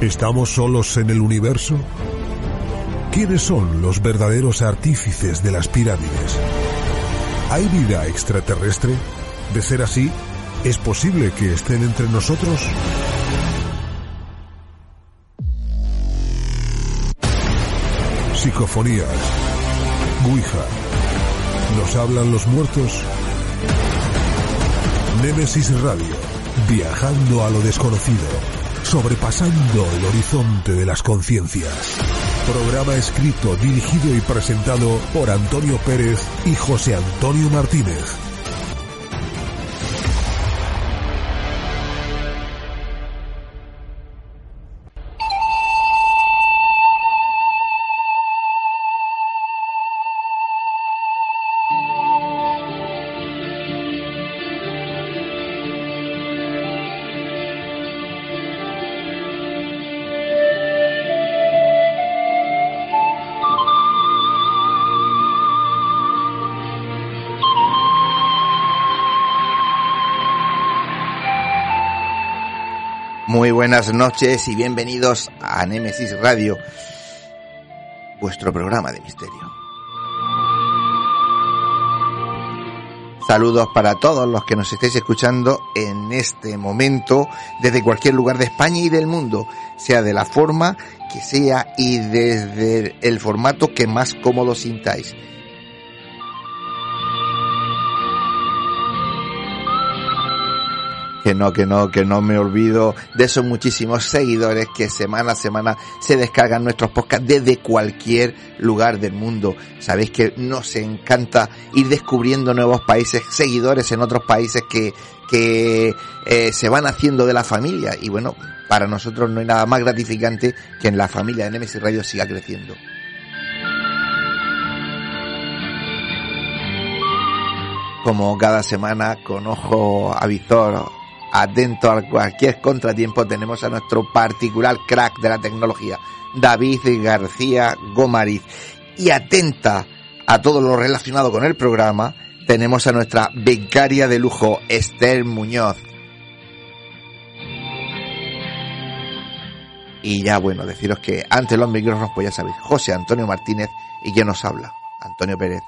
¿Estamos solos en el universo? ¿Quiénes son los verdaderos artífices de las pirámides? ¿Hay vida extraterrestre? De ser así, ¿es posible que estén entre nosotros? Psicofonías. Ouija. ¿Nos hablan los muertos? Némesis Radio. Viajando a lo desconocido. Sobrepasando el horizonte de las conciencias. Programa escrito, dirigido y presentado por Antonio Pérez y José Antonio Martínez. Buenas noches y bienvenidos a Nemesis Radio, vuestro programa de misterio. Saludos para todos los que nos estéis escuchando en este momento desde cualquier lugar de España y del mundo, sea de la forma que sea y desde el formato que más cómodo sintáis. Que no, que no, que no me olvido de esos muchísimos seguidores que semana a semana se descargan nuestros podcasts desde cualquier lugar del mundo. Sabéis que nos encanta ir descubriendo nuevos países, seguidores en otros países que, que eh, se van haciendo de la familia. Y bueno, para nosotros no hay nada más gratificante que en la familia de Nemesis Radio siga creciendo. Como cada semana, con ojo avizor atento a cualquier contratiempo, tenemos a nuestro particular crack de la tecnología, David García Gomariz. Y atenta a todo lo relacionado con el programa, tenemos a nuestra becaria de lujo, Esther Muñoz. Y ya bueno, deciros que ante los micrófonos, pues ya sabéis, José Antonio Martínez y quien nos habla, Antonio Pérez.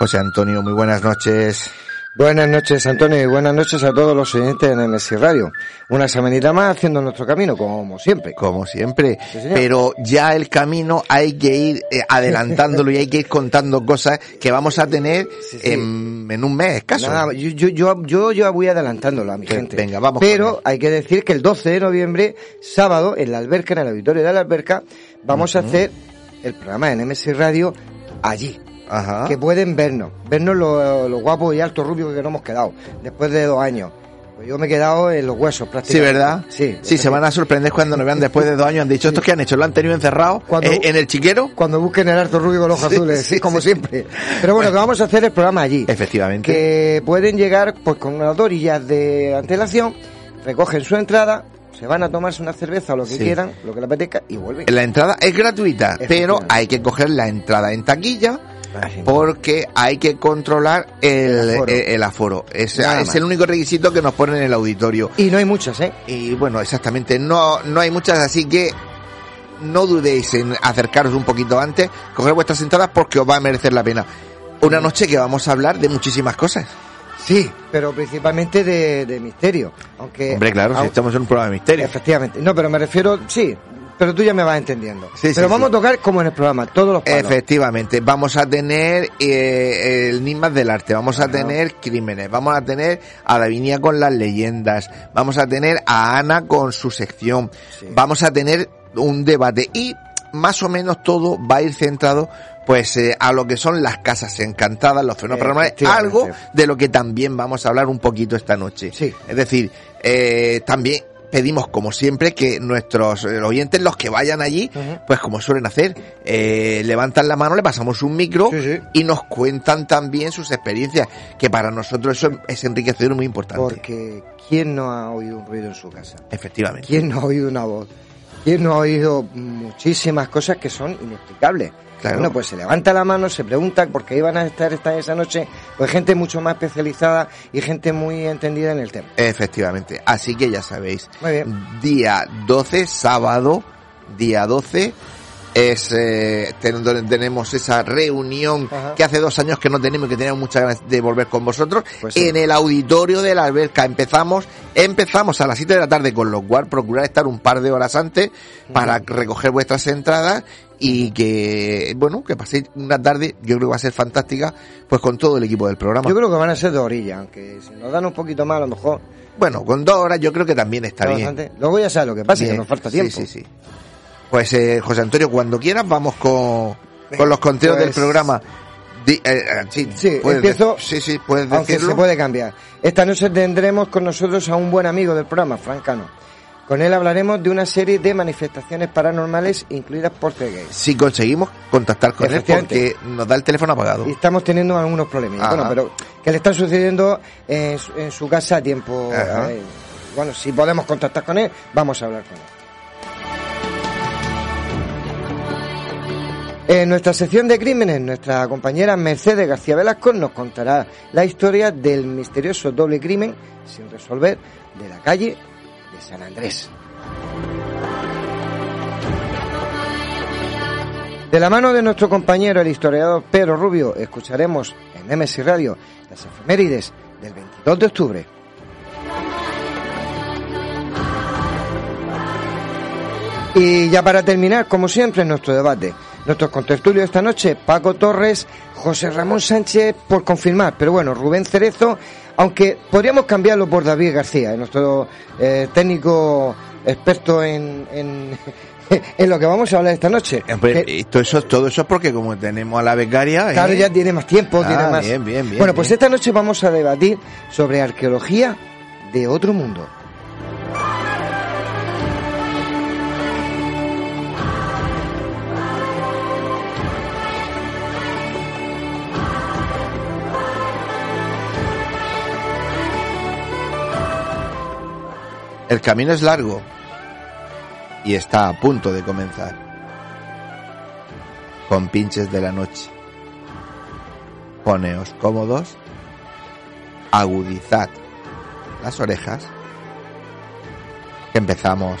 José Antonio, muy buenas noches. Buenas noches, Antonio, y buenas noches a todos los oyentes de NMS Radio. Una semanita más haciendo nuestro camino, como siempre. Como siempre. Pero ya el camino hay que ir eh, adelantándolo y hay que ir contando cosas que vamos a tener sí, sí. En, en, un mes escaso. Nada, yo, yo, yo, yo, yo voy adelantándolo a mi gente. Venga, vamos. Pero hay que decir que el 12 de noviembre, sábado, en la alberca, en el auditorio de la alberca, vamos uh -huh. a hacer el programa de NMS Radio allí. Ajá. que pueden vernos, vernos lo, lo guapos y altos rubios que nos hemos quedado después de dos años. Pues yo me he quedado en los huesos prácticamente. Sí, ¿verdad? Sí. Sí, se van a sorprender cuando nos vean después de dos años. Han dicho, ¿estos que han hecho? ¿Lo han tenido encerrado cuando, eh, en el chiquero? Cuando busquen el alto rubio con los Sí, azules, sí, como sí. siempre. Pero bueno, que vamos a hacer el programa allí. Efectivamente. Que pueden llegar pues con unas orillas de antelación, recogen su entrada, se van a tomarse una cerveza o lo que Sí. quieran, lo que les apetezca y vuelven. La entrada es gratuita, pero hay que coger la entrada en taquilla. Porque hay que controlar el, El aforo. el- el aforo. Es, el único requisito que nos ponen en el auditorio. Y no hay muchas, ¿eh? Y bueno, exactamente, no, no hay muchas, así que no dudéis en acercaros un poquito antes, coger vuestras entradas porque os va a merecer la pena. Una noche que vamos a hablar de muchísimas cosas. Sí, pero principalmente de, de misterio. Aunque, Hombre, claro, si estamos en un programa de misterio. Efectivamente. No, pero me refiero, sí, pero tú ya me vas entendiendo. Sí, sí, pero vamos sí. a tocar como en el programa, todos los palos. Efectivamente, vamos a tener eh, el Enigmas del Arte, vamos a Ajá. tener Crímenes, vamos a tener a Davinia con las leyendas, vamos a tener a Ana con su sección, vamos a tener un debate y más o menos todo va a ir centrado pues eh, a lo que son las casas encantadas, los fenómenos Efectivamente. algo de lo que también vamos a hablar un poquito esta noche. Sí. Es decir, eh, también pedimos como siempre que nuestros eh, oyentes, los que vayan allí, pues como suelen hacer, eh, levantan la mano, le pasamos un micro Sí, sí. y nos cuentan también sus experiencias, que para nosotros eso es enriquecedor muy importante. Porque ¿quién no ha oído un ruido en su casa? Efectivamente. ¿Quién no ha oído una voz? ¿Quién no ha oído muchísimas cosas que son inexplicables? Claro. Bueno, pues se levanta la mano, se pregunta por qué iban a estar esta, esa noche, pues gente mucho más especializada y gente muy entendida en el tema. Efectivamente. Así que ya sabéis. Muy bien. Día 12, sábado, día 12, es eh, ten- tenemos esa reunión Ajá. que hace dos años que no tenemos y que tenemos muchas ganas de volver con vosotros Pues sí. en el auditorio de la alberca empezamos empezamos a las 7 de la tarde con lo cual procurar estar un par de horas antes para recoger vuestras entradas y que bueno que paséis una tarde yo creo que va a ser fantástica pues con todo el equipo del programa Yo creo que van a ser dos orillas, aunque si nos dan un poquito más, a lo mejor. bueno con dos horas yo creo que también está bien bastante. Luego ya sabes lo que pasa, Bien. que nos falta Sí, tiempo. Sí, sí, Pues eh, José Antonio, cuando quieras vamos con, con los conteos pues- del programa. Di- eh, eh, sí, Sí, empiezo, sí, sí, puedes aunque decirlo. se puede cambiar. Esta noche tendremos con nosotros a un buen amigo del programa, Frank Cano. Con él hablaremos de una serie de manifestaciones paranormales incluidas por gays. Si conseguimos contactar con él porque nos da el teléfono apagado. Y estamos teniendo algunos problemas. Bueno, pero que le están sucediendo en su, en su casa a tiempo. Bueno, si podemos contactar con él, vamos a hablar con él. En nuestra sección de crímenes, nuestra compañera Mercedes García Velasco nos contará la historia del misterioso doble crimen sin resolver de la calle de San Andrés. De la mano de nuestro compañero, el historiador Pedro Rubio, escucharemos en MSI Radio las efemérides del 22 de octubre. Y ya para terminar, como siempre, nuestro debate. Nuestros contertulios esta noche, Paco Torres, José Ramón Sánchez, por confirmar, pero bueno, Rubén Cerezo, aunque podríamos cambiarlo por David García, eh, nuestro eh, técnico experto en, en, en lo que vamos a hablar esta noche. Hombre, Que- y todo eso, todo eso es porque como tenemos a la becaria... Claro, ¿eh? ya tiene más tiempo, Ah, tiene más. bien, bien, bien, bueno, pues esta noche vamos a debatir sobre arqueología de otro mundo. El camino es largo y está a punto de comenzar. Con pinches de la noche. Poneos cómodos, agudizad las orejas, empezamos.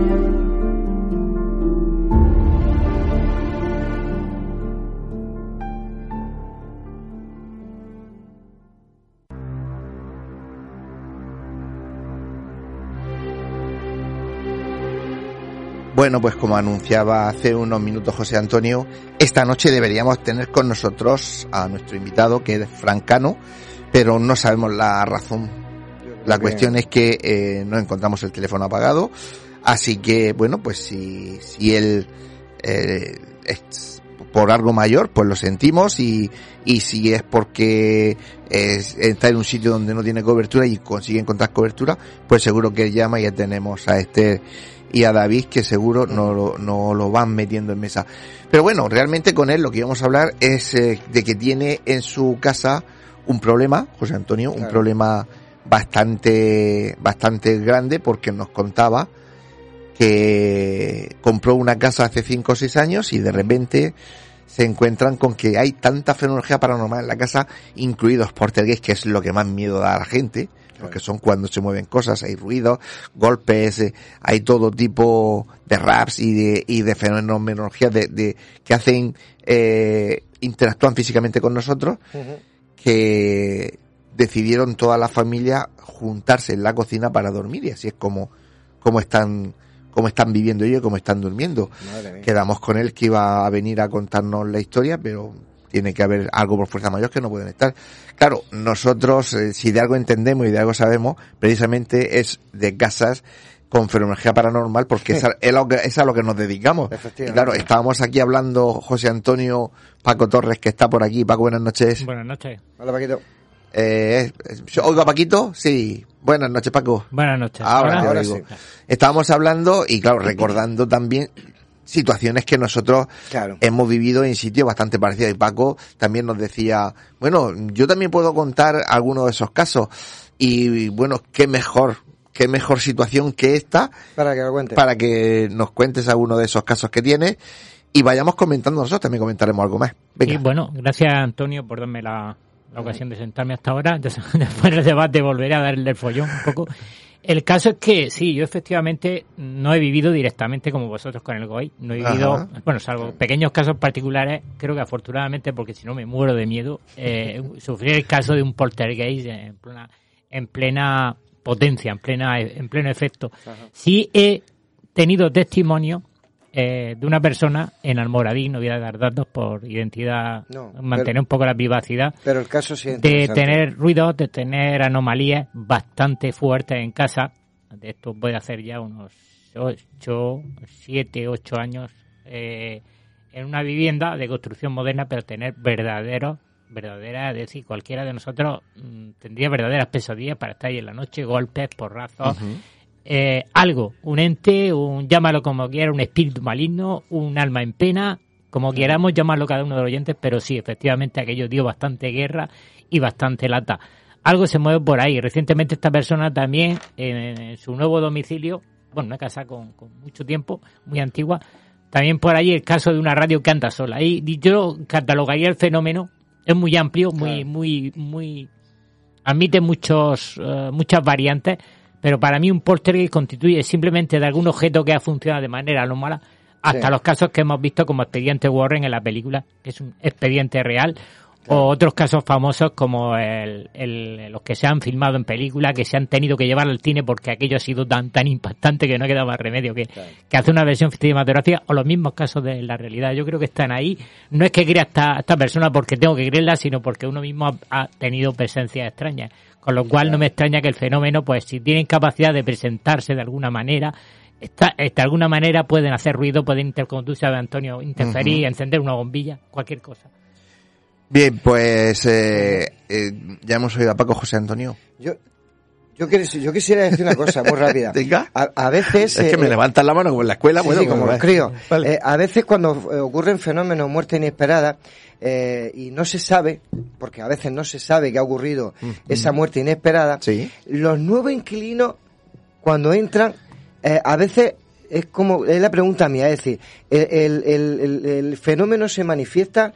Bueno, pues como anunciaba hace unos minutos José Antonio, esta noche deberíamos tener con nosotros a nuestro invitado, que es Francano, pero no sabemos la razón. La cuestión es que eh, no encontramos el teléfono apagado, así que, bueno, pues si, si él eh, es por algo mayor, pues lo sentimos y, y si es porque es- está en un sitio donde no tiene cobertura y consigue encontrar cobertura, pues seguro que él llama y ya tenemos a este y a David que seguro no lo, no lo van metiendo en mesa. Pero bueno, realmente con él lo que íbamos a hablar es eh, de que tiene en su casa un problema, José Antonio, un Claro. problema bastante, bastante grande porque nos contaba que compró una casa hace 5 o 6 años y de repente se encuentran con que hay tanta fenomenología paranormal en la casa, incluidos portergues, que es lo que más miedo da a la gente, porque son cuando se mueven cosas, hay ruidos, golpes, eh, hay todo tipo de raps y de, y de fenomenología de, de, que hacen, eh, interactúan físicamente con nosotros, que decidieron toda la familia juntarse en la cocina para dormir y así es como, como están cómo están viviendo ellos y cómo están durmiendo. Quedamos con él que iba a venir a contarnos la historia, pero tiene que haber algo por fuerza mayor que no pueden estar. Claro, nosotros, eh, si de algo entendemos y de algo sabemos, precisamente es de casas con fenomenología paranormal, porque es, a, es, lo que, es a lo que nos dedicamos. Y Efectivamente. claro, estábamos aquí hablando José Antonio Paco Torres, que está por aquí. Paco, buenas noches. Buenas noches. Hola, Paquito. Eh, ¿Oigo a Paquito? Sí. Buenas noches, Paco. Buenas noches. Ahora, te Ahora sí. Estábamos hablando y claro, recordando también situaciones que nosotros Claro. hemos vivido en sitios bastante parecidos. Y Paco también nos decía, bueno, yo también puedo contar algunos de esos casos. Y bueno, qué mejor, qué mejor situación que esta Para que lo cuente. para que nos cuentes alguno de esos casos que tienes y vayamos comentando nosotros, también comentaremos algo más. Venga. Y bueno, gracias Antonio por darme la, la ocasión de sentarme hasta ahora. Después del debate volveré a darle el follón un poco. El caso es que sí, yo efectivamente no he vivido directamente como vosotros con el GOI. No he vivido, Ajá. bueno, salvo pequeños casos particulares, creo que afortunadamente, porque si no me muero de miedo, eh, sufrí el caso de un poltergeist en plena, en plena potencia, en plena, en pleno efecto. Sí he tenido testimonio eh, de una persona en Almoradín, no voy a dar datos por identidad, No, mantener pero- un poco la vivacidad, Pero el caso sí es de tener ruidos, de tener anomalías bastante fuertes en casa. De esto puede hacer ya unos 8, 7, 8 años eh, en una vivienda de construcción moderna, pero tener verdaderos, verdaderas, es decir, cualquiera de nosotros mm, tendría verdaderas pesadillas para estar ahí en la noche, golpes, porrazos, eh, algo, un ente, un llámalo como quiera, un espíritu maligno, un alma en pena, como queramos llamarlo cada uno de los oyentes, pero sí, efectivamente aquello dio bastante guerra y bastante lata. Algo se mueve por ahí. Recientemente esta persona también en, en su nuevo domicilio, bueno, una casa con, con mucho tiempo, muy antigua, también por ahí el caso de una radio que anda sola. Y yo catalogaría el fenómeno, es muy amplio, muy, Claro. muy, muy, admite muchos, eh, muchas variantes, pero para mí un poltergeist constituye simplemente de algún objeto que ha funcionado de manera anómala hasta Sí. los casos que hemos visto como expediente Warren en la película, que es un expediente real, o otros casos famosos como el, el- los que se han filmado en película, que se han tenido que llevar al cine porque aquello ha sido tan tan impactante que no queda más remedio que, que hacer una versión cinematográfica, o los mismos casos de la realidad. Yo creo que están ahí. No es que crea esta, esta persona porque tengo que creerla, sino porque uno mismo ha, ha tenido presencias extrañas. Con lo cual no me extraña que el fenómeno, pues si tienen capacidad de presentarse de alguna manera, está, eh, de alguna manera pueden hacer ruido, pueden, inter, como tú sabes, Antonio, interferir, encender una bombilla, cualquier cosa. Bien, pues eh, eh, ya hemos oído a Paco José Antonio. Yo, yo, quis- yo quisiera decir una cosa muy rápida. Venga. A, a veces... Es que eh, me levantan la mano como en la escuela. Sí, bueno, sí, como los críos. Vale. Eh, a veces cuando eh, ocurren fenómenos, muerte inesperada, eh, y no se sabe, porque a veces no se sabe que ha ocurrido esa muerte inesperada, Sí. los nuevos inquilinos, cuando entran, eh, a veces es como, es la pregunta mía, es decir, el, el- el- fenómeno se manifiesta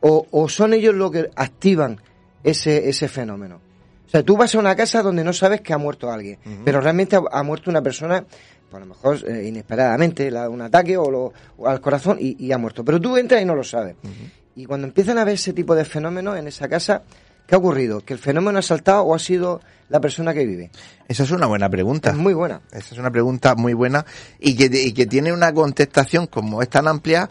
o, o son ellos los que activan ese, ese fenómeno. O sea, tú vas a una casa donde no sabes que ha muerto alguien, pero realmente ha, ha muerto una persona, por lo mejor eh, inesperadamente, un ataque o, lo- o al corazón y, y ha muerto. Pero tú entras y no lo sabes. Y cuando empiezan a ver ese tipo de fenómenos en esa casa, ¿qué ha ocurrido? ¿Que el fenómeno ha saltado o ha sido la persona que vive? Esa es una buena pregunta. Es muy buena. Esa es una pregunta muy buena y que, y que tiene una contestación como es tan amplia,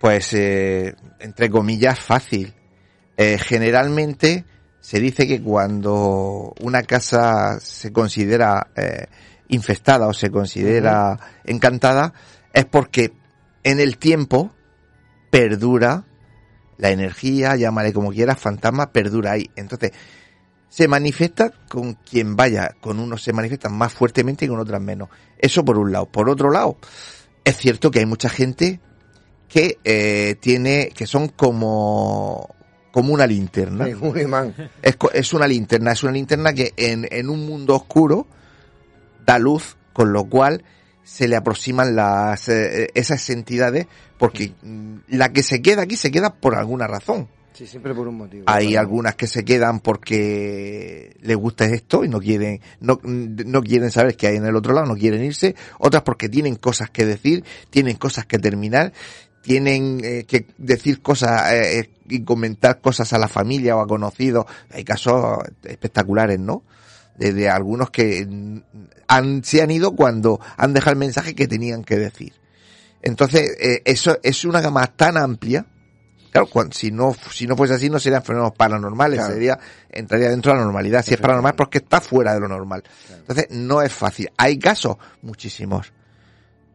pues eh, entre comillas fácil. Eh, generalmente se dice que cuando una casa se considera eh, infestada o se considera encantada es porque en el tiempo perdura la energía, llámale como quieras, fantasma, perdura ahí. Entonces, se manifiesta con quien vaya, con unos se manifiestan más fuertemente y con otras menos. Eso por un lado. Por otro lado, es cierto que hay mucha gente que eh, tiene, que son como, como una linterna. Es un imán. Es, es una linterna, es una linterna que en, en un mundo oscuro da luz, con lo cual se le aproximan las eh, esas entidades, porque mm, la que se queda aquí se queda por alguna razón. Sí, siempre por un motivo. Hay algunas que se quedan porque les gusta esto y no quieren, no, no quieren saber qué hay en el otro lado, no quieren irse. Otras porque tienen cosas que decir, tienen cosas que terminar, tienen eh, que decir cosas eh, eh, y comentar cosas a la familia o a conocidos. Hay casos espectaculares, ¿no? De, de algunos que han, se han ido cuando han dejado el mensaje que tenían que decir. Entonces, eh, eso es una gama tan amplia. Claro, si no, si no fuese así, no serían fenómenos paranormales, Claro. sería, entraría dentro de la normalidad. Si es paranormal, es porque está fuera de lo normal. Entonces, no es fácil. Hay casos, muchísimos.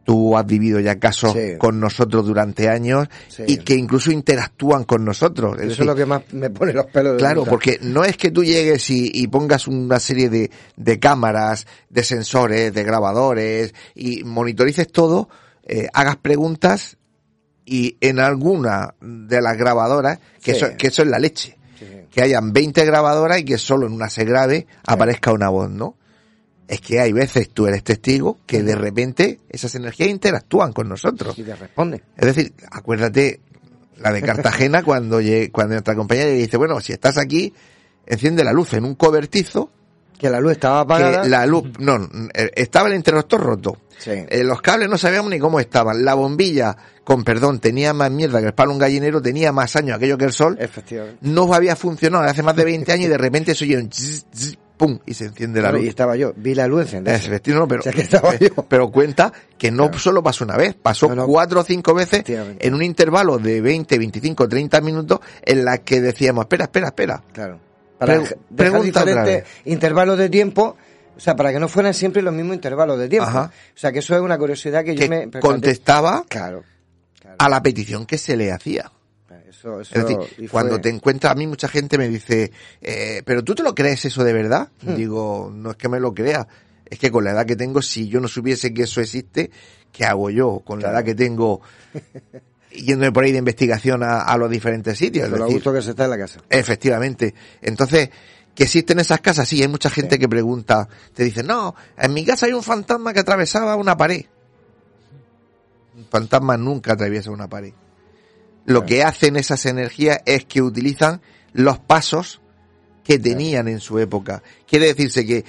Tú has vivido ya casos Sí. con nosotros durante años Sí. y que incluso interactúan con nosotros. Es Eso decir, es lo que más me pone los pelos de Claro, punta. porque no es que tú llegues y, y pongas una serie de, de cámaras, de sensores, de grabadores y monitorices todo, eh, hagas preguntas y en alguna de las grabadoras, que, Sí. eso, que eso es la leche, que hayan 20 grabadoras y que solo en una se grabe aparezca una voz, ¿no? Es que hay veces tú eres testigo que de repente esas energías interactúan con nosotros. Y te responde. Es decir, acuérdate la de Cartagena cuando cuando nuestra compañera le dice, bueno, si estás aquí, enciende la luz en un cobertizo, Que la luz estaba apagada. que la luz, no, eh, estaba el interruptor roto. Sí. Eh, los cables no sabíamos ni cómo estaban. La bombilla, con perdón, tenía más mierda que el palo un gallinero, tenía más años aquello que el sol. Efectivamente. No había funcionado hace más de 20 años y de repente se oye un zzz, zzz, pum, y se enciende la Claro, luz. y estaba yo. Vi la luz encendida. No, pero, O sea, que estaba yo. pero cuenta que no Claro. solo pasó una vez, pasó No, no. cuatro o cinco veces en un intervalo de 20, 25, 30 minutos en la que decíamos, espera, espera, espera. Claro. Para Pre- pregunta diferentes intervalos de tiempo, o sea, para que no fueran siempre los mismos intervalos de tiempo. Ajá. O sea, que eso es una curiosidad que, Que yo me contestaba Claro. claro. a la petición que se le hacía. Eso, eso, Es decir, cuando te encuentras, a mí mucha gente me dice, eh, pero tú te lo crees eso de verdad? Hmm. Digo, no es que me lo crea, es que con la edad que tengo, si yo no supiese que eso existe, ¿qué hago yo? Con la edad que tengo, yéndome por ahí de investigación a, a los diferentes sitios. Es Con lo gusto que se está en la casa. Efectivamente. Entonces, que existen esas casas, sí, hay mucha gente que pregunta, te dice, no, en mi casa hay un fantasma que atravesaba una pared. Un fantasma nunca atraviesa una pared. Lo que hacen esas energías es que utilizan los pasos que tenían en su época. Quiere decirse que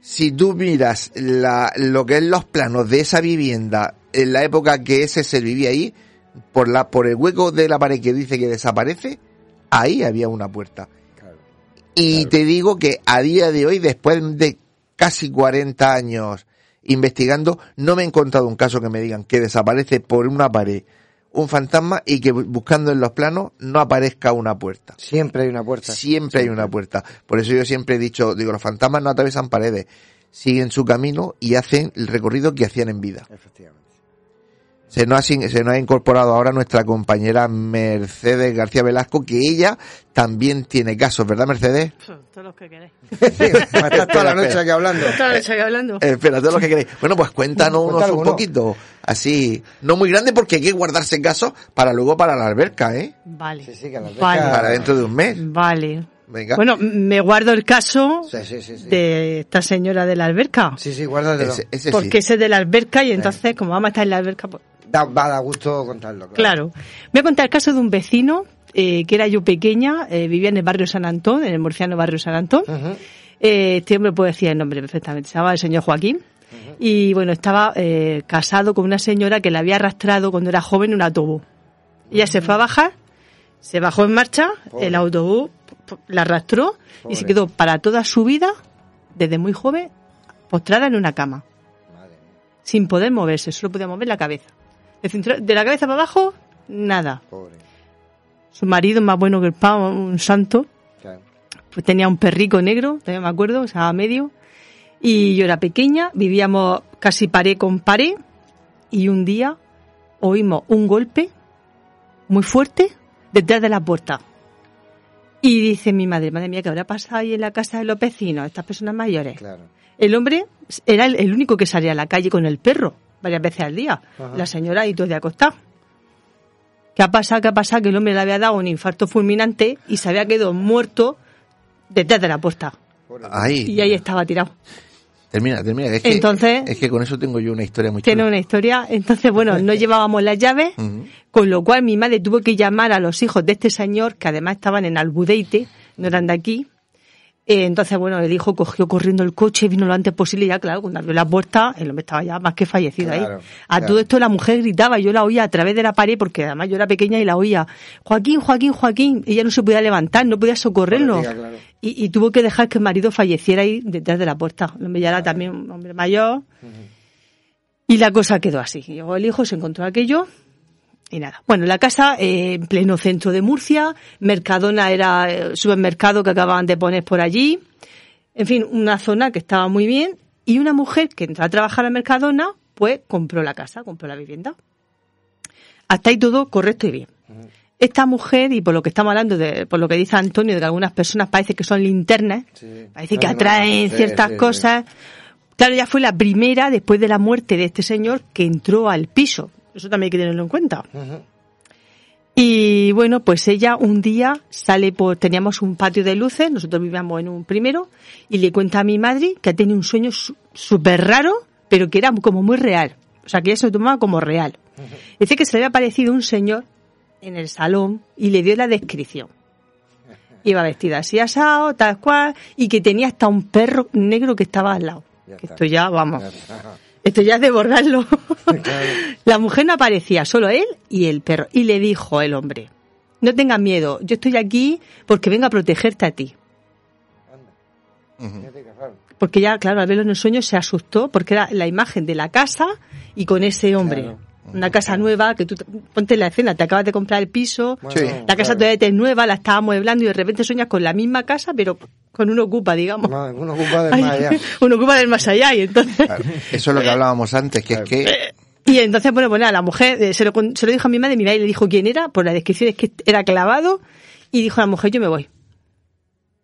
si tú miras la, lo que es los planos de esa vivienda en la época que ese se vivía ahí, por la, por el hueco de la pared que dice que desaparece, ahí había una puerta. Claro. Y te digo que a día de hoy, después de casi 40 años investigando, no me he encontrado un caso que me digan que desaparece por una pared un fantasma y que bu- buscando en los planos no aparezca una puerta. Siempre hay una puerta. Siempre hay una puerta. Por eso yo siempre he dicho, digo, los fantasmas no atraviesan paredes, siguen su camino y hacen el recorrido que hacían en vida. Efectivamente. Se nos, ha, sin- se nos ha incorporado ahora nuestra compañera Mercedes García Velasco, que ella también tiene casos, ¿verdad Mercedes? Todos los que queréis. Estás toda la noche aquí hablando. Toda la noche aquí hablando. Eh, espera, todo lo que queréis. Bueno, pues cuéntanos unos un poquito, así, no muy grande porque hay que guardarse casos para luego para la alberca, ¿eh? Vale. Sí, sí, que la Vale. alberca- Para dentro de un mes. Vale. Venga. Bueno, me guardo el caso Sí, sí, sí. Sí, de esta señora de la alberca. sí, sí guárdatelo. ese, ese Porque sí. ese es de la alberca y entonces, como vamos a estar en la alberca, pues, Da, va a dar gusto contarlo. claro. Voy a contar el caso de un vecino eh, que era yo pequeña, eh, vivía en el barrio San Antón, en el murciano barrio San Antón. Ujú. Eh, este hombre puede decir el nombre perfectamente, se llamaba el señor Joaquín. Y bueno, estaba eh, casado con una señora que la había arrastrado cuando era joven en un autobús. Ella se fue a bajar, se bajó en marcha, Pobre. el autobús la arrastró y se quedó para toda su vida, desde muy joven, postrada en una cama, Madre sin poder moverse, solo podía mover la cabeza. De, la cabeza para abajo, nada. pobre. Su marido, más bueno que el pan, un santo, Claro. pues tenía un perrico negro, todavía me acuerdo, o sea, a medio. Y yo era pequeña, vivíamos casi pared con pared. Y un día oímos un golpe muy fuerte detrás de la puerta. Y dice mi madre, madre mía, ¿qué habrá pasado ahí en la casa de los vecinos, estas personas mayores? Claro. El hombre era el, el único que salía a la calle con el perro, varias veces al día. Ajá. La señora y todo de acostado. ¿Qué ha pasado? ¿Qué ha pasado? Que el hombre le había dado un infarto fulminante y se había quedado muerto detrás de la puerta. Pobre. Ahí. Y ahí estaba tirado. Termina, termina. Es que, Entonces- es que con eso tengo yo una historia muy Tiene chula. una historia. Entonces, bueno, no llevábamos las llaves, con lo cual mi madre tuvo que llamar a los hijos de este señor, que además estaban en Albudeite, no eran de aquí, Eh, entonces, bueno, el hijo cogió corriendo el coche, vino lo antes posible y ya, claro, cuando abrió la puerta, el hombre estaba ya más que fallecido ahí. A claro. todo esto la mujer gritaba, yo la oía a través de la pared, porque además yo era pequeña y la oía. Joaquín, Joaquín, Joaquín. Ella no se podía levantar, no podía socorrerlo. Pobrecilla, claro. Y, y tuvo que dejar que el marido falleciera ahí detrás de la puerta. El hombre ya era también un hombre mayor. Y la cosa quedó así. Llegó el hijo, se encontró aquello y nada. Bueno, la casa eh, en pleno centro de Murcia, Mercadona era el supermercado que acababan de poner por allí. En fin, una zona que estaba muy bien. Y una mujer que entró a trabajar a Mercadona, pues compró la casa, compró la vivienda. Hasta ahí todo correcto y bien. Esta mujer, y por lo que estamos hablando, de, por lo que dice Antonio, de que algunas personas parece que son linternas, Sí. parece que atraen sí, ciertas sí. cosas. Claro, ella fue la primera, después de la muerte de este señor, que entró al piso. Eso también hay que tenerlo en cuenta. Y bueno, pues ella un día sale por, teníamos un patio de luces, nosotros vivíamos en un primero, y le cuenta a mi madre que ha tenido un sueño su- súper raro, pero que era como muy real. O sea, que ella se lo tomaba como real. Dice que se le había aparecido un señor en el salón y le dio la descripción. Iba vestida así asado, tal cual, y que tenía hasta un perro negro que estaba al lado. Ya Que está. esto ya, vamos. Esto ya es de borrarlo. Claro. La mujer no aparecía, solo él y el perro. Y le dijo el hombre, no tengas miedo, yo estoy aquí porque vengo a protegerte a ti. Porque ya, claro, al verlo en el sueño se asustó porque era la imagen de la casa y con ese hombre. Claro. Una casa nueva que tú, ponte en la escena, te acabas de comprar el piso, Bueno, Sí. la casa claro. todavía es nueva, la estaba mueblando y de repente sueñas con la misma casa, pero con un ocupa, digamos. No, uno ocupa del más allá. un ocupa del más allá y entonces... Claro. Eso es lo que hablábamos antes, que es que Y entonces, bueno, pues nada, la mujer eh, se, lo, se lo dijo a mi madre, mi madre le dijo quién era, por la descripción es que era clavado, y dijo la mujer, yo me voy.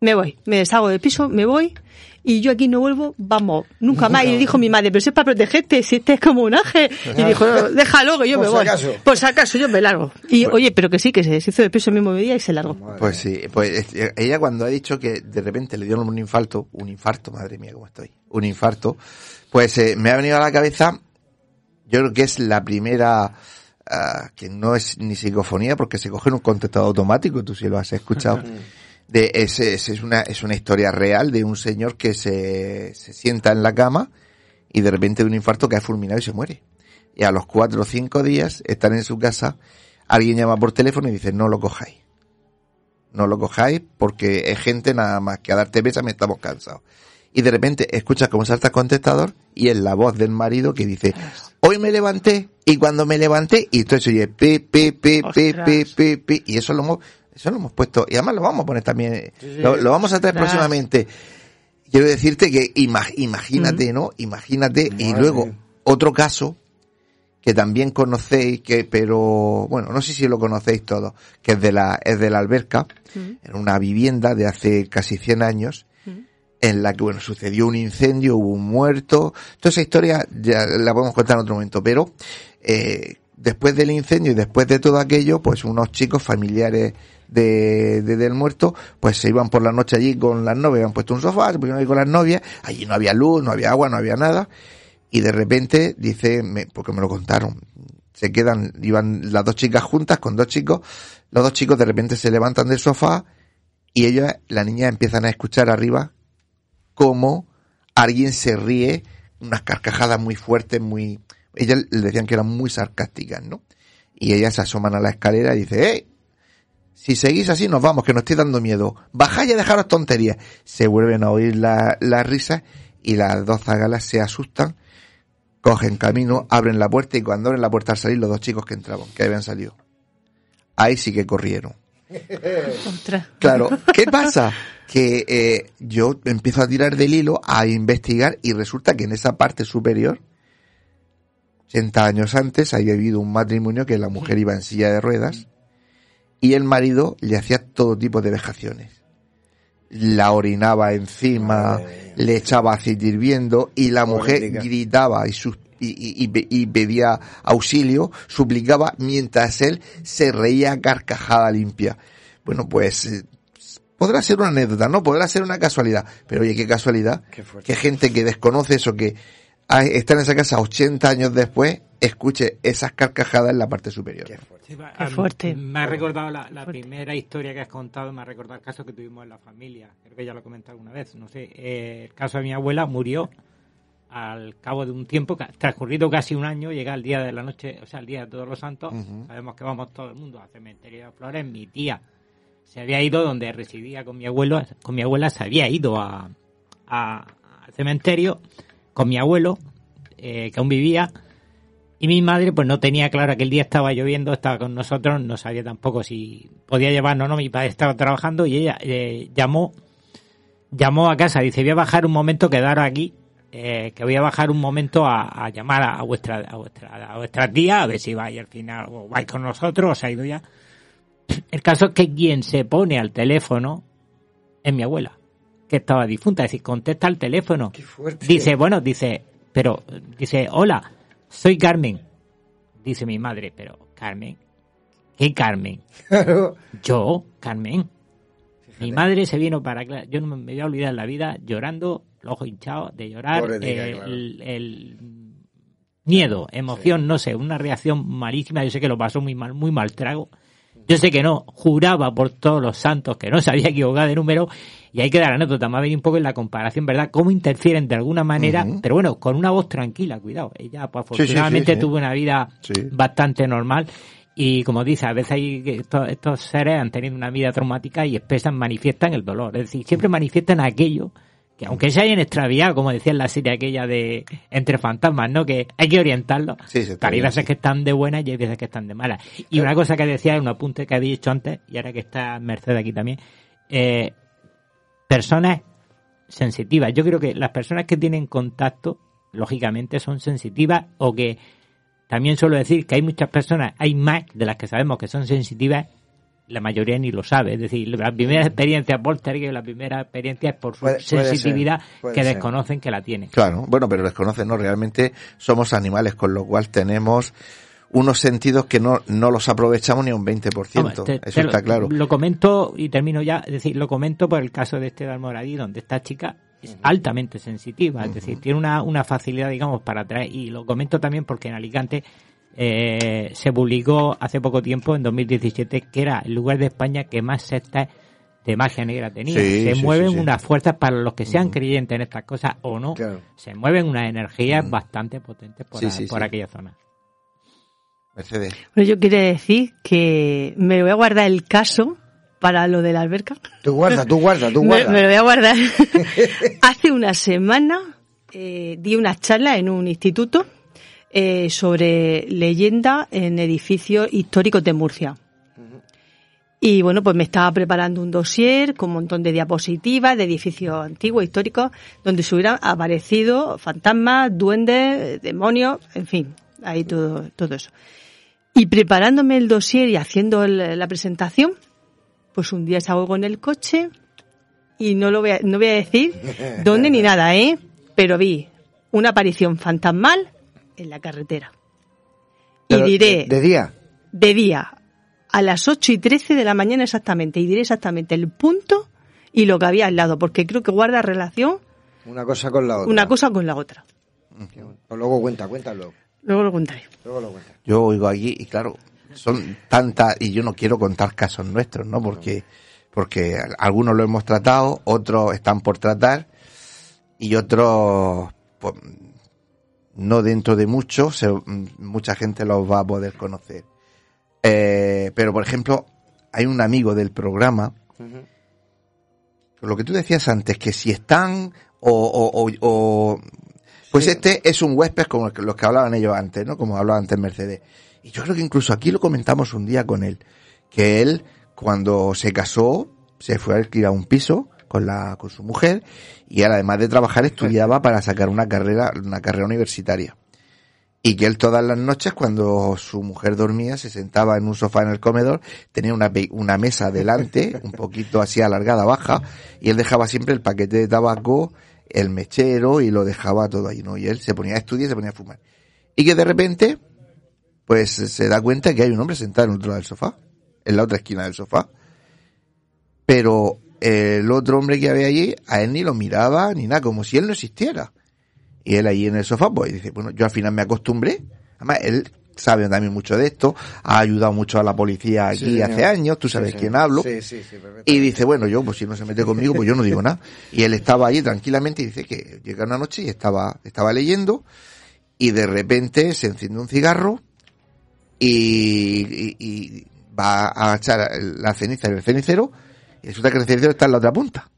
Me voy, me deshago del piso, me voy, y yo aquí no vuelvo, vamos, nunca más. Y le dijo mi madre, pero si es para protegerte, si este es como un ángel. Y dijo, no, déjalo, que yo Por me si voy. acaso. Por si acaso, yo me largo. Y oye, pero que sí, que se deshizo del piso el mismo día y se largó. Pues sí, pues ella cuando ha dicho que de repente le dieron un infarto, un infarto, madre mía, cómo estoy, un infarto, pues eh, me ha venido a la cabeza, yo creo que es la primera, ah, que no es ni psicofonía porque se coge en un contestador automático, tú sí lo has escuchado, de, es, es, es una, es una historia real de un señor que se, se sienta en la cama y de repente de un infarto cae fulminado y se muere. Y a los cuatro o cinco días están en su casa, alguien llama por teléfono y dice, no lo cojáis no lo cojáis porque es gente nada más que a darte me estamos cansados. Y de repente escuchas cómo salta el contestador y es la voz del marido que dice, hoy me levanté y cuando me levanté y entonces oye, pi, pi, pi, pi, pi, pi, pi, y eso lo hemos, eso lo hemos puesto, y además lo vamos a poner también, eh, Sí, sí. Lo, lo vamos a traer próximamente. Quiero decirte que ima- imagínate, ¿no? Imagínate, y luego otro caso que también conocéis, que, pero, bueno, no sé si lo conocéis todos, que es de la, es de la alberca, en una vivienda de hace casi 100 años, en la que, bueno, sucedió un incendio, hubo un muerto, toda esa historia ya la podemos contar en otro momento, pero, eh, después del incendio y después de todo aquello, pues unos chicos familiares de, de- del muerto, pues se iban por la noche allí con las novias, habían puesto un sofá, se pusieron ahí con las novias, allí no había luz, no había agua, no había nada, y de repente dice, porque me lo contaron, se quedan, iban las dos chicas juntas con dos chicos, los dos chicos de repente se levantan del sofá y ellos, la niña empiezan a escuchar arriba como alguien se ríe, unas carcajadas muy fuertes, muy, ellas le decían que eran muy sarcásticas, ¿no? Y ellas se asoman a la escalera y dice, ¡eh! Si seguís así nos vamos, que nos estoy dando miedo. Bajáis y dejaros tonterías. Se vuelven a oír la, la risa y las dos zagalas se asustan, cogen camino, abren la puerta y cuando abren la puerta al salir los dos chicos que entraban, que habían salido. Ahí sí que corrieron. Claro, ¿qué pasa? Que eh, yo empiezo a tirar del hilo, a investigar y resulta que en esa parte superior, 80 años antes, había habido un matrimonio que la mujer iba en silla de ruedas y el marido le hacía todo tipo de vejaciones. La orinaba encima, le echaba aceite hirviendo y la mujer gritaba y, sus- y, y- y pe- y pedía auxilio, suplicaba mientras él se reía carcajada limpia. Bueno, pues eh, podrá ser una anécdota, no podrá ser una casualidad, pero oye, qué casualidad Qué que gente que desconoce eso, que ha- está en esa casa 80 años después, escuche esas carcajadas en la parte superior. Qué fuerte. Qué fuerte. Me ha recordado la, la primera historia que has contado, me ha recordado el caso que tuvimos en la familia. Creo que ya lo he comentado alguna vez. No sé, eh, el caso de mi abuela murió al cabo de un tiempo, transcurrido casi un año, llega el día de la noche, o sea, el día de todos los santos. Sabemos que vamos todo el mundo al cementerio de Flores. Mi tía se había ido donde residía con mi abuelo, con mi abuela, se había ido a, a- al cementerio con mi abuelo, eh, que aún vivía. Y mi madre pues no tenía claro que el día estaba lloviendo, estaba con nosotros, no sabía tampoco si podía llevarnos o no, mi padre estaba trabajando y ella eh, llamó llamó a casa, dice voy a bajar un momento, quedaros aquí, eh, que voy a bajar un momento a, a llamar a, vuestra a vuestra a vuestra tía a ver si vais al final o vais con nosotros o se ha ido ya. El caso es que quien se pone al teléfono es mi abuela, que estaba difunta, es decir, contesta al teléfono. Qué fuerte. Dice, bueno, dice, pero, dice, hola, soy Carmen. Dice mi madre, pero, Carmen, ¿qué Carmen? Claro. Yo, Carmen. Mi madre se vino para acá. Yo no me voy a olvidar en la vida llorando, los ojos hinchados de llorar. Eh, claro. el, el miedo, emoción, no sé, una reacción malísima. Yo sé que lo pasó muy mal, muy mal trago. Yo sé que no, juraba por todos los santos que no se había equivocado de número. Y hay que dar anécdota, me ha venido un poco en la comparación, ¿verdad? Cómo interfieren de alguna manera, pero bueno, con una voz tranquila, cuidado. Ella, pues Sí, sí, sí, afortunadamente, sí. tuvo una vida Sí. bastante normal. Y como dice, a veces hay estos, estos seres han tenido una vida traumática y expresan, manifiestan el dolor. Es decir, siempre manifiestan aquello que aunque se hayan extraviado, como decía en la serie aquella de Entre Fantasmas, ¿no? Que hay que orientarlos. Sí, sí, hay veces sí. que están de buenas y hay veces que están de malas. Y una cosa que decía, un apunte que había hecho antes, y ahora que está Mercedes aquí también, eh, personas sensitivas. Yo creo que las personas que tienen contacto, lógicamente, son sensitivas o que también suelo decir que hay muchas personas, hay más de las que sabemos que son sensitivas, la mayoría ni lo sabe. Es decir, la primera experiencia poltergeist, la primera experiencia es por su Puede- puede sensitividad ser, puede que ser. desconocen que la tienen. Claro, bueno, pero desconocen, ¿no? Realmente somos animales, con lo cual tenemos unos sentidos que no, no los aprovechamos ni un 20%. Hombre, te- Eso te lo- está claro. Lo comento y termino ya, es decir, lo comento por el caso de este de Almoradí, donde esta chica es altamente sensitiva, es decir, tiene una, una facilidad, digamos, para atraer, y lo comento también porque en Alicante eh, se publicó hace poco tiempo, en 2017, que era el lugar de España que más sectas de magia negra tenía. Sí, se sí, mueven sí, sí. unas fuerzas para los que sean creyentes en estas cosas o no, Claro. se mueven unas energías bastante potentes por, Sí, a- sí, por sí. aquella zona. Mercedes. Bueno, yo quiero decir que me voy a guardar el caso para lo de la alberca. Tú guarda, tú guarda, tú Me, guarda. me lo voy a guardar. Hace una semana eh, di una charla en un instituto eh, sobre leyenda en edificios históricos de Murcia. Y bueno, pues me estaba preparando un dossier con un montón de diapositivas de edificios antiguos, históricos, donde se hubieran aparecido fantasmas, duendes, demonios, en fin, ahí todo, todo eso. Y preparándome el dossier y haciendo el- la presentación, pues un día salgo en el coche y no lo voy a, no voy a decir dónde ni nada, ¿eh? Pero vi una aparición fantasmal en la carretera. Y Pero, diré, De, día. de día, a las 8 y 13 de la mañana exactamente, y diré exactamente el punto y lo que había al lado, porque creo que guarda relación Una cosa con la otra. una cosa con la otra. Pues luego cuenta, cuéntalo. Luego lo contaré. Luego lo cuenta. Yo oigo allí y claro, son tantas y yo no quiero contar casos nuestros, ¿no? Porque porque algunos lo hemos tratado, otros están por tratar y otros pues, no dentro de mucho, se- mucha gente los va a poder conocer. Eh, pero por ejemplo, hay un amigo del programa lo que tú decías antes, que si están o, o, o- o- pues este es un huésped como los que hablaban ellos antes, ¿no? Como hablaba antes Mercedes. Y yo creo que incluso aquí lo comentamos un día con él, que él cuando se casó se fue a alquilar un piso con la con su mujer y él además de trabajar estudiaba para sacar una carrera una carrera universitaria. Y que él todas las noches, cuando su mujer dormía, se sentaba en un sofá en el comedor, tenía una, una mesa delante, un poquito así alargada, baja, y él dejaba siempre el paquete de tabaco, el mechero, y lo dejaba todo ahí, ¿no? Y él se ponía a estudiar y se ponía a fumar. Y que de repente, pues se da cuenta que hay un hombre sentado en otro lado del sofá, en la otra esquina del sofá. Pero el otro hombre que había allí, a él ni lo miraba, ni nada, como si él no existiera. Y él ahí en el sofá, pues dice, bueno, yo al final me acostumbré. Además, él sabe también mucho de esto, ha ayudado mucho a la policía aquí Sí, hace años, tú sabes Sí, quién hablo. Sí, sí, sí, perfectamente. Y dice, bueno, yo, pues si no se mete conmigo, pues yo no digo nada. Y él estaba ahí tranquilamente y dice que llega una noche y estaba, estaba leyendo y de repente se enciende un cigarro y, y- y va a echar la ceniza en el cenicero y resulta que el cenicero está en la otra punta.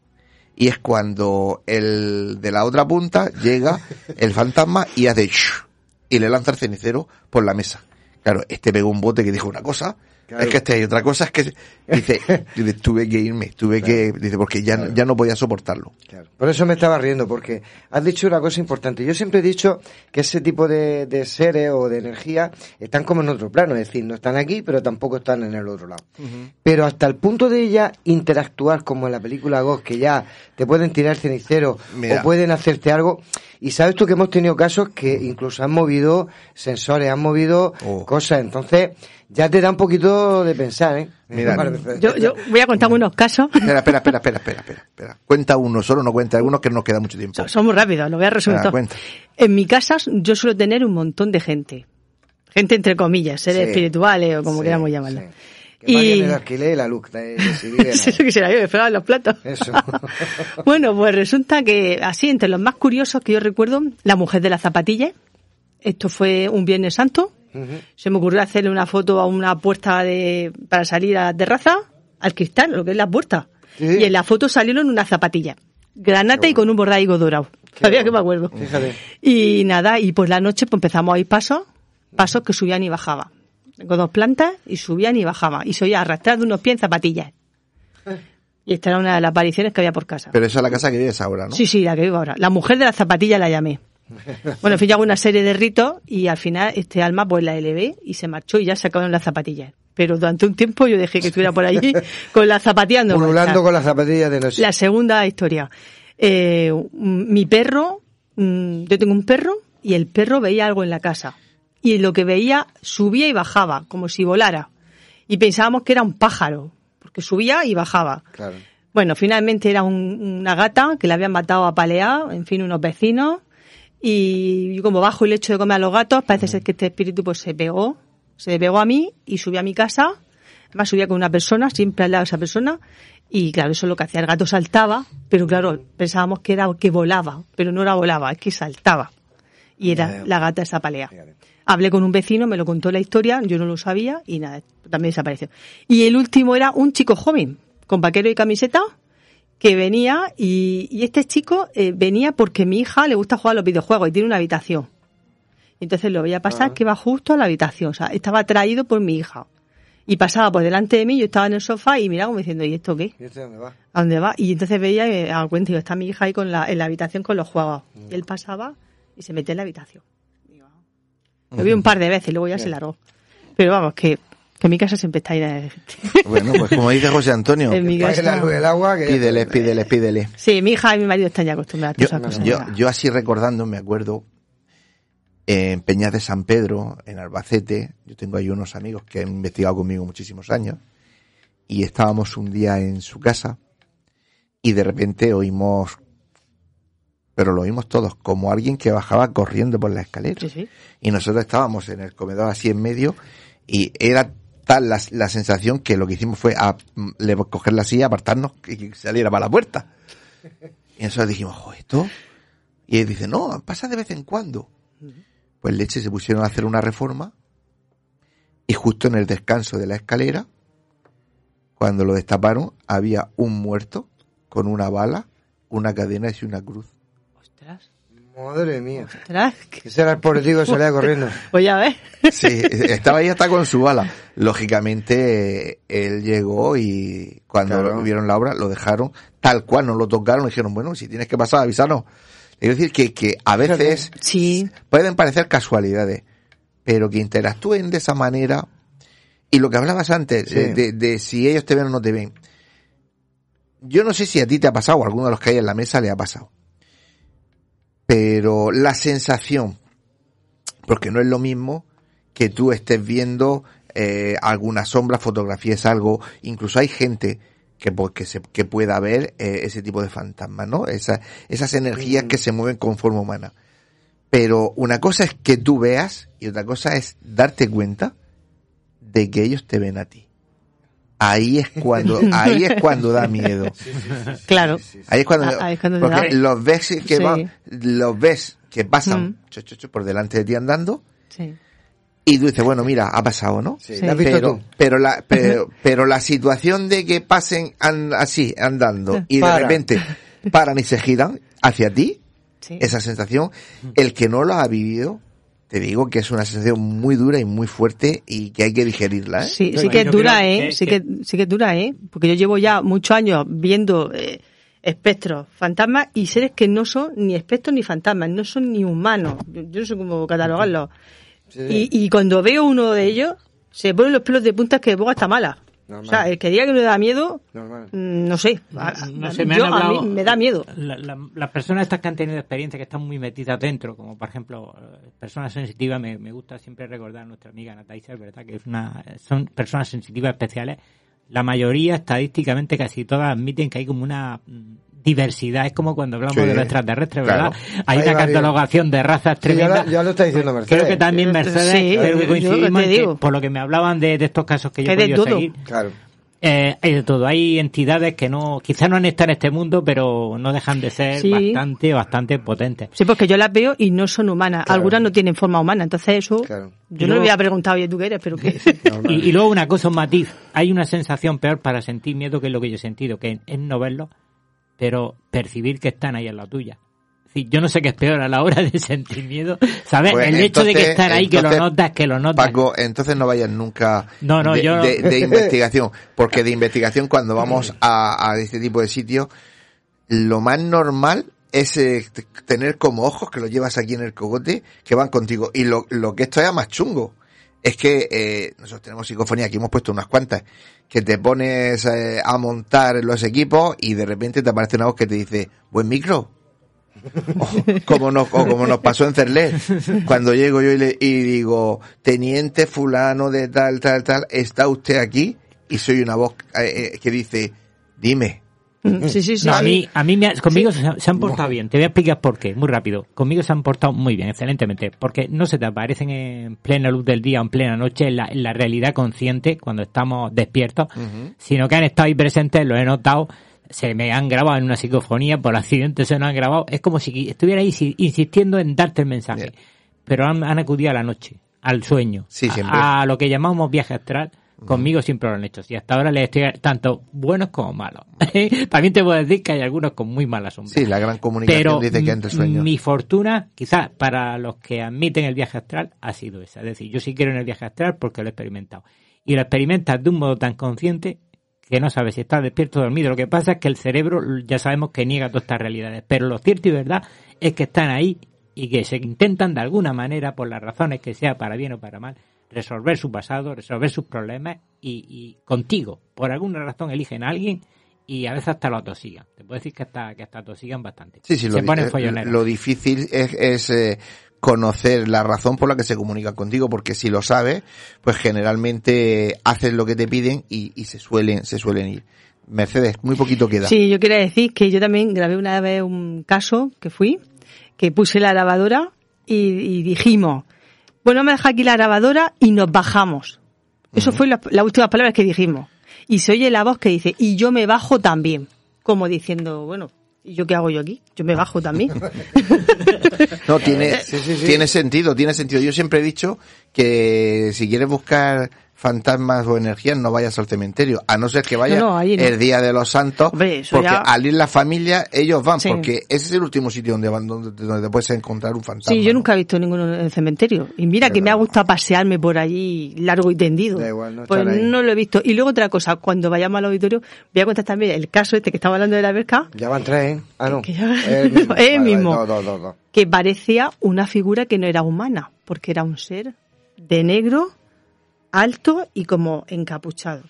Y es cuando el de la otra punta llega el fantasma y hace shh, y le lanza el cenicero por la mesa. Claro, este pegó un bote que dijo una cosa, Claro. es que este hay otra cosa, es que dice, dice, tuve que irme, tuve que, dice, porque ya, no- ya no podía soportarlo. Claro. Por eso me estaba riendo, porque has dicho una cosa importante. Yo siempre he dicho que ese tipo de, de seres o de energía están como en otro plano, es decir, no están aquí, pero tampoco están en el otro lado. Pero hasta el punto de ya interactuar como en la película Ghost, que ya te pueden tirar cenicero Mira. o pueden hacerte algo. Y sabes tú que hemos tenido casos que incluso han movido sensores, han movido Oh. cosas. Entonces, ya te da un poquito de pensar, ¿eh? Mira, Yo, yo voy a contar unos casos. Espera, espera, espera, espera, espera, espera, espera. Cuenta uno solo, no cuenta algunos que no nos queda mucho tiempo. Muy rápidos, lo voy a resumir Ah, todo. cuenta. En mi casa yo suelo tener un montón de gente. Gente entre comillas, seres Sí. espirituales o como Sí, queramos llamarlo. sí. Que Y el alquiler y la luz. viven eso yo, me fregaban los platos. Eso. bueno, pues resulta que así, entre los más curiosos que yo recuerdo, la mujer de la zapatilla. Esto fue un Viernes Santo. Se me ocurrió hacerle una foto a una puerta de, para salir a la terraza, al cristal, lo que es la puerta. Sí. Y en la foto salieron una zapatilla. Granate y con un bordaigo dorado. Todavía que me acuerdo. Fíjate. Y nada, y por la noche pues empezamos a oír pasos, pasos que subían y bajaban. Tengo dos plantas y subían y bajaban. Y se oía arrastrar de unos pies en zapatillas. Y esta era una de las apariciones que había por casa. Pero esa es la casa que vives ahora, ¿no? Sí, sí, la que vivo ahora. La mujer de la zapatilla la llamé. Bueno, en fin, yo hago una serie de ritos y al final este alma pues la elevé y se marchó y ya se acabaron las zapatillas. Pero durante un tiempo yo dejé que estuviera por allí con las zapatillas no Pululando con las zapatillas de noche. La segunda historia. Eh, mi perro, mm, yo tengo un perro y el perro veía algo en la casa. Y lo que veía subía y bajaba, como si volara. Y pensábamos que era un pájaro, porque subía y bajaba. Claro. Bueno, finalmente era un- una gata que le habían matado a palear, en fin, unos vecinos. Y yo como bajo y le echo de comer a los gatos, parece ser que este espíritu pues se pegó, se pegó a mí y subió a mi casa. Además subía con una persona, siempre al lado de esa persona. Y claro, eso es lo que hacía. El gato saltaba, pero claro, pensábamos que era que volaba, pero no era volaba, es que saltaba. Y era la gata esa palea. Hablé con un vecino, me lo contó la historia, yo no lo sabía y nada, también desapareció. Y el último era un chico joven, con vaquero y camiseta, que venía y, y este chico eh, venía porque mi hija le gusta jugar a los videojuegos y tiene una habitación. Y entonces lo veía pasar que va justo a la habitación, o sea, estaba atraído por mi hija. Y pasaba por delante de mí, yo estaba en el sofá y miraba como diciendo, ¿y esto qué? ¿Y este dónde va? ¿A dónde va? Y entonces veía y me daba cuenta, digo, está mi hija ahí con la, en la habitación con los juegos. Y él pasaba y se metía en la habitación. Ah. Lo vi un par de veces, luego ya se largó. Pero vamos, que, que mi casa siempre está llena de gente. Bueno, pues como dice José Antonio, En mi la casa. luz del agua. Que pídele, pídele, pídele. Sí, mi hija y mi marido están ya acostumbrados a Yo, todas esas yo, cosas. yo así recordando, me acuerdo, en Peñas de San Pedro, en Albacete, yo tengo ahí unos amigos que han investigado conmigo muchísimos años, y estábamos un día en su casa, y de repente oímos, pero lo oímos todos, como alguien que bajaba corriendo por la escalera. Sí, sí. Y nosotros estábamos en el comedor así en medio, y era tal la, la sensación que lo que hicimos fue a, le- coger la silla, apartarnos y que saliera para la puerta. Y nosotros dijimos, jo, esto. Y él dice, no, pasa de vez en cuando. Pues leche se pusieron a hacer una reforma y justo en el descanso de la escalera, cuando lo destaparon, había un muerto con una bala, una cadena y una cruz. Madre mía. ostras. que- Ese era el pobre tío que salía corriendo. Pues ya ves. Sí, estaba ahí hasta con su bala. Lógicamente, él llegó y cuando Claro. vieron la obra lo dejaron tal cual, no lo tocaron, dijeron, bueno, si tienes que pasar, avísanos. Quiero decir que, que a veces Sí. pueden parecer casualidades, pero que interactúen de esa manera. Y lo que hablabas antes, Sí. de, de- de si ellos te ven o no te ven. Yo no sé si a ti te ha pasado o a alguno de los que hay en la mesa le ha pasado. Pero la sensación, porque no es lo mismo que tú estés viendo eh, alguna sombra, fotografías algo, incluso hay gente que, pues, que, se, que pueda ver eh, ese tipo de fantasmas, ¿no? Esa, esas energías que se mueven con forma humana. Pero una cosa es que tú veas y otra cosa es darte cuenta de que ellos te ven a ti. Ahí es cuando, ahí es cuando da miedo. Claro. Ahí es cuando, Ah, ahí es cuando porque da. los ves que Sí. van, los ves que pasan Mm. cho, cho, cho, por delante de ti andando Sí. y tú dices, bueno, mira, ha pasado, ¿no? Sí, Sí. ¿la has visto pero, tú? pero la, pero, pero la situación de que pasen an- así, andando, y de Para. repente paran y se giran hacia ti, Sí. esa sensación, el que no lo ha vivido, te digo que es una sensación muy dura y muy fuerte y que hay que digerirla, ¿eh? Sí, sí que es dura, ¿eh? sí que- sí que es dura, ¿eh? Porque yo llevo ya muchos años viendo eh, espectros, fantasmas y seres que no son ni espectros ni fantasmas, no son ni humanos. Yo, yo no sé cómo catalogarlos. Y, y cuando veo uno de ellos, se ponen los pelos de punta que de boca está mala. Normal. O sea, el que diga que no le da miedo, Normal. mm, no sé. A- No a- sé, me yo- a mí me da miedo. La- la- las personas estas que han tenido experiencia, que están muy metidas dentro, como por ejemplo eh, personas sensitivas, me, me gusta siempre recordar a nuestra amiga Nataisa, ¿verdad? Que es una, son personas sensitivas especiales. La mayoría, estadísticamente, casi todas admiten que hay como una mm, diversidad. Es como cuando hablamos Sí, de los extraterrestres, claro. ¿verdad? Hay Hay una varios. catalogación de razas Sí, ya, lo, ya lo está diciendo Mercedes. Creo que también Mercedes, Sí, creo que coincidimos que, por lo que me hablaban de, de estos casos que yo he podido todo. seguir, Claro. eh, hay de todo. Hay entidades que no, quizás no han estado en este mundo, pero no dejan de ser Sí. bastante, bastante potentes. Sí, porque yo las veo y no son humanas. Claro. Algunas no tienen forma humana. Entonces eso, Claro. yo no le había preguntado, oye, ¿tú qué eres? Pero. Y, y luego una cosa, un matiz. Hay una sensación peor para sentir miedo que es lo que yo he sentido, que es no verlo, pero percibir que están ahí en la tuya. Yo no sé qué es peor a la hora de sentir miedo. ¿Sabes? Pues el hecho de que están ahí, que lo notas, que lo notas. Paco, entonces no vayas nunca No, no, de, yo- de- de investigación, porque de investigación cuando vamos a, a este tipo de sitios, lo más normal es eh, tener como ojos que los llevas aquí en el cogote que van contigo. Y lo, lo que esto es más chungo es que eh, nosotros tenemos psicofonía, aquí hemos puesto unas cuantas, que te pones eh, a montar los equipos y de repente te aparece una voz que te dice, buen micro. O como nos, como nos pasó en Cerlet, cuando llego yo y, le, y digo, teniente fulano de tal, tal, tal, ¿está usted aquí? Y soy una voz eh, eh, que dice, dime. Sí, sí, sí. No, a sí. mí, a mí me ha- conmigo se, se han portado bien. Te voy a explicar por qué, muy rápido. Conmigo se han portado muy bien, excelentemente. Porque no se te aparecen en plena luz del día o en plena noche, en la, en la realidad consciente, cuando estamos despiertos, sino que han estado ahí presentes, lo he notado, se me han grabado en una psicofonía, por accidente se nos han grabado. Es como si estuviera ahí si- insistiendo en darte el mensaje. Bien. Pero han, han acudido a la noche, al sueño, Sí, a- siempre. a, lo que llamamos viaje astral. Conmigo siempre lo han hecho. Y hasta ahora les estoy tanto buenos como malos. También te puedo decir que hay algunos con muy mala sombra. Sí, la gran comunicación Pero dice que entre sueños. mi fortuna, quizás para los que admiten el viaje astral, ha sido esa. Es decir, yo sí quiero en el viaje astral porque lo he experimentado. Y lo experimentas de un modo tan consciente que no sabes si estás despierto o dormido. Lo que pasa es que el cerebro ya sabemos que niega todas estas realidades. Pero lo cierto y verdad es que están ahí y que se intentan de alguna manera, por las razones que sea, para bien o para mal, resolver su pasado, resolver sus problemas y, y contigo. Por alguna razón eligen a alguien y a veces hasta lo atosigan. Te puedo decir que hasta, que hasta atosigan bastante. Sí, sí, se lo, ponen di- eh, folloneros. lo difícil es, es, eh, conocer la razón por la que se comunican contigo, porque si lo sabes, pues generalmente haces lo que te piden y, y se suelen, se suelen ir. Mercedes, muy poquito queda. Sí, yo quería decir que yo también grabé una vez un caso que fui, que puse la grabadora y, y dijimos, bueno, me deja aquí la grabadora y nos bajamos. Eso fue la- las últimas palabras que dijimos. Y se oye la voz que dice, y yo me bajo también. Como diciendo, bueno, ¿y yo qué hago yo aquí? Yo me bajo también. No, tiene, Sí, sí, sí. tiene sentido, tiene sentido. Yo siempre he dicho que si quieres buscar fantasmas o energías, no vayas al cementerio, a no ser que vayas No, no, ahí no. el día de los santos, Hombre, porque ya- al ir la familia, ellos van, Sí. porque ese es el último sitio donde van, donde, donde te puedes encontrar un fantasma. Sí, yo nunca he visto ninguno en el cementerio. Y mira que me ha gustado pasearme por allí largo y tendido. Da igual, no pues no lo he visto. Y luego otra cosa, cuando vayamos al auditorio, voy a contar también el caso este que estaba hablando de la Berca, Ya van tres, ¿eh? Ah, no. Que ya- Es el mismo. Vale, vale, que parecía una figura que no era humana, porque era un ser de negro, alto y como encapuchado.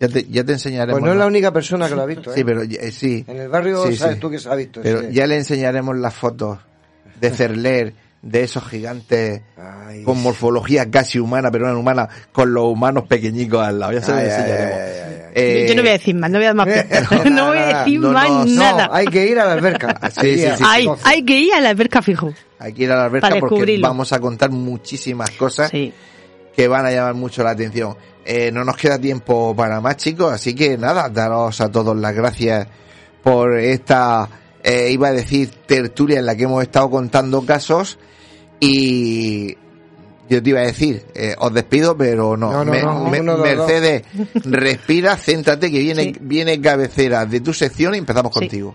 Ya te, ya te enseñaremos. Pues no es la única persona que lo ha visto, ¿eh? Sí, pero eh, sí. En el barrio Sí, sabes sí. tú que se ha visto. Pero sí. ya le enseñaremos las fotos de Cerler, de esos gigantes Ay, con morfología casi humana, pero no humana, con los humanos pequeñicos al lado. Ya se lo Ay, enseñaremos. ay. Eh, Yo no voy a decir más, no voy a dar más pistas. no voy a decir no, más no, no, nada. No, hay que ir a la alberca. Sí, sí, sí, hay, sí. hay que ir a la alberca fijo. Hay que ir a la alberca porque vamos a contar muchísimas cosas Sí. Que van a llamar mucho la atención. Eh, no nos queda tiempo para más, chicos, así que nada, daros a todos las gracias por esta, eh, iba a decir, tertulia en la que hemos estado contando casos y yo te iba a decir, eh, os despido, pero no. No, no, Me- no, me- uno, dos, Mercedes, respira, céntrate que viene, Sí. viene cabecera de tu sección y empezamos Sí. contigo.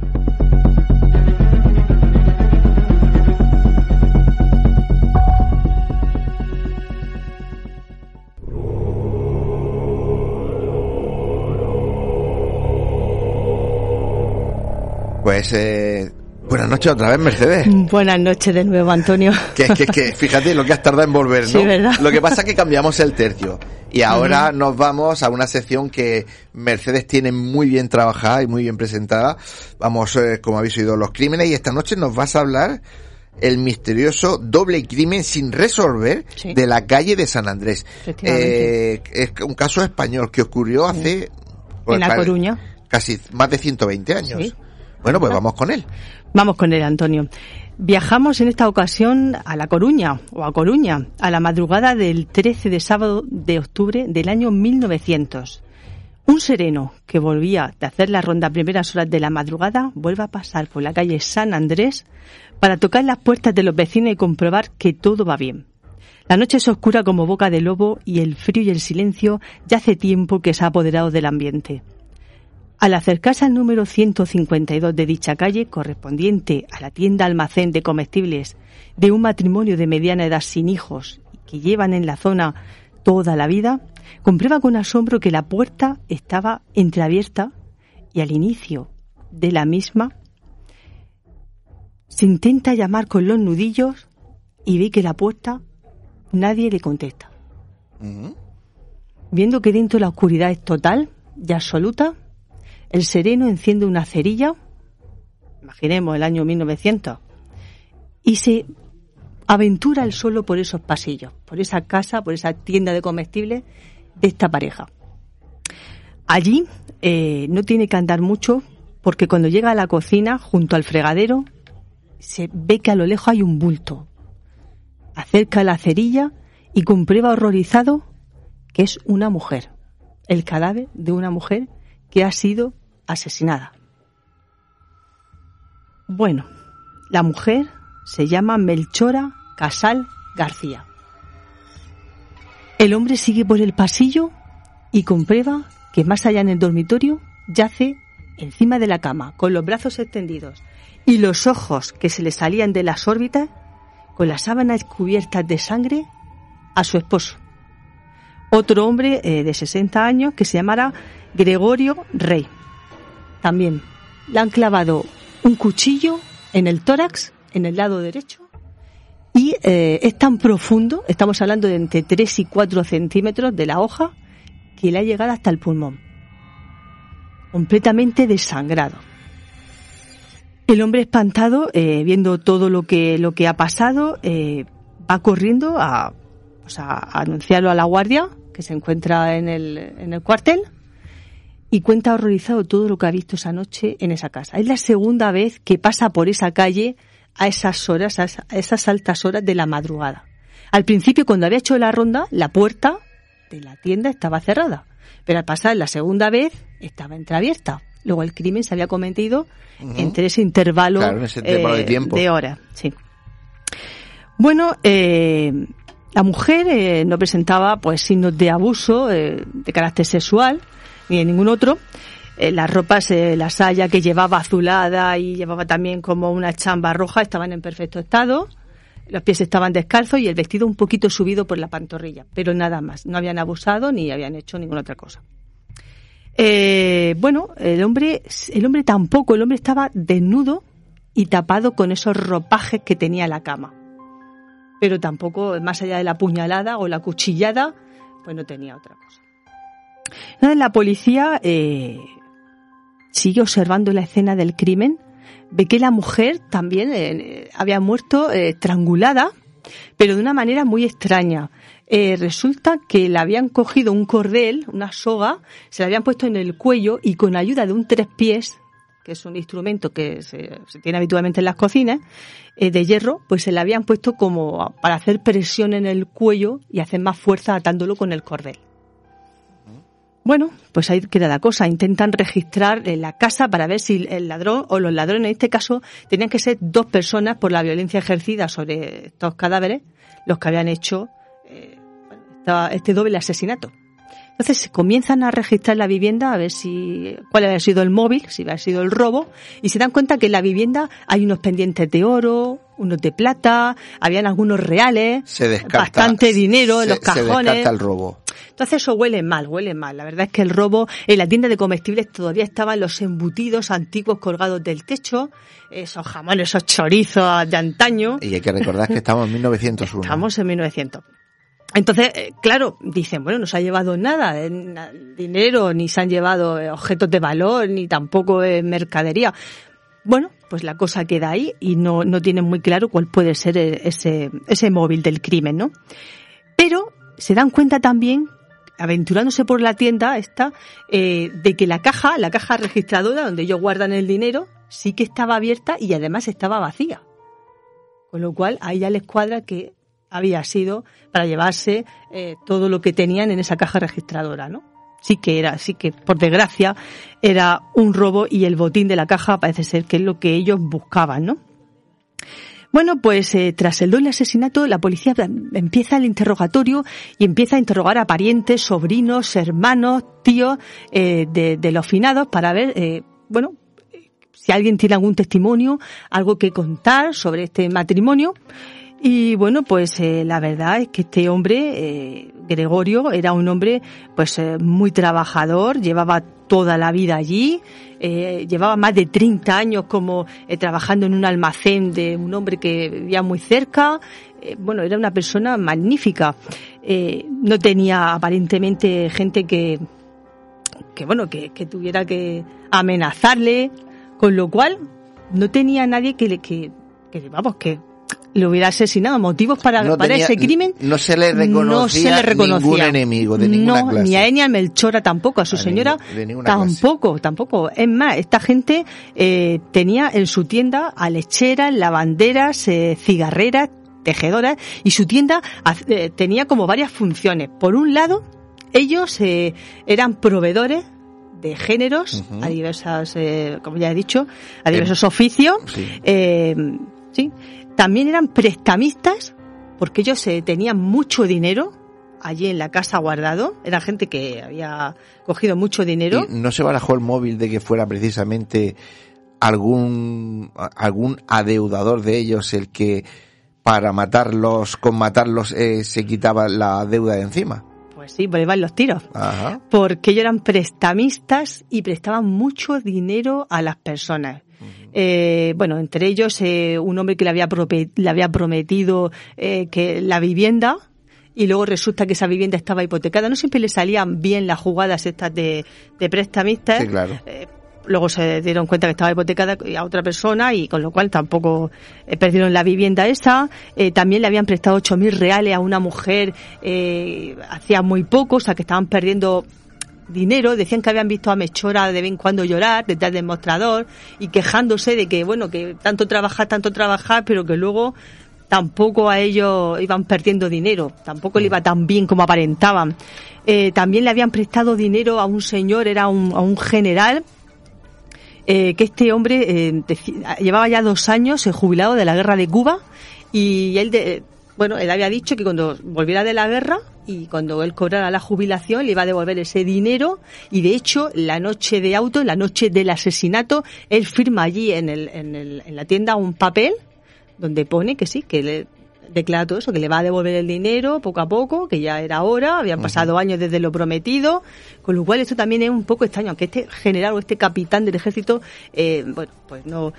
Pues, eh, buenas noches otra vez, Mercedes. Buenas noches de nuevo, Antonio. Que, que, que fíjate lo que has tardado en volver, ¿no? Sí, ¿verdad? Lo que pasa es que cambiamos el tercio. Y ahora nos vamos a una sección que Mercedes tiene muy bien trabajada y muy bien presentada. Vamos, eh, como habéis oído, los crímenes. Y esta noche nos vas a hablar el misterioso doble crimen sin resolver Sí. de la calle de San Andrés. Eh, es un caso español que ocurrió hace... pues, En La Coruña. Casi más de 120 años. Sí. Bueno, pues vamos con él. Vamos con él, Antonio. Viajamos en esta ocasión a La Coruña, o a Coruña, a la madrugada del 13 de sábado de octubre del año 1900. Un sereno que volvía de hacer la ronda a primeras horas de la madrugada vuelve a pasar por la calle San Andrés para tocar las puertas de los vecinos y comprobar que todo va bien. La noche es oscura como boca de lobo y el frío y el silencio ya hace tiempo que se ha apoderado del ambiente. Al acercarse al número 152 de dicha calle, correspondiente a la tienda almacén de comestibles de un matrimonio de mediana edad sin hijos que llevan en la zona toda la vida, comprueba con asombro que la puerta estaba entreabierta y al inicio de la misma se intenta llamar con los nudillos y ve que la puerta nadie le contesta. Viendo que dentro la oscuridad es total y absoluta, el sereno enciende una cerilla, imaginemos el año 1900, y se aventura él solo por esos pasillos, por esa casa, por esa tienda de comestibles de esta pareja. Allí eh, no tiene que andar mucho porque cuando llega a la cocina, junto al fregadero, se ve que a lo lejos hay un bulto. Acerca la cerilla y comprueba horrorizado que es una mujer, el cadáver de una mujer que ha sido asesinada. Bueno, la mujer se llama Melchora Casal García. El hombre sigue por el pasillo y comprueba que más allá en el dormitorio yace encima de la cama, con los brazos extendidos y los ojos que se le salían de las órbitas, con las sábanas cubiertas de sangre, a su esposo. Otro hombre eh, de 60 años que se llamara Gregorio Rey. También le han clavado un cuchillo en el tórax, en el lado derecho, y eh, es tan profundo, estamos hablando de entre 3 y 4 centímetros de la hoja, que le ha llegado hasta el pulmón. Completamente desangrado. El hombre espantado, eh, viendo todo lo que, lo que ha pasado, eh, va corriendo a, pues a, a anunciarlo a la guardia, que se encuentra en el, en el cuartel, y cuenta horrorizado todo lo que ha visto esa noche en esa casa. Es la segunda vez que pasa por esa calle a esas horas, a esa- a esas altas horas de la madrugada. Al principio, cuando había hecho la ronda, la puerta de la tienda estaba cerrada, pero al pasar la segunda vez estaba entreabierta. Luego el crimen se había cometido entre ese intervalo, Claro, en ese intervalo de eh, tiempo. de horas. Sí. Bueno, eh, la mujer eh, no presentaba pues signos de abuso eh, de carácter sexual ni de ningún otro. eh, las ropas, la saya que llevaba azulada y llevaba también como una chamba roja estaban en perfecto estado. Los pies estaban descalzos y el vestido un poquito subido por la pantorrilla, pero nada más. No habían abusado ni habían hecho ninguna otra cosa. Eh, bueno, el hombre, el hombre tampoco, el hombre estaba desnudo y tapado con esos ropajes que tenía la cama. Pero tampoco, más allá de la puñalada o la cuchillada, pues no tenía otra cosa. Entonces la policía eh, sigue observando la escena del crimen, ve que la mujer también eh, había muerto eh, estrangulada, pero de una manera muy extraña. Resulta que le habían cogido un cordel, una soga, se la habían puesto en el cuello y con ayuda de un tres pies, que es un instrumento que se, tiene habitualmente en las cocinas, eh, de hierro, pues se le habían puesto como para hacer presión en el cuello y hacer más fuerza atándolo con el cordel. Bueno, pues ahí queda la cosa. Intentan registrar en la casa para ver si el ladrón o los ladrones, en este caso, tenían que ser dos personas por la violencia ejercida sobre estos cadáveres, los que habían hecho eh, este doble asesinato. Entonces comienzan a registrar la vivienda a ver si cuál había sido el móvil, si había sido el robo, y se dan cuenta que en la vivienda hay unos pendientes de oro, unos de plata, habían algunos reales, Se descarta. bastante dinero en se- los Se cajones. descarta el robo. Entonces eso huele mal, huele mal. La verdad es que el robo en la tienda de comestibles todavía estaban los embutidos antiguos colgados del techo, esos jamones, esos chorizos de antaño. Y hay que recordar que estamos en 1901. Estamos en 1900. Entonces, eh, claro, dicen, bueno, no se ha llevado nada, eh, dinero, ni se han llevado eh, objetos de valor, ni tampoco mercadería. Bueno, pues la cosa queda ahí y no, no tienen muy claro cuál puede ser ese, ese móvil del crimen, ¿no? Pero se dan cuenta también, aventurándose por la tienda esta, eh, de que la caja, la caja registradora donde ellos guardan el dinero, sí que estaba abierta y además estaba vacía. Con lo cual, ahí ya les cuadra que había sido para llevarse eh, todo lo que tenían en esa caja registradora, ¿no? Sí que era, sí que por desgracia era un robo y el botín de la caja parece ser que es lo que ellos buscaban, ¿no? Bueno, pues eh, tras el doble asesinato, la policía empieza el interrogatorio y empieza a interrogar a parientes, sobrinos, hermanos, tíos eh, de, de los finados para ver, eh, bueno, si alguien tiene algún testimonio, algo que contar sobre este matrimonio. Y bueno, pues eh, la verdad es que este hombre, eh, Gregorio, era un hombre pues eh, muy trabajador, llevaba toda la vida allí, llevaba más de 30 años como trabajando en un almacén de un hombre que vivía muy cerca. Bueno, era una persona magnífica. No tenía aparentemente gente que, que bueno, que, que tuviera que amenazarle, con lo cual no tenía nadie que le, que, que vamos, que le hubiera asesinado. Motivos para, No para tenía- ese crimen. no se le no se reconocía le reconocía. ningún enemigo de ninguna no, clase. Ni a él ni a Melchora tampoco, a su A señora ningún- clase. tampoco, tampoco. Es más, esta gente eh, tenía en su tienda alecheras, lavanderas, eh, cigarreras, tejedoras y su tienda eh, tenía como varias funciones. Por un lado, ellos eh, eran proveedores de géneros a diversas, eh, como ya he dicho, a diversos oficios. sí. Eh, sí. También eran prestamistas porque ellos eh, tenían mucho dinero allí en la casa guardado. Era gente que había cogido mucho dinero. Y no se barajó el móvil de que fuera precisamente algún algún adeudador de ellos el que para matarlos con matarlos eh, se quitaba la deuda de encima. Pues sí, por ahí van los tiros. Ajá. Porque ellos eran prestamistas y prestaban mucho dinero a las personas. Eh, bueno, entre ellos eh, un hombre que le había, le había prometido eh, que la vivienda y luego resulta que esa vivienda estaba hipotecada. No siempre le salían bien las jugadas estas de, de prestamistas. Sí, claro. Eh, luego se dieron cuenta que estaba hipotecada a otra persona y con lo cual tampoco eh, perdieron la vivienda esa. Eh, también le habían prestado 8.000 reales a una mujer eh, hacía muy poco, o sea que estaban perdiendo dinero. Decían que habían visto a Mechora de vez en cuando llorar detrás del mostrador y quejándose de que, bueno, que tanto trabajar, tanto trabajar, pero que luego tampoco a ellos iban perdiendo dinero, tampoco le iba tan bien como aparentaban. Eh, también le habían prestado dinero a un señor, era un, a un general, eh, que este hombre eh, llevaba ya dos años jubilado de la guerra de Cuba y él de- bueno, él había dicho que cuando volviera de la guerra y cuando él cobrara la jubilación le iba a devolver ese dinero. Y de hecho la noche de auto, la noche del asesinato, él firma allí en, el, en, el, en la tienda un papel donde pone que sí, que le declara todo eso, que le va a devolver el dinero poco a poco, que ya era hora, habían pasado años desde lo prometido, con lo cual esto también es un poco extraño, aunque este general o este capitán del ejército, eh, bueno, pues no,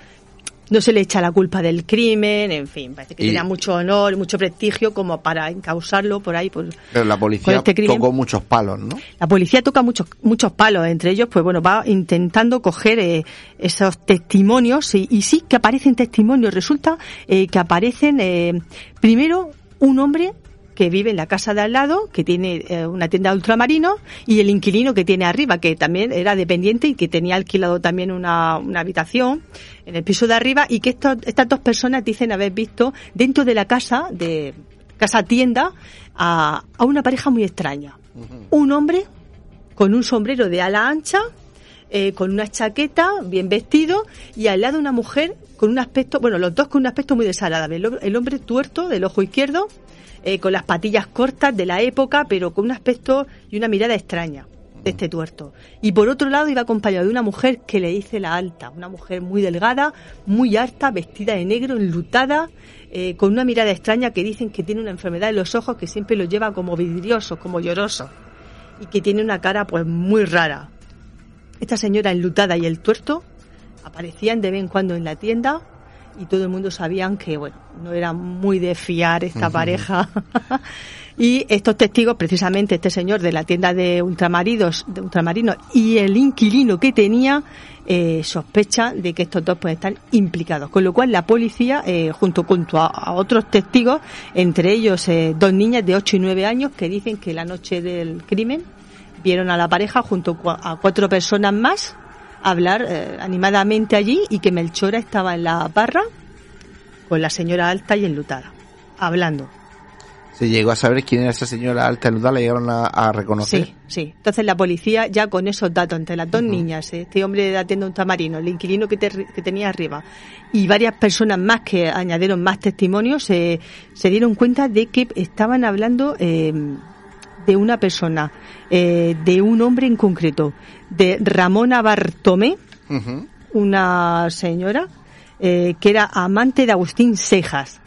no se le echa la culpa del crimen, en fin, parece que Y- tenía mucho honor, mucho prestigio como para encausarlo por ahí. Por, Pero la policía este tocó muchos palos, ¿no? La policía toca muchos muchos palos, entre ellos, pues bueno, va intentando coger eh, esos testimonios y, y sí que aparecen testimonios. Resulta eh, que aparecen eh, primero un hombre que vive en la casa de al lado, que tiene eh, una tienda de ultramarinos, y el inquilino que tiene arriba, que también era dependiente y que tenía alquilado también una, una habitación en el piso de arriba, y que estos, estas dos personas dicen haber visto dentro de la casa, de casa tienda, a, a una pareja muy extraña. Un hombre con un sombrero de ala ancha, eh, con una chaqueta, bien vestido, y al lado una mujer con un aspecto, bueno, los dos con un aspecto muy desagradable. El, el hombre tuerto del ojo izquierdo, eh, con las patillas cortas de la época, pero con un aspecto y una mirada extraña de este tuerto. Y por otro lado iba acompañado de una mujer que le dice la alta, una mujer muy delgada, muy alta, vestida de negro, enlutada, eh, con una mirada extraña que dicen que tiene una enfermedad en los ojos que siempre los lleva como vidriosos, como llorosos, y que tiene una cara pues muy rara. Esta señora enlutada y el tuerto aparecían de vez en cuando en la tienda y todo el mundo sabían que, bueno, no era muy de fiar esta pareja. y estos testigos, precisamente este señor de la tienda de ultramarinos, de ultramarinos y el inquilino que tenía, eh, sospecha de que estos dos pueden estar implicados. Con lo cual la policía, eh, junto, junto a, a otros testigos, entre ellos eh, dos niñas de 8 y 9 años que dicen que la noche del crimen vieron a la pareja junto a cuatro personas más hablar eh, animadamente allí y que Melchora estaba en la barra con la señora alta y enlutada, hablando. Se llegó a saber quién era esa señora alta en la llegaron a, a reconocer. Sí, sí. Entonces la policía ya con esos datos entre las dos niñas, este hombre de la tienda un tamarino, el inquilino que, te- que tenía arriba y varias personas más que añadieron más testimonios, eh, se dieron cuenta de que estaban hablando eh, de una persona, eh, de un hombre en concreto, de Ramona Bartomé, una señora eh, que era amante de Agustín Sejas.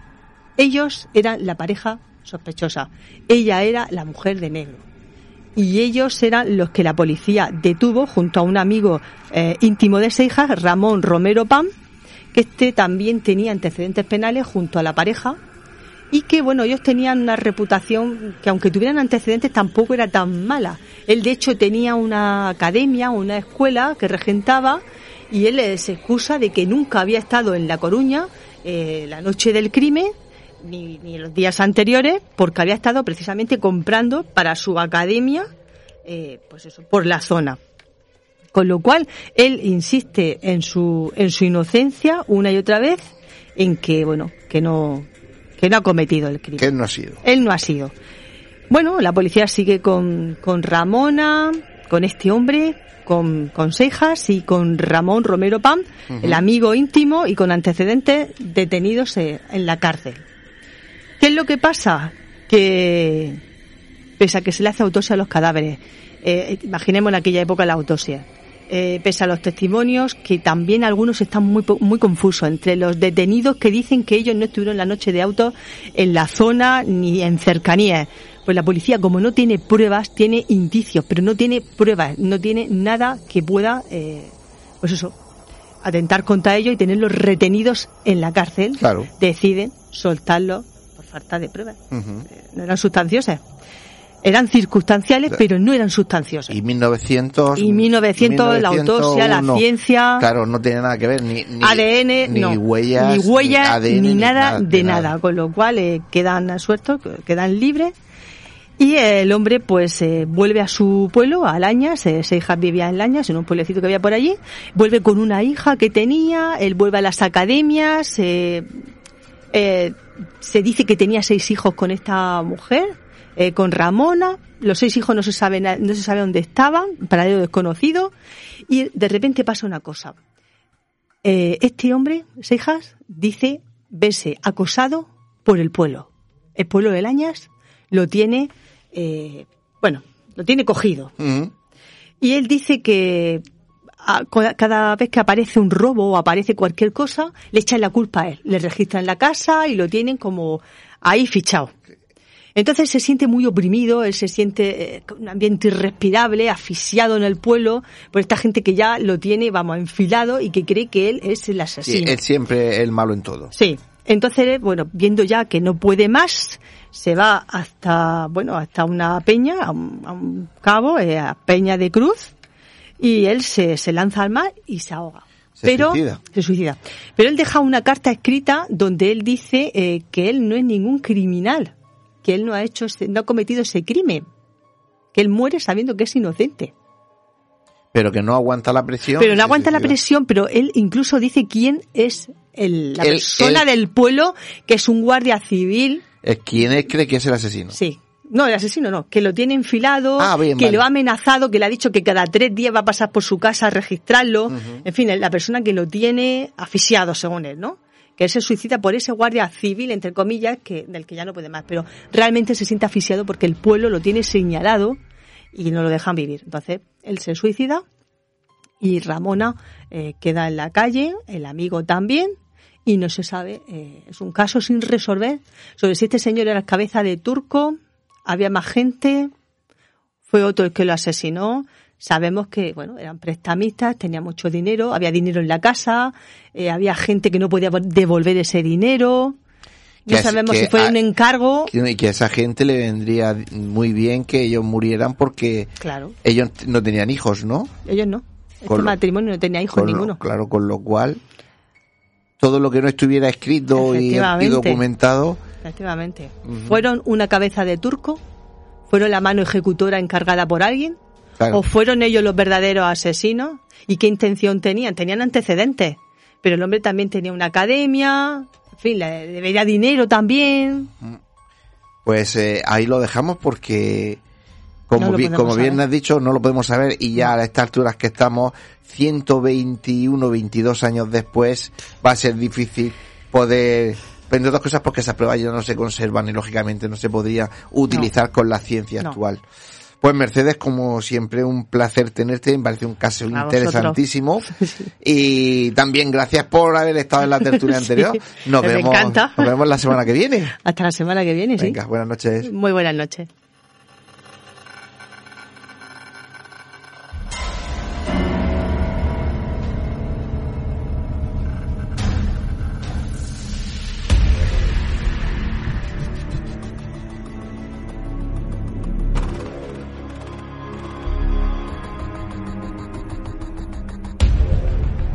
Ellos eran la pareja sospechosa. Ella era la mujer de negro. Y ellos eran los que la policía detuvo junto a un amigo eh, íntimo de Seijas, Ramón Romero Pam, que este también tenía antecedentes penales junto a la pareja y que bueno ellos tenían una reputación que aunque tuvieran antecedentes tampoco era tan mala. Él de hecho tenía una academia una escuela que regentaba y él se excusa de que nunca había estado en la Coruña eh, la noche del crimen ni, ni los días anteriores porque había estado precisamente comprando para su academia eh, pues eso por la zona. Con lo cual él insiste en su en su inocencia una y otra vez en que bueno que no que no ha cometido el crimen Que no ha sido. él no ha sido. Bueno, la policía sigue con, con Ramona, con este hombre, con, con Seijas y con Ramón Romero Pam, el amigo íntimo y con antecedentes detenidos en la cárcel. ¿Qué es lo que pasa? Que, pese a que se le hace autopsia a los cadáveres, eh, imaginemos en aquella época la autopsia, eh, pese a los testimonios, que también algunos están muy, muy confusos, entre los detenidos que dicen que ellos no estuvieron la noche de auto en la zona ni en cercanías. Pues la policía, como no tiene pruebas, tiene indicios, pero no tiene pruebas, no tiene nada que pueda, eh, pues eso, atentar contra ellos y tenerlos retenidos en la cárcel. Claro. Deciden soltarlos por falta de pruebas. Eh, No eran sustanciosas. Eran circunstanciales, pero no eran sustanciosas. Y 1900. Y 1900, la autopsia, la ciencia. Claro, no tiene nada que ver, ni, ni ADN, ni no. huellas, ni, huellas, ADN, ni nada de nada, con lo cual eh, quedan sueltos, quedan libres. Y el hombre pues eh, vuelve a su pueblo, a Lañas, eh, seis hijas vivía en Lañas, en un pueblecito que había por allí, vuelve con una hija que tenía, él vuelve a las academias, eh, eh, se dice que tenía seis hijos con esta mujer, eh, con Ramona, los seis hijos no se sabe, no se sabe dónde estaban, paradero desconocido, y de repente pasa una cosa. Eh, este hombre, Seijas, dice verse acosado por el pueblo. el pueblo de Lañas lo tiene, eh, bueno, lo tiene cogido. Ujú. Y él dice que a- co- cada vez que aparece un robo o aparece cualquier cosa, le echan la culpa a él. Le registran la casa y lo tienen como ahí fichado. Entonces se siente muy oprimido, él se siente eh, con un ambiente irrespirable, asfixiado en el pueblo, por esta gente que ya lo tiene, vamos, enfilado y que cree que él es el Sí, asesino. él siempre el malo en todo. Sí. Entonces, bueno, viendo ya que no puede más, se va hasta, bueno, hasta una peña, a un, a un cabo, eh, a Peña de Cruz, y él se, se lanza al mar y se ahoga. Se Pero, suicida. se suicida. Pero él deja una carta escrita donde él dice eh, que él no es ningún criminal, que él no ha hecho, no ha cometido ese crimen, que él muere sabiendo que es inocente. Pero que no aguanta la presión. Pero no aguanta la presión, pero él incluso dice quién es el, la persona del pueblo, que es un guardia civil. Es quien él cree que es el asesino. Sí. No, el asesino no, que lo tiene enfilado, Ah, bien, que vale. lo ha amenazado, que le ha dicho que cada tres días va a pasar por su casa a registrarlo. En fin, la persona que lo tiene asfixiado, según él, ¿no? Que él se suicida por ese guardia civil, entre comillas, que, del que ya no puede más. Pero realmente se siente asfixiado porque el pueblo lo tiene señalado y no lo dejan vivir. Entonces, él se suicida y Ramona eh, queda en la calle, el amigo también, y no se sabe, eh, es un caso sin resolver sobre si este señor era cabeza de turco, había más gente, fue otro el que lo asesinó. Sabemos que, bueno, eran prestamistas, tenía mucho dinero, había dinero en la casa, eh, había gente que no podía devolver ese dinero. No sabemos que si fue a- un encargo. Y que a esa gente le vendría muy bien que ellos murieran porque Claro, ellos no tenían hijos, ¿no? ellos no. Este Con matrimonio no tenía hijos lo- ninguno. claro, con lo cual todo lo que no estuviera escrito y, y Efectivamente. documentado, Efectivamente. Fueron una cabeza de turco, fueron la mano ejecutora encargada por alguien, claro, o fueron ellos los verdaderos asesinos. ¿Y qué intención tenían? Tenían antecedentes. Pero el hombre también tenía una academia, en fin, le debería dinero también. pues eh, ahí lo dejamos porque como, No bien, como bien saber. has dicho, no lo podemos saber y ya a estas alturas que estamos, 121, 22 años después, va a ser difícil poder, entre otras cosas porque esas pruebas ya no se conservan y lógicamente no se podría utilizar con la ciencia No. actual. Pues Mercedes, como siempre, un placer tenerte, me parece un caso A interesantísimo. Sí. Y también gracias por haber estado en la tertulia Sí, anterior. Nos me vemos, encanta. nos vemos la semana que viene. Hasta la semana que viene, sí. Venga, buenas noches. Muy buenas noches.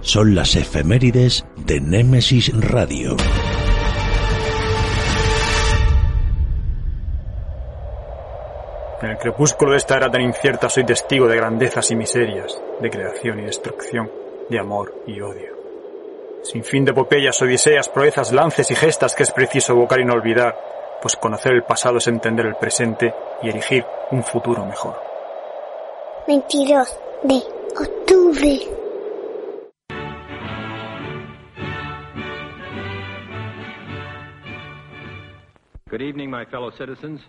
son las efemérides de Némesis Radio. En el crepúsculo de esta era tan incierta soy testigo de grandezas y miserias, de creación y destrucción, de amor y odio. Sin fin de epopeyas, odiseas, proezas, lances y gestas que es preciso evocar y no olvidar, pues conocer el pasado es entender el presente y erigir un futuro mejor. 22 de octubre. Good evening, my fellow citizens.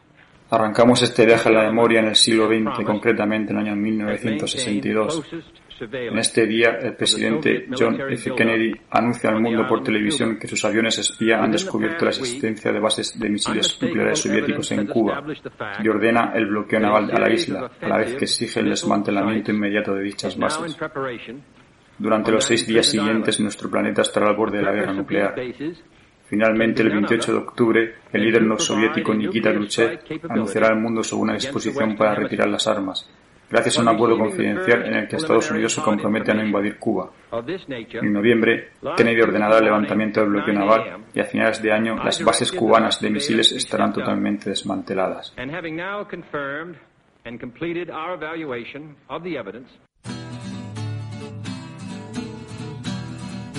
Arrancamos este viaje a la memoria en el siglo XX, concretamente en el año 1962. En este día, el presidente John F. Kennedy anuncia al mundo por televisión que sus aviones espía han descubierto la existencia de bases de misiles nucleares soviéticos en Cuba y ordena el bloqueo naval a la isla, a la vez que exige el desmantelamiento inmediato de dichas bases. Durante los seis días siguientes, nuestro planeta estará al borde de la guerra nuclear. Finalmente, el 28 de octubre, el líder norsoviético Nikita Khrushchev anunciará al mundo su una disposición para retirar las armas, gracias a un acuerdo confidencial en el que Estados Unidos se compromete a no invadir Cuba. En noviembre, Kennedy ordenará el levantamiento del bloqueo naval y a finales de año las bases cubanas de misiles estarán totalmente desmanteladas.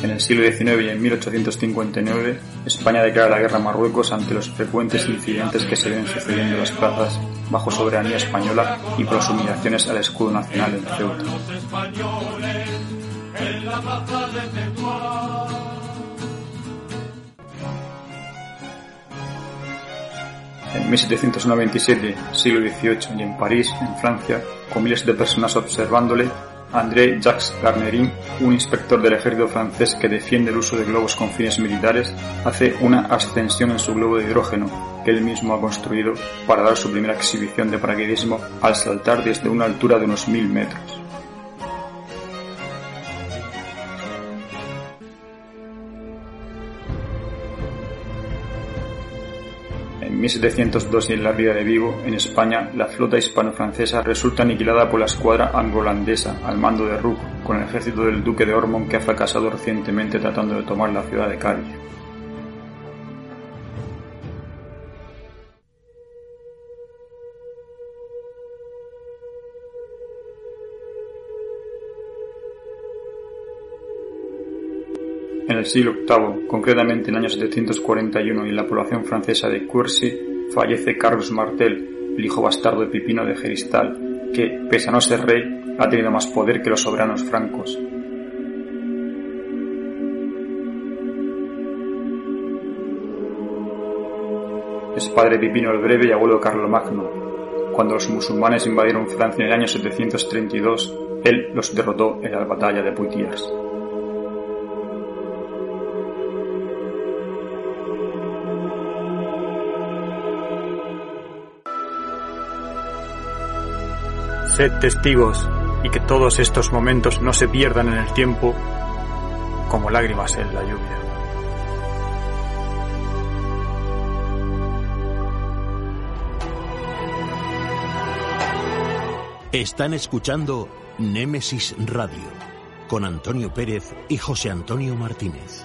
En el siglo XIX y en 1859, España declara la guerra a Marruecos ante los frecuentes incidentes que se ven sucediendo en las plazas bajo soberanía española y por las humillaciones al escudo nacional en Ceuta. En 1797, siglo XVIII, y en París, en Francia, con miles de personas observándole, André Jacques Garnerin, un inspector del ejército francés que defiende el uso de globos con fines militares, hace una ascensión en su globo de hidrógeno que él mismo ha construido para dar su primera exhibición de paracaidismo al saltar desde una altura de unos mil metros. 1702 y en la Ría de Vigo, en España, la flota hispano-francesa resulta aniquilada por la escuadra anglo-holandesa al mando de Rooke, con el ejército del duque de Ormond que ha fracasado recientemente tratando de tomar la ciudad de Cádiz. El siglo VIII, concretamente en el año 741 y en la población francesa de Quercy, fallece Carlos Martel, el hijo bastardo de Pipino de Geristal, que, pese a no ser rey, ha tenido más poder que los soberanos francos. Es padre Pipino el Breve y abuelo Carlomagno. Cuando los musulmanes invadieron Francia en el año 732, él los derrotó en la batalla de Poitiers. Sed testigos y que todos estos momentos no se pierdan en el tiempo como lágrimas en la lluvia. Están escuchando Némesis Radio con Antonio Pérez y José Antonio Martínez.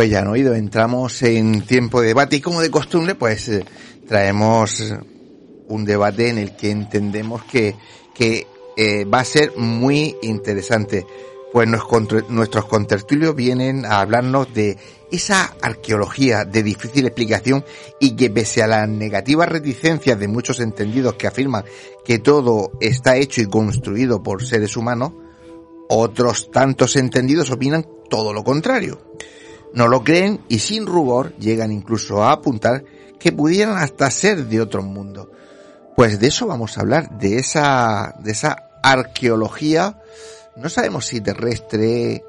Pues ya han oído, entramos en tiempo de debate y como de costumbre, pues eh, traemos un debate en el que entendemos que, que eh, va a ser muy interesante. Pues nuestros contertulios vienen a hablarnos de esa arqueología de difícil explicación y que pese a las negativas reticencias de muchos entendidos que afirman que todo está hecho y construido por seres humanos, otros tantos entendidos opinan todo lo contrario. No lo creen y sin rubor llegan incluso a apuntar que pudieran hasta ser de otro mundo. Pues de eso vamos a hablar, de esa, de esa arqueología, no sabemos si terrestre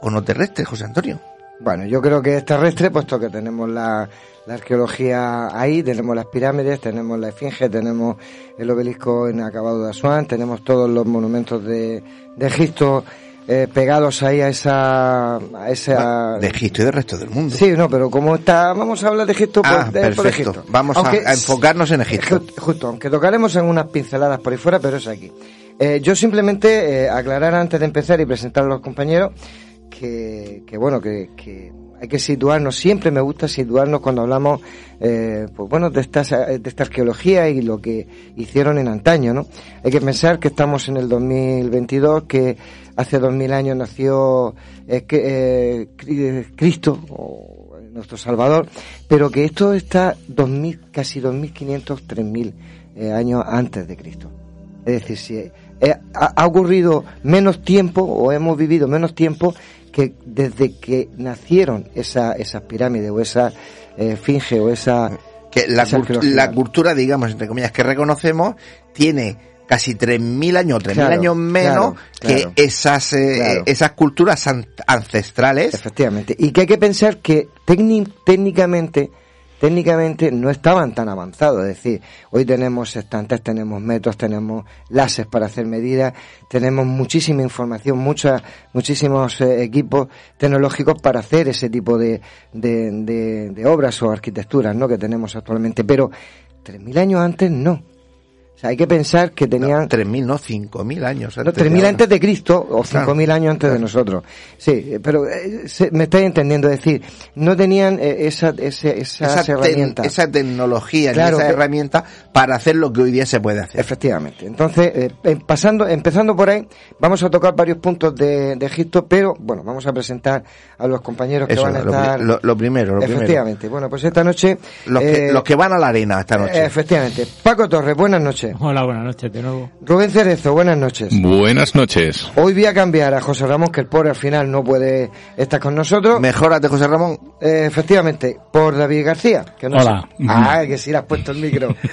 o no terrestre, José Antonio. Bueno, yo creo que es terrestre, puesto que tenemos la, la arqueología ahí, tenemos las pirámides, tenemos la esfinge, tenemos el obelisco en acabado de Asuán, tenemos todos los monumentos de, de Egipto eh, pegados ahí a esa, a esa... De Egipto y del resto del mundo. Sí, no, pero como está, vamos a hablar de Egipto, pues, ah, de, por perfecto. Egipto. Vamos a, a enfocarnos en Egipto. Justo, aunque tocaremos en unas pinceladas por ahí fuera, pero es aquí. Eh, yo simplemente eh, aclarar antes de empezar y presentar a los compañeros que, que bueno, que, que hay que situarnos, siempre me gusta situarnos cuando hablamos, eh, pues bueno, de, estas, de esta arqueología y lo que hicieron en antaño, ¿no? Hay que pensar que estamos en el 2022, que hace dos mil años nació eh, eh, Cristo, o nuestro Salvador, pero que esto está 2000, casi 2.500, 3.000 eh, años antes de Cristo. Es decir, si eh, ha ocurrido menos tiempo o hemos vivido menos tiempo que desde que nacieron esa, esas pirámides o esa eh, esfinge o esa... Que la, esa cult- arqueología. la cultura, digamos, entre comillas, que reconocemos, tiene casi 3.000 años, 3.000 Claro, años menos claro, claro. que esas, eh, esas culturas an- ancestrales. Efectivamente. Y que hay que pensar que técni- técnicamente, técnicamente no estaban tan avanzados. Es decir, hoy tenemos estantes, tenemos metros, tenemos láseres para hacer medidas, tenemos muchísima información, muchas, muchísimos eh, equipos tecnológicos para hacer ese tipo de, de, obras o arquitecturas, ¿no? Que tenemos actualmente. Pero 3.000 años antes no. Sea, hay que pensar que tenían... 3.000, no, 5.000 años. No, antes de 3.000 ahora. antes de Cristo o Claro, 5.000 años antes de nosotros. Sí, eh, pero eh, se- me estáis entendiendo, es decir, no tenían eh, esa, ese- esa, tec- herramientas. esa tecnología, ni Claro, esa que- herramienta para hacer lo que hoy día se puede hacer. Efectivamente. Entonces, eh, pasando, empezando por ahí, vamos a tocar varios puntos de, de Egipto, pero bueno, vamos a presentar a los compañeros que van a lo, estar. lo- lo primero, lo primero. efectivamente. Bueno, pues esta noche. Los, que, los que van a la arena esta noche. Efectivamente. Paco Torres, buenas noches. Hola, buenas noches de nuevo. Rubén Cerezo, buenas noches. Buenas noches. Hoy voy a cambiar a José Ramón, que el pobre al final no puede estar con nosotros. Mejórate, José Ramón. Eh, efectivamente, por David García. Que no Hola. sé- Ah, que sí le has puesto el micro.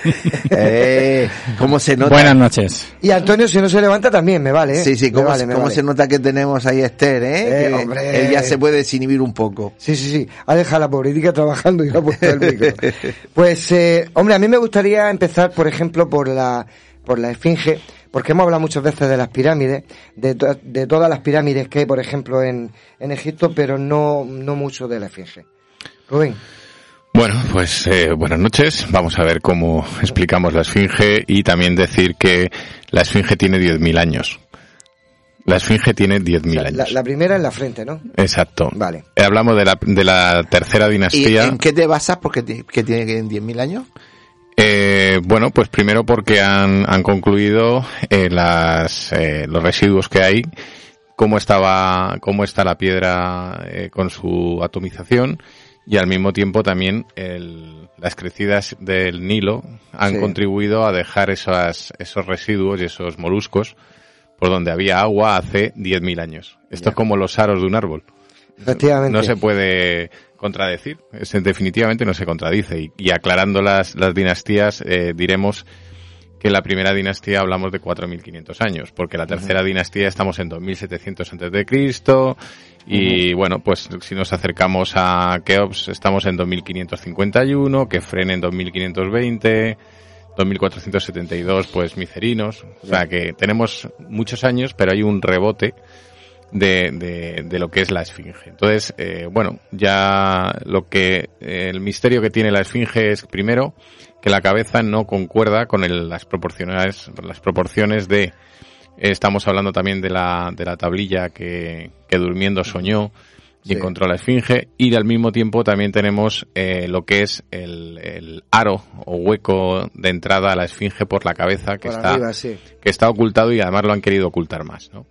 Eh, ¿Cómo se nota? Buenas noches. y Antonio, si no se levanta, también me vale. ¿eh? Sí, sí, ¿cómo, vale, cómo vale. se nota que tenemos ahí a Esther, eh? Eh, Que hombre. Él ya se puede desinhibir un poco. Sí, sí, sí. Ha dejado a la pobretica trabajando y ha puesto el micro. Pues, eh, hombre, a mí me gustaría empezar, por ejemplo, por la, por la esfinge, porque hemos hablado muchas veces de las pirámides, de, to- de todas las pirámides que hay, por ejemplo, en, en Egipto, pero no, no mucho de la esfinge. Rubén. Bueno, pues eh, buenas noches. Vamos a ver cómo explicamos la esfinge y también decir que la esfinge tiene 10.000 años. La esfinge tiene 10.000 La, años. la primera en la frente, ¿no? Exacto. Vale. Eh, Hablamos de la, de la tercera ¿Y dinastía. en qué te basas? Porque que tiene que en 10.000 años. Eh, bueno, pues primero porque han, han concluido eh, las, eh, los residuos que hay, cómo estaba, cómo está la piedra eh, con su atomización y al mismo tiempo también el- las crecidas del Nilo han Sí. contribuido a dejar esas, esos residuos y esos moluscos por donde había agua hace 10.000 años. Esto es como los aros de un árbol. Efectivamente. No se puede contradecir, es, definitivamente no se contradice. Y, y aclarando las, las dinastías, eh, diremos que en la primera dinastía hablamos de 4.500 años, porque la tercera dinastía estamos en 2.700 antes de Cristo y bueno, pues si nos acercamos a Keops estamos en 2.551, Kefren en 2.520, 2.472 pues Micerinos, o sea que tenemos muchos años, pero hay un rebote de, de, de lo que es la esfinge. Entonces, eh, bueno, ya lo que el misterio que tiene la esfinge es primero que la cabeza no concuerda con el- las proporciones las proporciones de eh, estamos hablando también de la de la tablilla que, que durmiendo soñó y Sí. encontró la esfinge y al mismo tiempo también tenemos eh, lo que es el, el aro o hueco de entrada a la esfinge por la cabeza que Por está arriba, sí. que está ocultado y además lo han querido ocultar más, ¿no?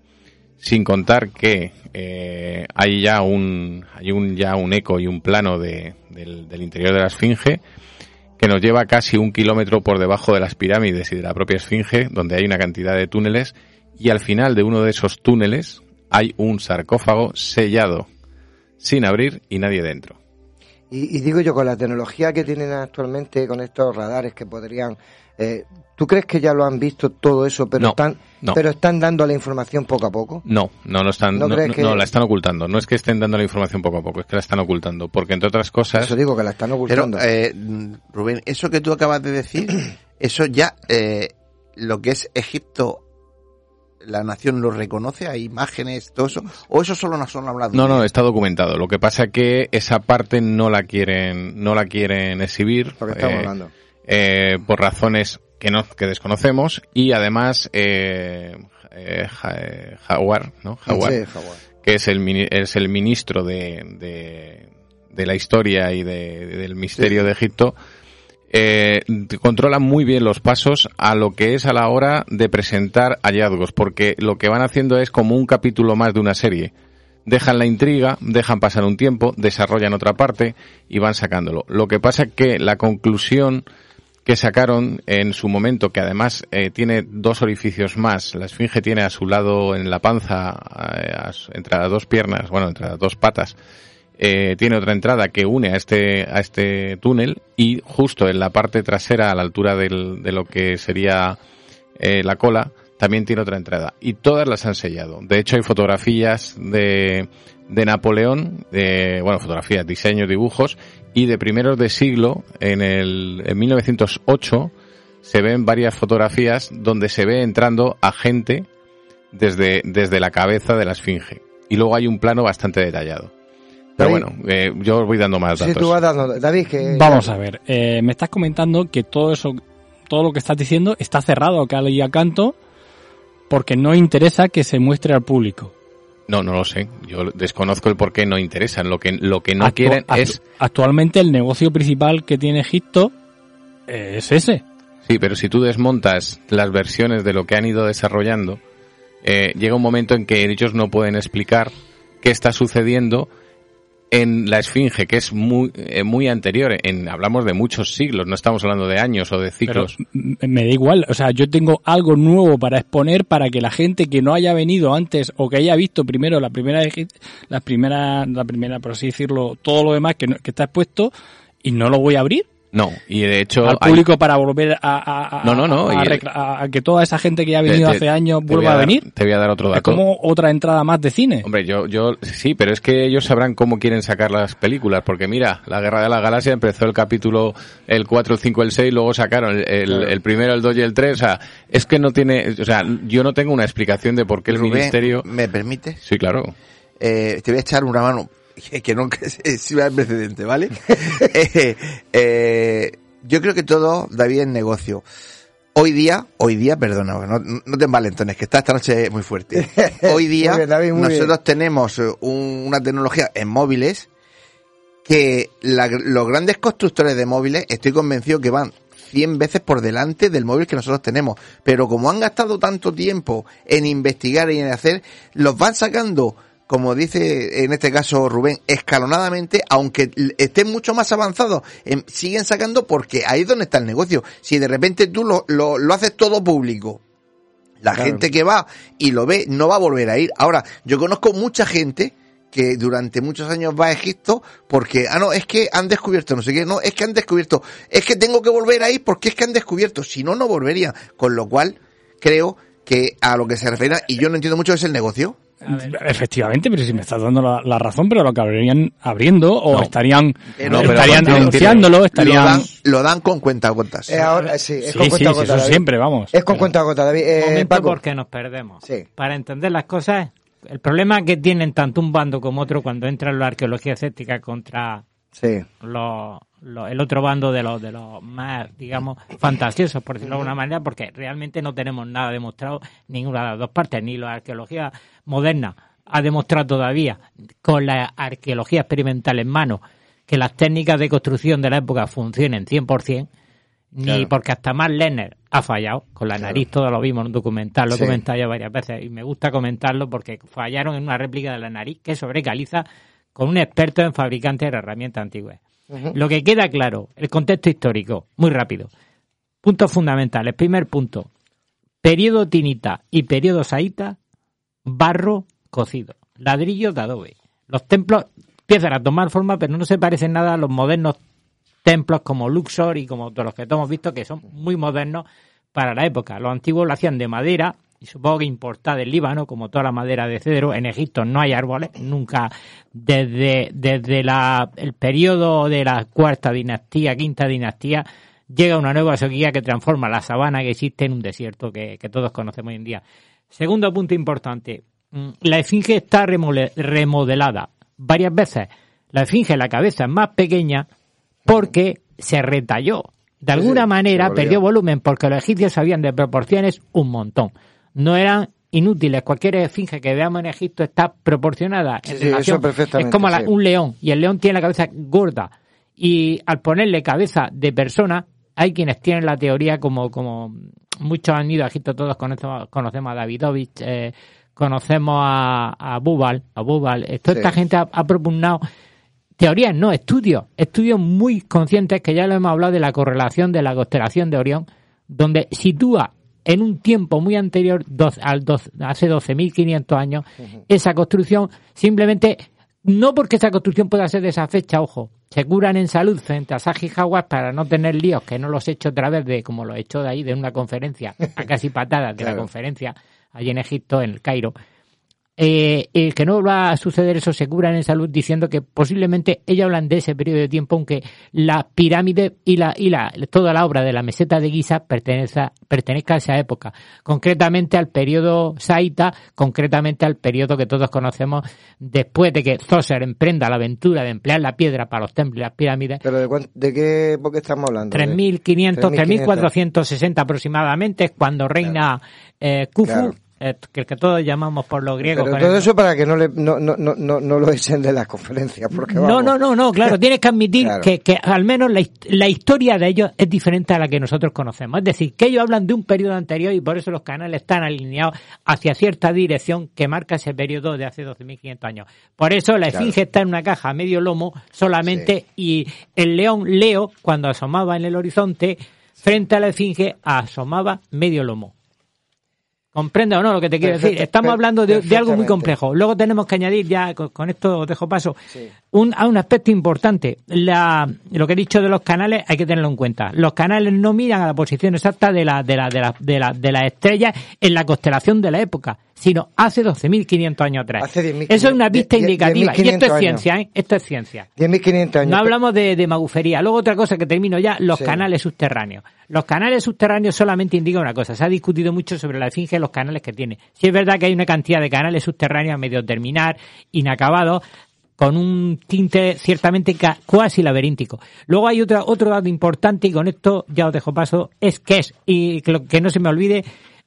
Sin contar que eh, hay ya un hay un ya un eco y un plano de, del, interior de la esfinge que nos lleva casi un kilómetro por debajo de las pirámides y de la propia esfinge, donde hay una cantidad de túneles y al final de uno de esos túneles hay un sarcófago sellado sin abrir y nadie dentro. Y, y digo yo, con la tecnología que tienen actualmente, con estos radares que podrían... eh, ¿Tú crees que ya lo han visto todo eso, pero, No, están, no. pero están dando la información poco a poco? No, no lo están, ¿No no, crees no- que- no, la están ocultando. No es que estén dando la información poco a poco, es que la están ocultando, porque entre otras cosas. Eso digo, que la están Pero, ocultando. eh, Rubén, eso que tú acabas de decir, eso ya, eh, lo que es Egipto, la nación lo reconoce, hay imágenes, todo eso, o eso solo nos son hablado. No, no, está documentado. Lo que pasa que esa parte no la quieren, no la quieren exhibir. Lo que estamos eh, hablando. Eh, por razones que no, que desconocemos y además eh, eh, Ja- eh, Jawar, ¿no? Sí, Jaguar. que es el es el ministro de, de, de la historia y de, del misterio Sí. de Egipto. eh, controla muy bien los pasos a lo que es a la hora de presentar hallazgos, porque lo que van haciendo es como un capítulo más de una serie. dejan la intriga, dejan pasar un tiempo, desarrollan otra parte y van sacándolo. Lo que pasa es que la conclusión que sacaron en su momento, que además eh, tiene dos orificios más, la esfinge tiene a su lado en la panza, eh, entre las dos piernas, bueno, entre las dos patas, eh, tiene otra entrada que une a este, a este túnel y justo en la parte trasera, a la altura de lo que sería la cola, también tiene otra entrada. Y todas las han sellado. De hecho, hay fotografías de, de Napoleón, de, bueno, fotografías, diseños, dibujos, y de primeros de siglo, en el, en 1908, se ven varias fotografías donde se ve entrando a gente desde, desde la cabeza de la esfinge. Y luego hay un plano bastante detallado. Pero bueno, eh, yo os voy dando más datos. tú vas dando, David, que... Vamos a ver, eh, me estás comentando que todo eso, todo lo que estás diciendo está cerrado a cal y a canto porque no interesa que se muestre al público. No, no lo sé. Yo desconozco el por qué no interesan. Lo que, lo que no quieren es... Actualmente el negocio principal que tiene Egipto es ese. Sí, pero si tú desmontas las versiones de lo que han ido desarrollando, eh, llega un momento en que ellos no pueden explicar qué está sucediendo en la esfinge, que es muy, eh, muy anterior, en, hablamos de muchos siglos, no estamos hablando de años o de ciclos. me da igual, o sea, yo tengo algo nuevo para exponer para que la gente que no haya venido antes o que haya visto primero la primera, la primera, la primera, por así decirlo, todo lo demás que, que está expuesto y no lo voy a abrir, no, y de hecho... Al público para volver a, a, no, no, no, a, que toda esa gente que ya ha venido hace años vuelva a, venir. Te voy a dar otro dato. Es como otra entrada más de cine. Hombre, yo, yo, sí, pero es que ellos sabrán cómo quieren sacar las películas, porque mira, La Guerra de la Galaxia empezó el capítulo el 4, el 5, el 6, luego sacaron el, el, primero, el 2 y el 3, o sea, es que no tiene, o sea, yo no tengo una explicación de por qué el ministerio... ¿Me permite? Sí, claro. Eh, te voy a echar una mano que no sirva de precedente, ¿vale? eh, eh, yo creo que todo, David, es negocio. Hoy día, hoy día, perdona, no, no te envalentones, que está esta noche muy fuerte. Hoy día, nosotros tenemos eh, una tecnología en móviles que los grandes constructores de móviles, estoy convencido que van 100 veces por delante del móvil que nosotros tenemos. Pero como han gastado tanto tiempo en investigar y en hacer, los van sacando como dice en este caso Rubén, escalonadamente, aunque estén mucho más avanzados, em, siguen sacando porque ahí es donde está el negocio. Si de repente tú lo, lo, haces todo público, la gente que va y lo ve no va a volver a ir. Ahora, yo conozco mucha gente que durante muchos años va a Egipto porque, ah, no, es que han descubierto, no sé qué, no, es que han descubierto, es que tengo que volver a ir porque es que han descubierto, si no, no volvería. Con lo cual, creo que a lo que se refiere, y yo no entiendo mucho, es el negocio. Efectivamente, pero si me estás dando la, razón, pero lo acabarían abriendo o estarían, estarían anunciándolo, estarían... Lo dan, con cuenta gotas. Eh, ahora, sí, es con cuenta sí, eso siempre, vamos. Es con cuenta gotas, David. Eh, momento porque nos perdemos. Para entender las cosas, el problema que tienen tanto un bando como otro cuando entra en la arqueología escéptica contra los el otro bando de los de los más digamos fantasiosos por decirlo de alguna manera porque realmente no tenemos nada demostrado ninguna de las dos partes ni la arqueología moderna ha demostrado todavía con la arqueología experimental en mano que las técnicas de construcción de la época funcionen 100%, ni porque hasta más Lerner ha fallado, con la nariz todo lo vimos en un documental, lo he comentado ya varias veces y me gusta comentarlo porque fallaron en una réplica de la nariz que sobrecaliza con un experto en fabricantes de herramientas antiguas. Lo que queda claro, el contexto histórico, muy rápido. Puntos fundamentales. Primer punto, periodo tinita y periodo saíta, barro cocido, ladrillos de adobe. Los templos empiezan a tomar forma, pero no se parecen nada a los modernos templos como Luxor y como todos los que hemos visto, que son muy modernos para la época. Los antiguos lo hacían de madera, y supongo que importada del Líbano, como toda la madera de cedro. En Egipto no hay árboles, nunca desde, desde la, el periodo de la cuarta dinastía, quinta dinastía, llega una nueva sequía que transforma la sabana que existe en un desierto que, todos conocemos hoy en día. Segundo punto importante, mm, la esfinge está remodelada varias veces. La esfinge, la cabeza es más pequeña porque se retalló. De alguna manera perdió volumen porque los egipcios sabían de proporciones un montón no eran inútiles. Cualquier esfinge que veamos en Egipto está proporcionada. En relación, es como un león y el león tiene la cabeza gorda y al ponerle cabeza de persona hay quienes tienen la teoría como como muchos han ido a Egipto todos conocemos, conocemos a Davidovich eh, conocemos a, a Bubal, a Bubal, toda esta gente ha, ha propugnado teorías, no, estudios, estudios muy conscientes que ya lo hemos hablado de la correlación de la constelación de Orión, donde sitúa en un tiempo muy anterior, dos- al dos- hace 12.500 años, esa construcción, simplemente, no porque esa construcción pueda ser de esa fecha, ojo, se curan en salud frente a Saji Jaguar para no tener líos, que no los he hecho otra vez de, como lo he hecho de ahí, de una conferencia, a casi patadas de la conferencia, allí en Egipto, en el Cairo, eh, eh, que no va a suceder eso, se curan en salud diciendo que posiblemente ellos hablan de ese periodo de tiempo, aunque la pirámide y la y la toda la obra de la meseta de Giza pertenece, pertenezca a esa época, concretamente al periodo saita, concretamente al periodo que todos conocemos después de que Zoser emprenda la aventura de emplear la piedra para los templos y las pirámides. ¿Pero de, cuán- de qué época estamos hablando? 3.500, 3.500. 3.460 aproximadamente es cuando reina eh, Khufu, Claro. Eh, que, que todos llamamos por los griegos. Pero todo el- eso para que no, le, no, no, no, no, no lo echen de las conferencias. Porque No, vamos. no, no, no, claro, tienes que admitir Claro. que, que al menos la, la historia de ellos es diferente a la que nosotros conocemos. Es decir, que ellos hablan de un periodo anterior y por eso los canales están alineados hacia cierta dirección que marca ese periodo de hace 12.500 años. Por eso la Claro. esfinge está en una caja a medio lomo solamente y el león Leo, cuando asomaba en el horizonte, frente a la esfinge, asomaba medio lomo. ¿Comprende o no lo que te quiero decir? Estamos hablando de, de algo muy complejo. Luego tenemos que añadir, ya con, con esto os dejo paso, un, a un aspecto importante. La, lo que he dicho de los canales hay que tenerlo en cuenta. Los canales no miran a la posición exacta de la, de la, de la, de la, de las estrellas en la constelación de la época, sino hace 12.500 años atrás. Hace 10.500 Eso es una pista indicativa. Y esto es 10.500 ciencia, ¿eh? Esto es ciencia. 10.500 años. No hablamos de, de magufería. Luego otra cosa que termino ya, los Sí. canales subterráneos. Los canales subterráneos solamente indican una cosa. Se ha discutido mucho sobre la esfinge y los canales que tiene. Sí es verdad que hay una cantidad de canales subterráneos a medio terminar, inacabados, con un tinte ciertamente ca- cuasi laberíntico. Luego hay otra, otro dato importante y con esto ya os dejo paso, es que es, y que, lo- que no se me olvide,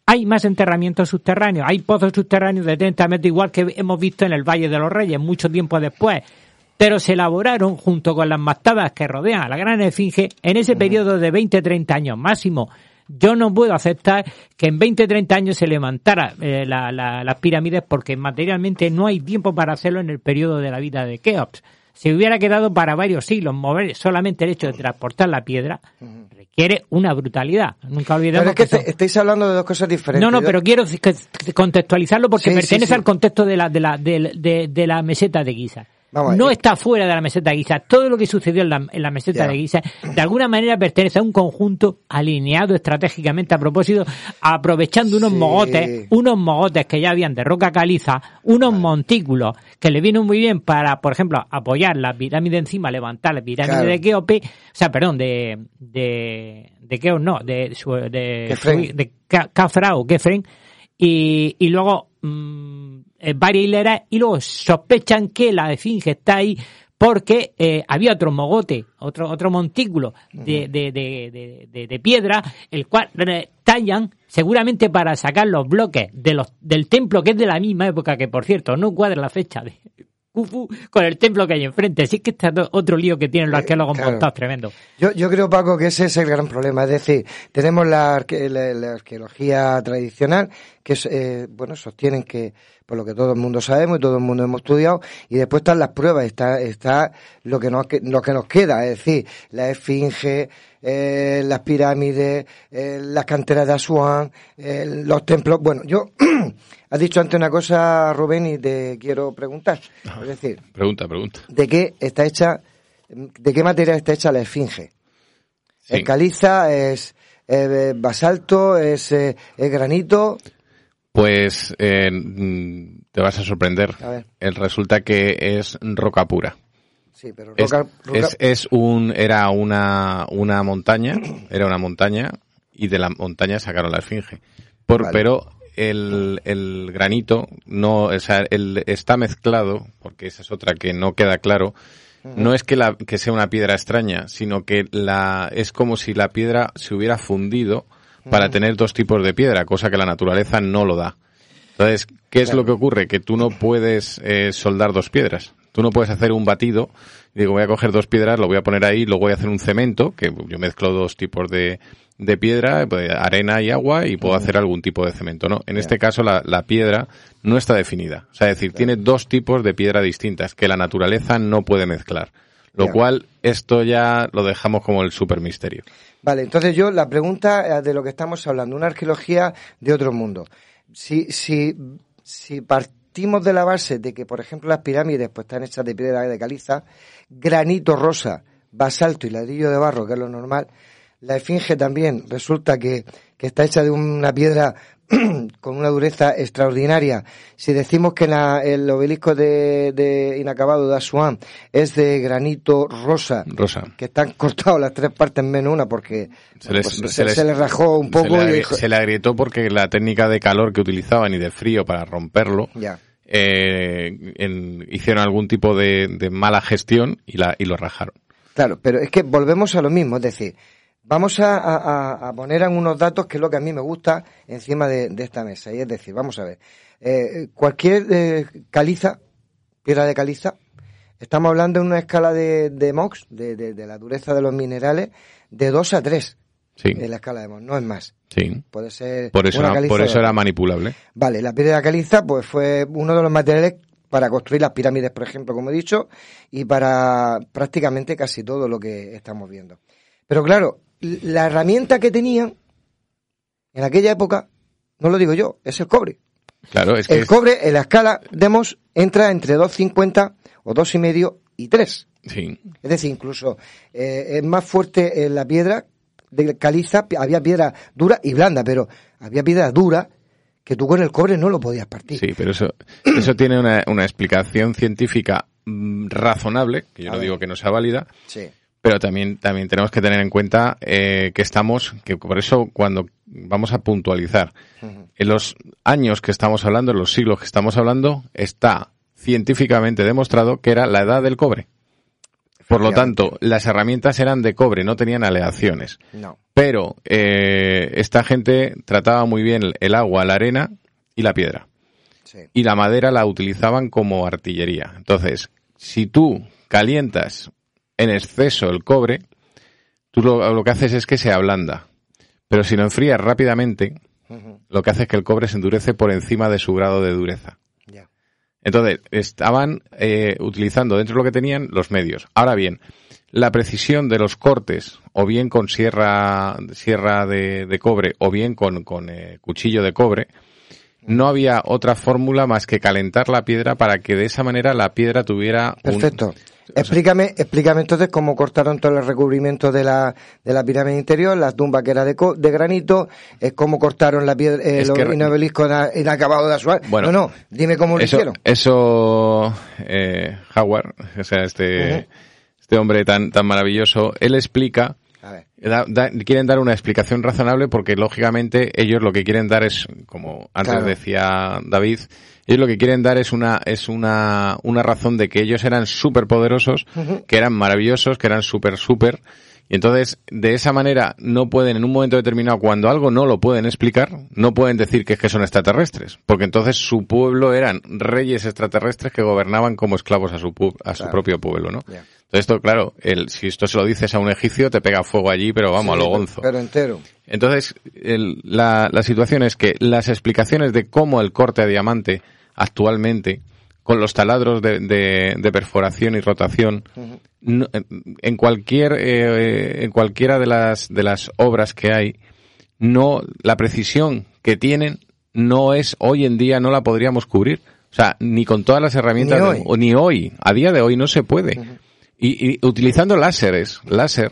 hay más enterramientos subterráneos, hay pozos subterráneos de 30 metros igual que hemos visto en el Valle de los Reyes mucho tiempo después pero se elaboraron junto con las mastabas que rodean a la gran esfinge en ese periodo de 20-30 años máximo. Yo no puedo aceptar que en 20-30 años se levantara eh, la- la- las pirámides porque materialmente no hay tiempo para hacerlo en el periodo de la vida de Keops. Si hubiera quedado para varios siglos mover solamente el hecho de transportar la piedra, requiere una brutalidad. Nunca olvidemos Pero es que que son- te- estáis hablando de dos cosas diferentes. no, no, pero quiero contextualizarlo porque Sí, pertenece sí. al contexto de la, de la, de, de- de la meseta de Giza. Vamos, no está fuera de la meseta de Giza. Todo lo que sucedió en la, en la meseta de Giza, de alguna manera pertenece a un conjunto alineado estratégicamente a propósito, aprovechando unos Sí. mogotes, unos mogotes que ya habían de roca caliza, unos montículos que le vino muy bien para, por ejemplo, apoyar la pirámide encima, levantar la pirámide Claro. de Keope, o sea, perdón, de, de, de Keops, no, de, su- de, de Ca- Cafra o Kefren, y, y luego mm, eh, varias hileras y luego sospechan que la esfinge está ahí porque eh, había otro mogote, otro otro montículo de, de, de, de, piedra, el cual eh, tallan seguramente para sacar los bloques de los, del templo que es de la misma época, que por cierto no cuadra la fecha de Khufu con el templo que hay enfrente. Así que este es otro lío que tienen los Eh, arqueólogos claro. montados tremendo. Yo, yo creo, Paco, que ese es el gran problema. Es decir, tenemos la, arque- la- la arqueología tradicional, que eh, bueno, sostienen que, por lo que todo el mundo sabemos y todo el mundo hemos estudiado, y después están las pruebas, está, está lo que nos, lo que nos queda, es decir, la esfinge, eh, las pirámides, eh, las canteras de Asuán, eh, los templos. Bueno, yo, has dicho antes una cosa, Rubén, y te quiero preguntar. Es decir, Pregunta, pregunta. ¿de qué está hecha, de qué material está hecha la esfinge? Sí. ¿Es caliza? ¿Es eh, basalto? ¿Es, eh, es granito? Pues eh, te vas a sorprender. A ver. Resulta que es roca pura. Sí, pero Es, roca, es, es un, era una, una montaña, era una montaña, y de la montaña sacaron la esfinge. Por, Vale. Pero el, el granito no, o sea, el, está mezclado, porque esa es otra que no queda claro, no es que, la, que sea una piedra extraña, sino que la, es como si la piedra se hubiera fundido para tener dos tipos de piedra, cosa que la naturaleza no lo da. Entonces, ¿qué es lo que ocurre? Que tú no puedes eh, soldar dos piedras. Tú no puedes hacer un batido, digo, voy a coger dos piedras, lo voy a poner ahí, luego voy a hacer un cemento, que yo mezclo dos tipos de, de piedra, pues, arena y agua, y puedo hacer algún tipo de cemento, ¿no? En este caso, la, la piedra no está definida. O sea, es decir, tiene dos tipos de piedra distintas que la naturaleza no puede mezclar. Lo Ya. cual, esto ya lo dejamos como el super misterio. Vale, entonces yo, la pregunta eh, de lo que estamos hablando, una arqueología de otro mundo. Si, si, si partimos de la base de que, por ejemplo, las pirámides pues están hechas de piedra de caliza, granito rosa, basalto y ladrillo de barro, que es lo normal, la esfinge también resulta que, que está hecha de una piedra con una dureza extraordinaria. Si decimos que la- el obelisco de, de inacabado de Asuán es de granito rosa, Rosa. que están cortados las tres partes menos una porque Se les, pues, se se, les- se les rajó un poco se le, y agri- dijo- se le agrietó porque la técnica de calor que utilizaban y de frío para romperlo Ya. eh, en- hicieron algún tipo de, de mala gestión y, la, y lo rajaron. Claro, pero es que volvemos a lo mismo, es decir, vamos a, a- a poner unos datos que es lo que a mí me gusta encima de, de esta mesa. Y es decir, vamos a ver, eh, cualquier eh, caliza, piedra de caliza, estamos hablando en una escala de, de MOX, de, de- de la dureza de los minerales, de 2 a 3 Sí, en la escala de MOX, no es más. sí. Puede ser Por eso, una era, caliza por de eso era manipulable. Vale, la piedra caliza pues fue uno de los materiales para construir las pirámides, por ejemplo, como he dicho, y para prácticamente casi todo lo que estamos viendo. Pero claro, la herramienta que tenían en aquella época, no lo digo yo, es el cobre. Claro, es que El cobre en la escala de Mohs entra entre 2,50 o 2,5 y 3. sí, Es decir, incluso eh, es más fuerte en la piedra de caliza, había piedra dura y blanda, pero había piedra dura que tú con el cobre no lo podías partir. sí, pero eso, eso tiene una, una explicación científica mm, razonable, que yo A no ver. digo que no sea válida, Sí. Pero también, también tenemos que tener en cuenta eh, que estamos, que por eso cuando vamos a puntualizar, en los años que estamos hablando, en los siglos que estamos hablando, está científicamente demostrado que era la edad del cobre. Por lo tanto, las herramientas eran de cobre, no tenían aleaciones. No. Pero eh, esta gente trataba muy bien el- el agua, la arena y la piedra. Sí. Y la madera la utilizaban como artillería. Entonces, si tú calientas en exceso el cobre, tú lo, lo que haces es que se ablanda. Pero si lo enfrías rápidamente, lo que hace es que el cobre se endurece por encima de su grado de dureza. Entonces, estaban eh, utilizando dentro de lo que tenían los medios. Ahora bien, la precisión de los cortes, o bien con sierra, sierra de, de cobre, o bien con, con eh, cuchillo de cobre, no había otra fórmula más que calentar la piedra para que de esa manera la piedra tuviera un- Explícame, explícame entonces cómo cortaron todo el recubrimiento de la, de la pirámide interior, las tumbas que era de, co- de granito, eh, cómo cortaron la piedra, eh, los obeliscos na- inacabado de Asuán. Bueno, no, no, dime cómo lo hicieron. Eso, eh, Howard, o sea, este, este hombre tan, tan maravilloso, él explica, A ver. da- da- quieren dar una explicación razonable porque lógicamente ellos lo que quieren dar es, como antes Claro. decía David, ellos lo que quieren dar es una, es una, una razón de que ellos eran súper poderosos, que eran maravillosos, que eran súper, súper, y entonces, de esa manera, no pueden, en un momento determinado, cuando algo no lo pueden explicar, no pueden decir que es que son extraterrestres, porque entonces su pueblo eran reyes extraterrestres que gobernaban como esclavos a su, pu- a su Claro. propio pueblo, ¿no? Entonces, esto, claro, el, si esto se lo dices a un egipcio, te pega fuego allí, pero vamos, Sí, a lo gonzo. Pero entero. Entonces, el- la, la situación es que las explicaciones de cómo el corte a diamante actualmente, con los taladros de, de- de perforación y rotación, no- en- cualquier eh, en cualquiera de las de las obras que hay, no la precisión que tienen no es hoy en día no la podríamos cubrir. O sea, ni con todas las herramientas Ni de- hoy. o ni hoy, a día de hoy no se puede. y, y utilizando láseres, láser,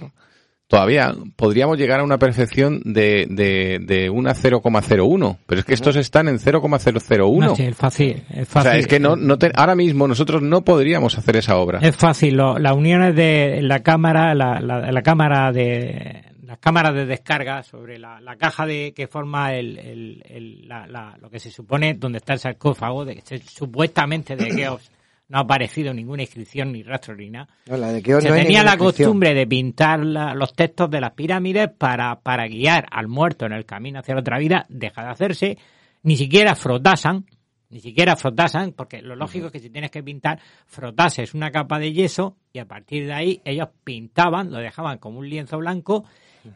todavía podríamos llegar a una perfección de, de, de una 0,01, pero es que estos están en 0,001. No, sí, es fácil, es o fácil. sea, es que no, no te- ahora mismo nosotros no podríamos hacer esa obra. Es fácil, lo- las uniones de la cámara, la, la, la cámara de las cámaras de descarga sobre la, la caja de que forma el, el- el- la- la- lo que se supone donde está el sarcófago, de supuestamente de Keops no ha aparecido ninguna inscripción ni rastro ni nada. No, la de se no tenía la costumbre de pintar la- los textos de las pirámides para, para guiar al muerto en el camino hacia la otra vida, deja de hacerse, ni siquiera frotasan, Ni siquiera frotasen, porque lo lógico es que si tienes que pintar, frotases una capa de yeso y a partir de ahí ellos pintaban, lo dejaban como un lienzo blanco,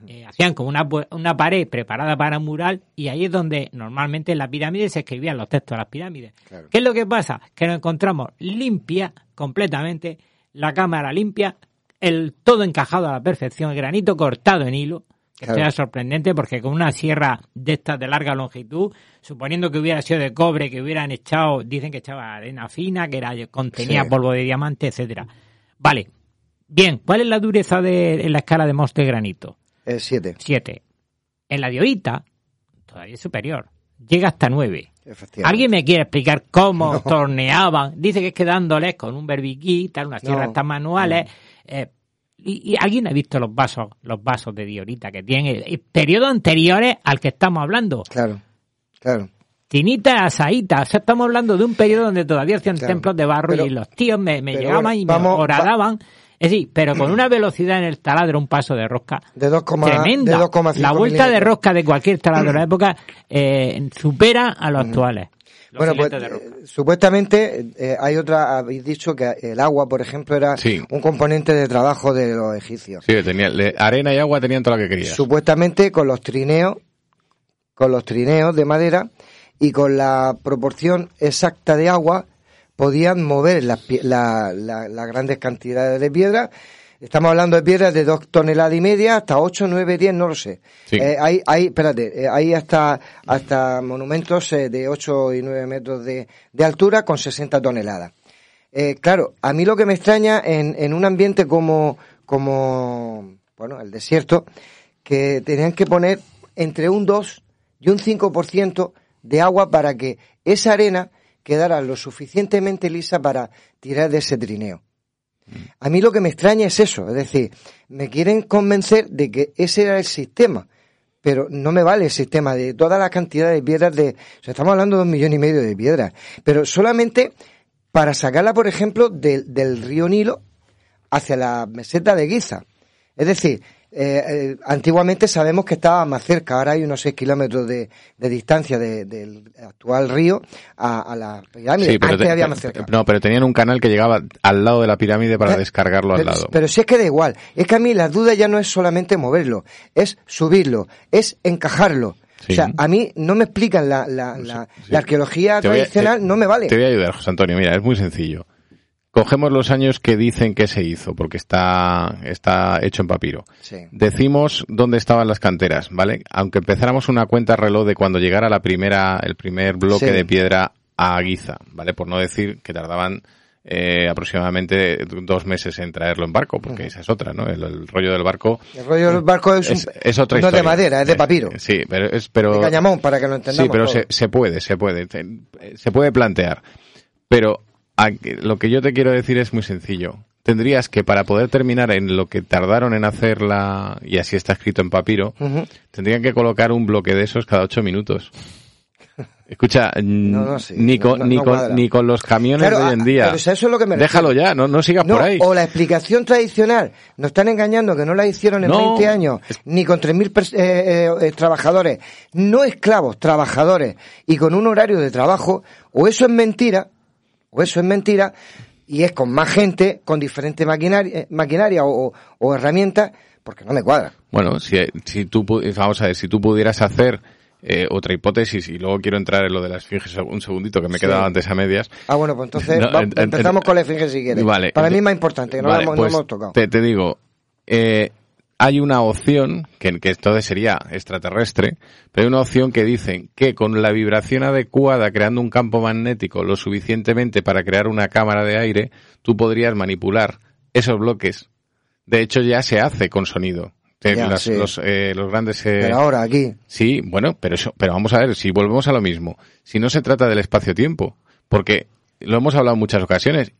eh, hacían como una, una pared preparada para un mural y ahí es donde normalmente en la pirámide se escribían los textos de las pirámides. ¿Qué es lo que pasa? Que nos encontramos limpia completamente, la cámara limpia, el todo encajado a la perfección, el granito cortado en hilo, que Claro. era sorprendente porque con una sierra de estas de larga longitud, suponiendo que hubiera sido de cobre, que hubieran echado, dicen que echaba arena fina, que era contenía Sí. polvo de diamante, etcétera. Vale. Bien, ¿cuál es la dureza de en la escala de Mohs de granito? El 7. 7. En la diorita, todavía es superior. Llega hasta 9. Efectivamente. ¿Alguien me quiere explicar cómo torneaban? Dice que es que dándoles con un berbiquí, tal, unas No. sierras tan manuales. eh, y, y alguien ha visto los vasos, los vasos de diorita que tienen el, el periodo anteriores al que estamos hablando. Claro, claro. Tinitas, asaitas, o sea, estamos hablando de un periodo donde todavía hacían Claro. templos de barro Pero- y los tíos me, me llegaban bueno, y me horadaban. Es decir, pero con una velocidad en el taladro, un paso de rosca De 2,5 tremenda. de 2,5 la vuelta de rosca de cualquier taladro de la época eh, supera a los actuales. Los Bueno, pues filetes de rosca. eh, supuestamente eh, hay otra, habéis dicho que el agua, por ejemplo, era Sí. un componente de trabajo de los egipcios. Sí, tenía, le- arena y agua tenían todo lo que querías. Supuestamente con los trineos, con los trineos de madera y con la proporción exacta de agua podían mover las, la- la- las grandes cantidades de piedra. Estamos hablando de piedras de dos toneladas y media hasta 8, 9, 10, no lo sé. Sí. Eh, hay, hay, espérate, eh, hay hasta, hasta monumentos eh, de 8 y 9 metros de, de altura con 60 toneladas. Eh, claro, a mí lo que me extraña en, en un ambiente como, como, bueno, el desierto, que tenían que poner entre un 2 y un 5% de agua para que esa arena quedara lo suficientemente lisa para tirar de ese trineo. A mí lo que me extraña es eso, es decir, me quieren convencer de que ese era el sistema, pero no me vale el sistema de toda la cantidad de piedras de, o sea, estamos hablando de un millón y medio de piedras, pero solamente para sacarla, por ejemplo, del, del río Nilo hacia la meseta de Giza. Es decir, eh, eh, antiguamente sabemos que estaba más cerca, ahora hay unos 6 kilómetros de, de distancia de- del actual río a, a la pirámide. Sí, pero Antes te- había más cerca. no, pero tenían un canal que llegaba al lado de la pirámide para Eh, descargarlo al pero, lado. pero si es que da igual, es que a mí la duda ya no es solamente moverlo, es subirlo, es encajarlo. Sí. O sea, a mí no me explican la, la, la, la arqueología a- tradicional, te- no me vale. Te voy a ayudar, José Antonio. Mira, es muy sencillo. Cogemos los años que dicen que se hizo, porque está, está hecho en papiro. Sí. Decimos dónde estaban las canteras, ¿vale? Aunque empezáramos una cuenta reloj de cuando llegara la primera, el primer bloque Sí. de piedra a Guiza, ¿vale? Por no decir que tardaban eh, aproximadamente dos meses en traerlo en barco, porque esa es otra, ¿no? El, el rollo del barco El rollo del barco es, un- es, es otra no de madera, es de Eh, papiro. Sí, pero es, pero de cañamón, para que lo entendamos. Sí, pero se, se puede, se puede, se, se puede plantear. Pero lo que yo te quiero decir es muy sencillo. Tendrías que, para poder terminar en lo que tardaron en hacerla, y así está escrito en papiro, tendrían que colocar un bloque de esos cada ocho minutos. Escucha, No, no, sí, ni, con, no, ni, no con, cuadra. ni con los camiones Claro, de hoy ah, en día. pero eso es lo que me Déjalo ya, no, no sigas por ahí. o la explicación tradicional, nos están engañando que no la hicieron en No. 20 años, ni con 3.000 pers- eh, eh, eh, trabajadores, no esclavos, trabajadores, y con un horario de trabajo, o eso es mentira, o eso es mentira, y es con más gente, con diferente maquinaria, eh, maquinaria o, herramientas, porque no me cuadra. Bueno, si, si tú, pu- vamos a ver, si tú pudieras hacer eh, otra hipótesis, y luego quiero entrar en lo de las esfinges un segundito, que me he Sí. quedado antes a medias. Ah, bueno, pues entonces No, va- en- en- empezamos en- con la esfinge si quieres. Vale. Para mí es más importante, que no, Vale, lo hemos, no pues hemos tocado. Te, te digo, eh, hay una opción, que, que entonces sería extraterrestre, pero hay una opción que dicen que con la vibración adecuada, creando un campo magnético lo suficientemente para crear una cámara de aire, tú podrías manipular esos bloques. De hecho, ya se hace con sonido. Te- Ya, las- sí. los, eh, los grandes... eh, Pero ahora, aquí, Sí, bueno, pero eso, pero vamos a ver, si volvemos a lo mismo, si no se trata del espacio-tiempo, porque lo hemos hablado en muchas ocasiones,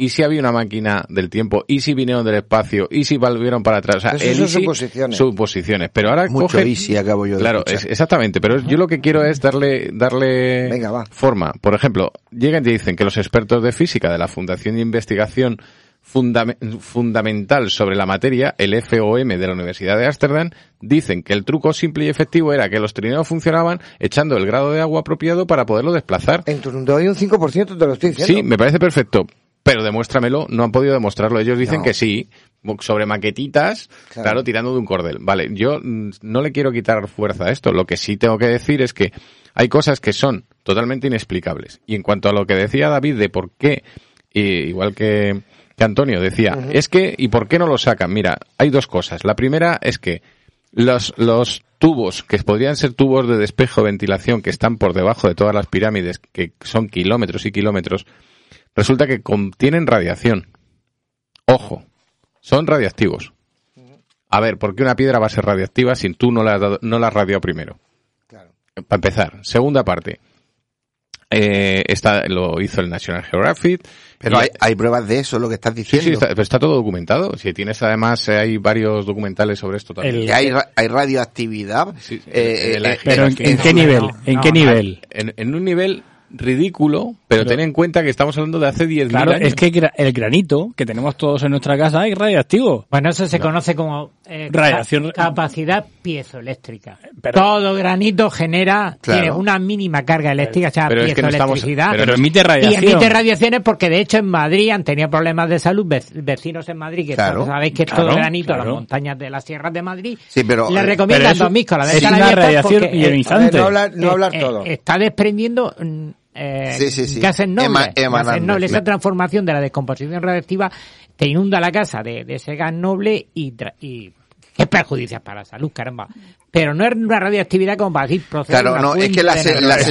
y si había una máquina del tiempo, y si vinieron del espacio, y si volvieron para atrás, o sea, Eso el son suposiciones. suposiciones, pero ahora Mucho coge- easy acabo yo de Claro, es- exactamente, pero yo lo que quiero es darle, darle forma. Por ejemplo, llegan y dicen que los expertos de física de la Fundación de Investigación fundam- fundamental sobre la materia, el FOM de la Universidad de Ámsterdam, dicen que el truco simple y efectivo era que los trineos funcionaban echando el grado de agua apropiado para poderlo desplazar. En tu mundo hay un 5%, te lo estoy diciendo. Sí, me parece perfecto, pero demuéstramelo, no han podido demostrarlo. Ellos dicen No. que sí, sobre maquetitas, Claro. claro. tirando de un cordel. Vale, yo mm, no le quiero quitar fuerza a esto. Lo que sí tengo que decir es que hay cosas que son totalmente inexplicables. Y en cuanto a lo que decía David de por qué, y igual que, que Antonio decía, es que, ¿y por qué no lo sacan? Mira, hay dos cosas. La primera es que los, los tubos, que podrían ser tubos de despejo ventilación que están por debajo de todas las pirámides, que son kilómetros y kilómetros, resulta que contienen radiación. Ojo, son radiactivos. A ver, ¿por qué una piedra va a ser radiactiva si tú no la has, dado- no la has radiado primero? Para empezar. Segunda parte. Eh, esta lo hizo el National Geographic. Pero hay, hay pruebas de eso, lo que estás Sí, diciendo. sí, está, pero está todo documentado. Si tienes además, eh, hay varios documentales sobre esto también. Hay, hay radioactividad. eh, eh, Pero ¿en, en qué nivel? ¿En qué nivel? En, en un nivel ridículo, pero, Pero- ten en cuenta que estamos hablando de hace 10.000 Claro, años. es que el granito que tenemos todos en nuestra casa es radioactivo. Bueno, eso se conoce como eh, Radiación- ca- capacidad piezoeléctrica. Pero- Todo granito genera, Claro. tiene una mínima carga eléctrica, o sea, Pero es que no estamos- piezoelectricidad. pero emite radiación. Y emite radiaciones porque, de hecho, en Madrid han tenido problemas de salud vec- vecinos en Madrid, que Claro. sabéis que es Claro, todo granito, claro. las montañas de las sierras de Madrid. Sí, pero, Les eh, recomiendan pero dormir con la es una radiación eh, ionizante. No hablar- no hablar eh, todo. está desprendiendo mm, eh, Sí, sí, sí. gases nobles. Ema- gases nobles. Esa transformación de la descomposición radiactiva te inunda la casa de, de ese gas noble y, tra- y qué perjudicias para la salud, caramba. Pero no es una radioactividad como para decir procede Claro, no, es que la, de se- energía. la sen-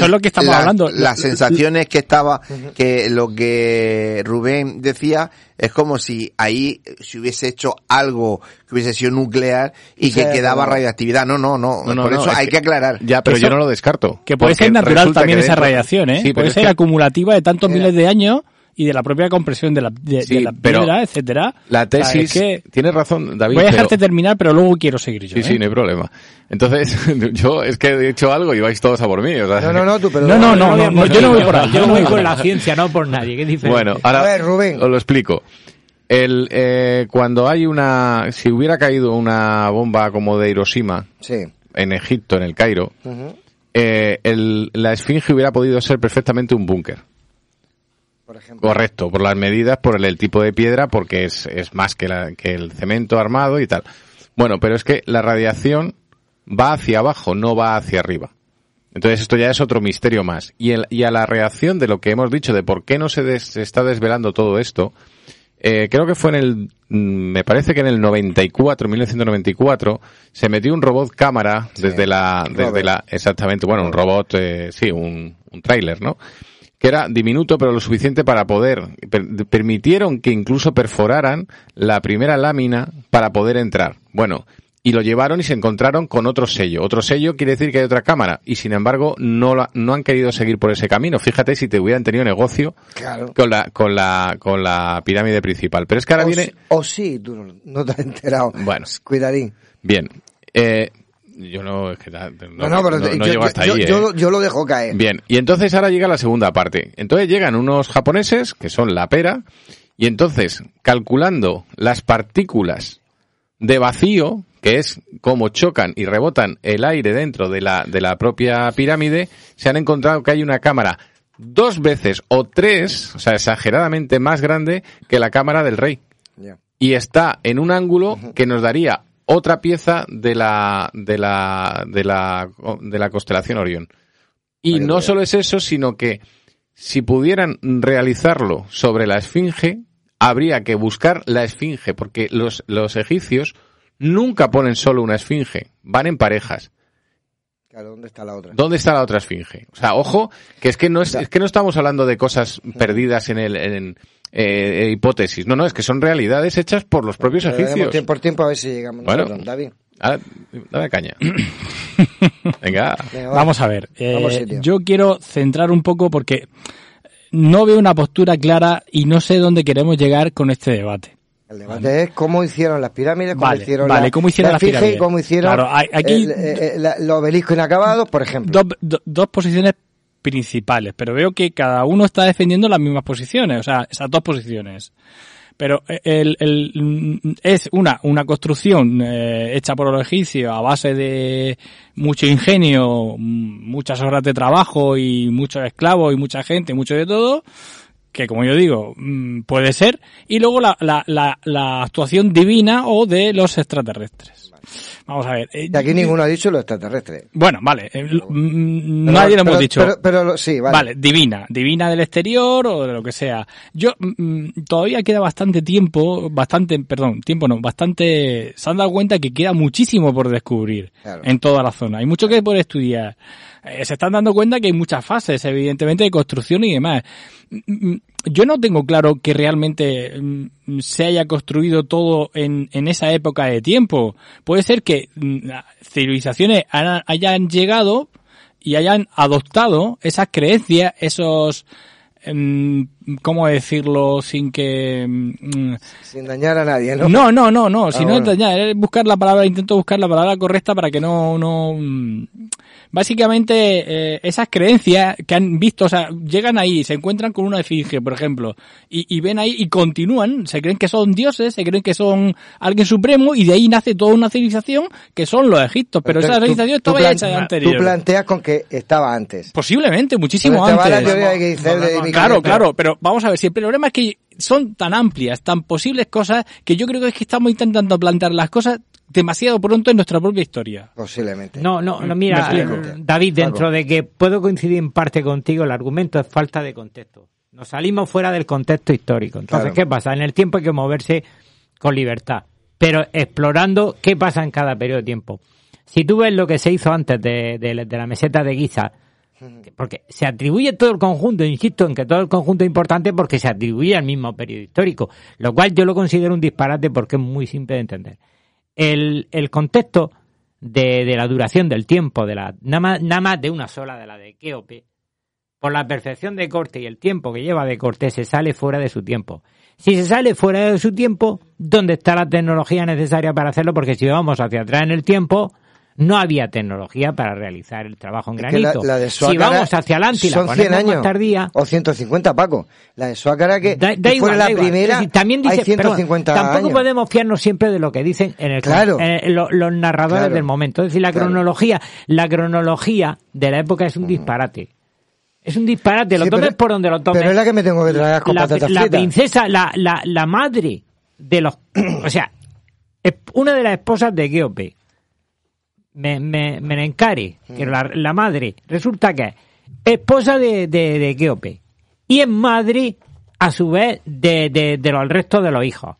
la- La sensación es que estaba, que lo que Rubén decía es como si ahí se hubiese hecho algo que hubiese sido nuclear y Sí, que quedaba. No, no, no. No, no, por no, eso es hay que- que aclarar. Ya, pero Eso- yo no lo descarto. Que puede ser natural también que esa radiación, ¿eh? Sí, pero puede es ser que- acumulativa de tantos miles de años y de la propia compresión de la, de, Sí, de la pero piedra, etcétera. La O sea, tesis, es que tienes razón, David. voy a pero- dejarte terminar, pero luego quiero seguir yo. Sí, ¿eh? sí, no hay problema. Entonces, yo es que he hecho algo y vais todos a por mí. o sea, No, no, no, tú, pero... No, no, no, no, no, yo no voy por ahí. Yo no voy por con la ciencia, no por nadie. ¿Qué diferencia? Bueno, ahora A ver, Rubén. os lo explico. El, eh, cuando hay una, si hubiera caído una bomba como de Hiroshima Sí. en Egipto, en el Cairo, Ujú. eh, el- la esfinge hubiera podido ser perfectamente un búnker. Por ejemplo. Correcto, por las medidas, por el, el tipo de piedra, porque es, es más que, la- que el cemento armado y tal. Bueno, pero es que la radiación va hacia abajo, no va hacia arriba. Entonces esto ya es otro misterio más. Y, el- y a la reacción de lo que hemos dicho de por qué no se, des- se está desvelando todo esto, eh, creo que fue en el, mm, me parece que en el 94, 1994, se metió un robot cámara desde la, desde Robert. la, exactamente, bueno, un robot, eh, sí, un, un tráiler, ¿no? Que era diminuto pero lo suficiente para poder, per- permitieron que incluso perforaran la primera lámina para poder entrar. Bueno, y lo llevaron y se encontraron con otro sello. Otro sello quiere decir que hay otra cámara y sin embargo no, la- no han querido seguir por ese camino. Fíjate si te hubieran tenido negocio Claro. con la, con la, con la pirámide principal. Pero es que ahora o, viene, sí- o sí, tú no, no te has enterado. Bueno. Cuidadín. bien, eh, yo no, es que no, No, no, pero no- no yo, llego hasta yo- ahí, yo- eh. yo lo dejo caer. Bien, y entonces ahora llega la segunda parte. Entonces llegan unos japoneses, que son la pera, y entonces, calculando las partículas de vacío, que es cómo chocan y rebotan el aire dentro de la, de la propia pirámide, se han encontrado que hay una cámara dos veces o tres, o sea, exageradamente más grande que la cámara del rey. Y está en un ángulo que nos daría otra pieza de la, de la, de la, de la constelación Orión. Y no solo es eso, sino que si pudieran realizarlo sobre la esfinge, habría que buscar la esfinge, porque los, los egipcios nunca ponen solo una esfinge, van en parejas. Claro, ¿dónde está la otra? ¿Dónde está la otra esfinge? O sea, ojo, que es que no es, es que no estamos hablando de cosas perdidas en el, en, eh, hipótesis. No, no, es que son realidades hechas por los propios Pero egipcios. tiempo por tiempo a ver si llegamos Bueno. nosotros, David. Ah, dame caña. Venga. Venga, va. Vamos a ver. eh, Vamos, yo quiero centrar un poco porque no veo una postura clara y no sé dónde queremos llegar con este debate. El debate es cómo hicieron las pirámides, cómo Vale, hicieron vale, la, cómo hicieron la las esfinge y pirámides. cómo hicieron Claro, aquí- el- eh, eh, la- los obeliscos inacabados, por ejemplo. Dos, do- dos posiciones principales, pero veo que cada uno está defendiendo las mismas posiciones, o sea, esas dos posiciones. pero el, el, mm, es una, una construcción eh, hecha por los egipcios a base de mucho ingenio, mm, muchas horas de trabajo y muchos esclavos y mucha gente, mucho de todo, que como yo digo, mm, puede ser, y luego la, la, la, la actuación divina o de los extraterrestres. Vamos a ver. eh, aquí ninguno ha dicho lo extraterrestre. Bueno, vale. eh, mm, Pero- nadie lo hemos dicho. Pero, sí, vale. Vale, divina, divina del exterior o de lo que sea. Yo mm, todavía queda bastante tiempo, bastante, perdón, tiempo no, bastante. Se han dado cuenta que queda muchísimo por descubrir Claro. en toda la zona. Hay mucho que por estudiar. Eh, se están dando cuenta que hay muchas fases, evidentemente, de construcción y demás. Mm, mm, Yo no tengo claro que realmente mm, se haya construido todo en, en esa época de tiempo. Puede ser que mm, civilizaciones han- hayan llegado y hayan adoptado esas creencias, esos, em, ¿cómo decirlo sin que... mm, Sin dañar a nadie, ¿no? no, no, no, no, si Ah, no bueno. dañar, es buscar la palabra, intento buscar la palabra correcta para que no, no, mm, básicamente eh, esas creencias que han visto, o sea, llegan ahí, se encuentran con una efigie, por ejemplo, y, y ven ahí y continúan, se creen que son dioses, se creen que son alguien supremo y de ahí nace toda una civilización que son los egiptos, pero esa Entonces, civilización estaba plan- hecha de Tú anterior. planteas con que estaba antes. Posiblemente, muchísimo Pero antes. la teoría de que dice él de Miquel, Claro, claro, pero vamos a ver, si el problema es que son tan amplias, tan posibles cosas, que yo creo que es que estamos intentando plantear las cosas demasiado pronto en nuestra propia historia. Posiblemente. No, no, no, mira, eh, David, dentro de que puedo coincidir en parte contigo, el argumento es falta de contexto. Nos salimos fuera del contexto histórico. Entonces, Claro. ¿qué pasa? En el tiempo hay que moverse con libertad, pero explorando qué pasa en cada periodo de tiempo. Si tú ves lo que se hizo antes de, de- de la meseta de Giza, que- porque se atribuye todo el conjunto, insisto en que todo el conjunto es importante porque se atribuye al mismo periodo histórico, lo cual yo lo considero un disparate porque es muy simple de entender. El, el contexto de, de la duración del tiempo, de la nada nada más de una sola, de la de Kéope, por la perfección de corte y el tiempo que lleva de corte, se sale fuera de su tiempo. Si se sale fuera de su tiempo, ¿dónde está la tecnología necesaria para hacerlo? Porque si vamos hacia atrás en el tiempo, no había tecnología para realizar el trabajo en Es que la, granito. la de si vamos hacia adelante y la son 100 ponemos años más tardía, o 150, Paco. La de Suácara que, Da, igual, la da primera, también dice, hay 150 perdón, tampoco años. podemos fiarnos siempre de lo que dicen en el Claro. en los narradores Claro. del momento. Es decir, la Claro. cronología, la cronología de la época es un disparate. Es un disparate, lo Sí, tomes pero- por donde lo tomes. Pero es la que me tengo que tragar con la, la princesa, la, la, la madre de los... o sea, es una de las esposas de Geope, me, me, Menencare, que era la, la madre, resulta que es esposa de, de, de y es madre, a su vez, de, de, de los restos de los hijos.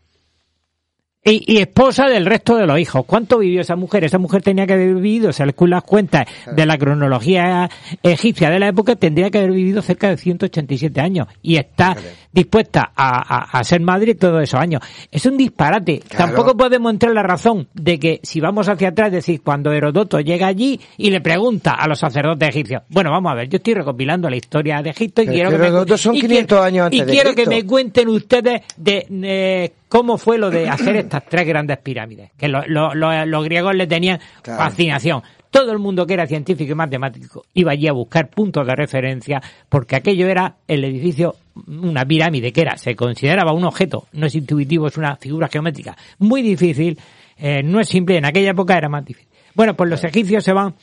Y, y esposa del resto de los hijos. ¿Cuánto vivió esa mujer? Esa mujer tenía que haber vivido, según las cuentas de la cronología egipcia de la época, tendría que haber vivido cerca de 187 años. Y está dispuesta a, a- a ser madre todos esos años. Es un disparate. Claro. Tampoco podemos entrar en la razón de que si vamos hacia atrás, es decir, cuando Herodoto llega allí y le pregunta a los sacerdotes egipcios, bueno, vamos a ver, yo estoy recopilando la historia de Egipto y Pero quiero que que me, Heródoto son y 500 quiero- años antes y de quiero que Cristo. me cuenten ustedes de cómo fue lo de hacer estas tres grandes pirámides, que lo- lo- lo- los griegos le tenían Claro. fascinación. Todo el mundo que era científico y matemático iba allí a buscar puntos de referencia porque aquello era el edificio, una pirámide que era, se consideraba un objeto, no es intuitivo, es una figura geométrica muy difícil, eh, no es simple, en aquella época era más difícil. Bueno, pues los egipcios se van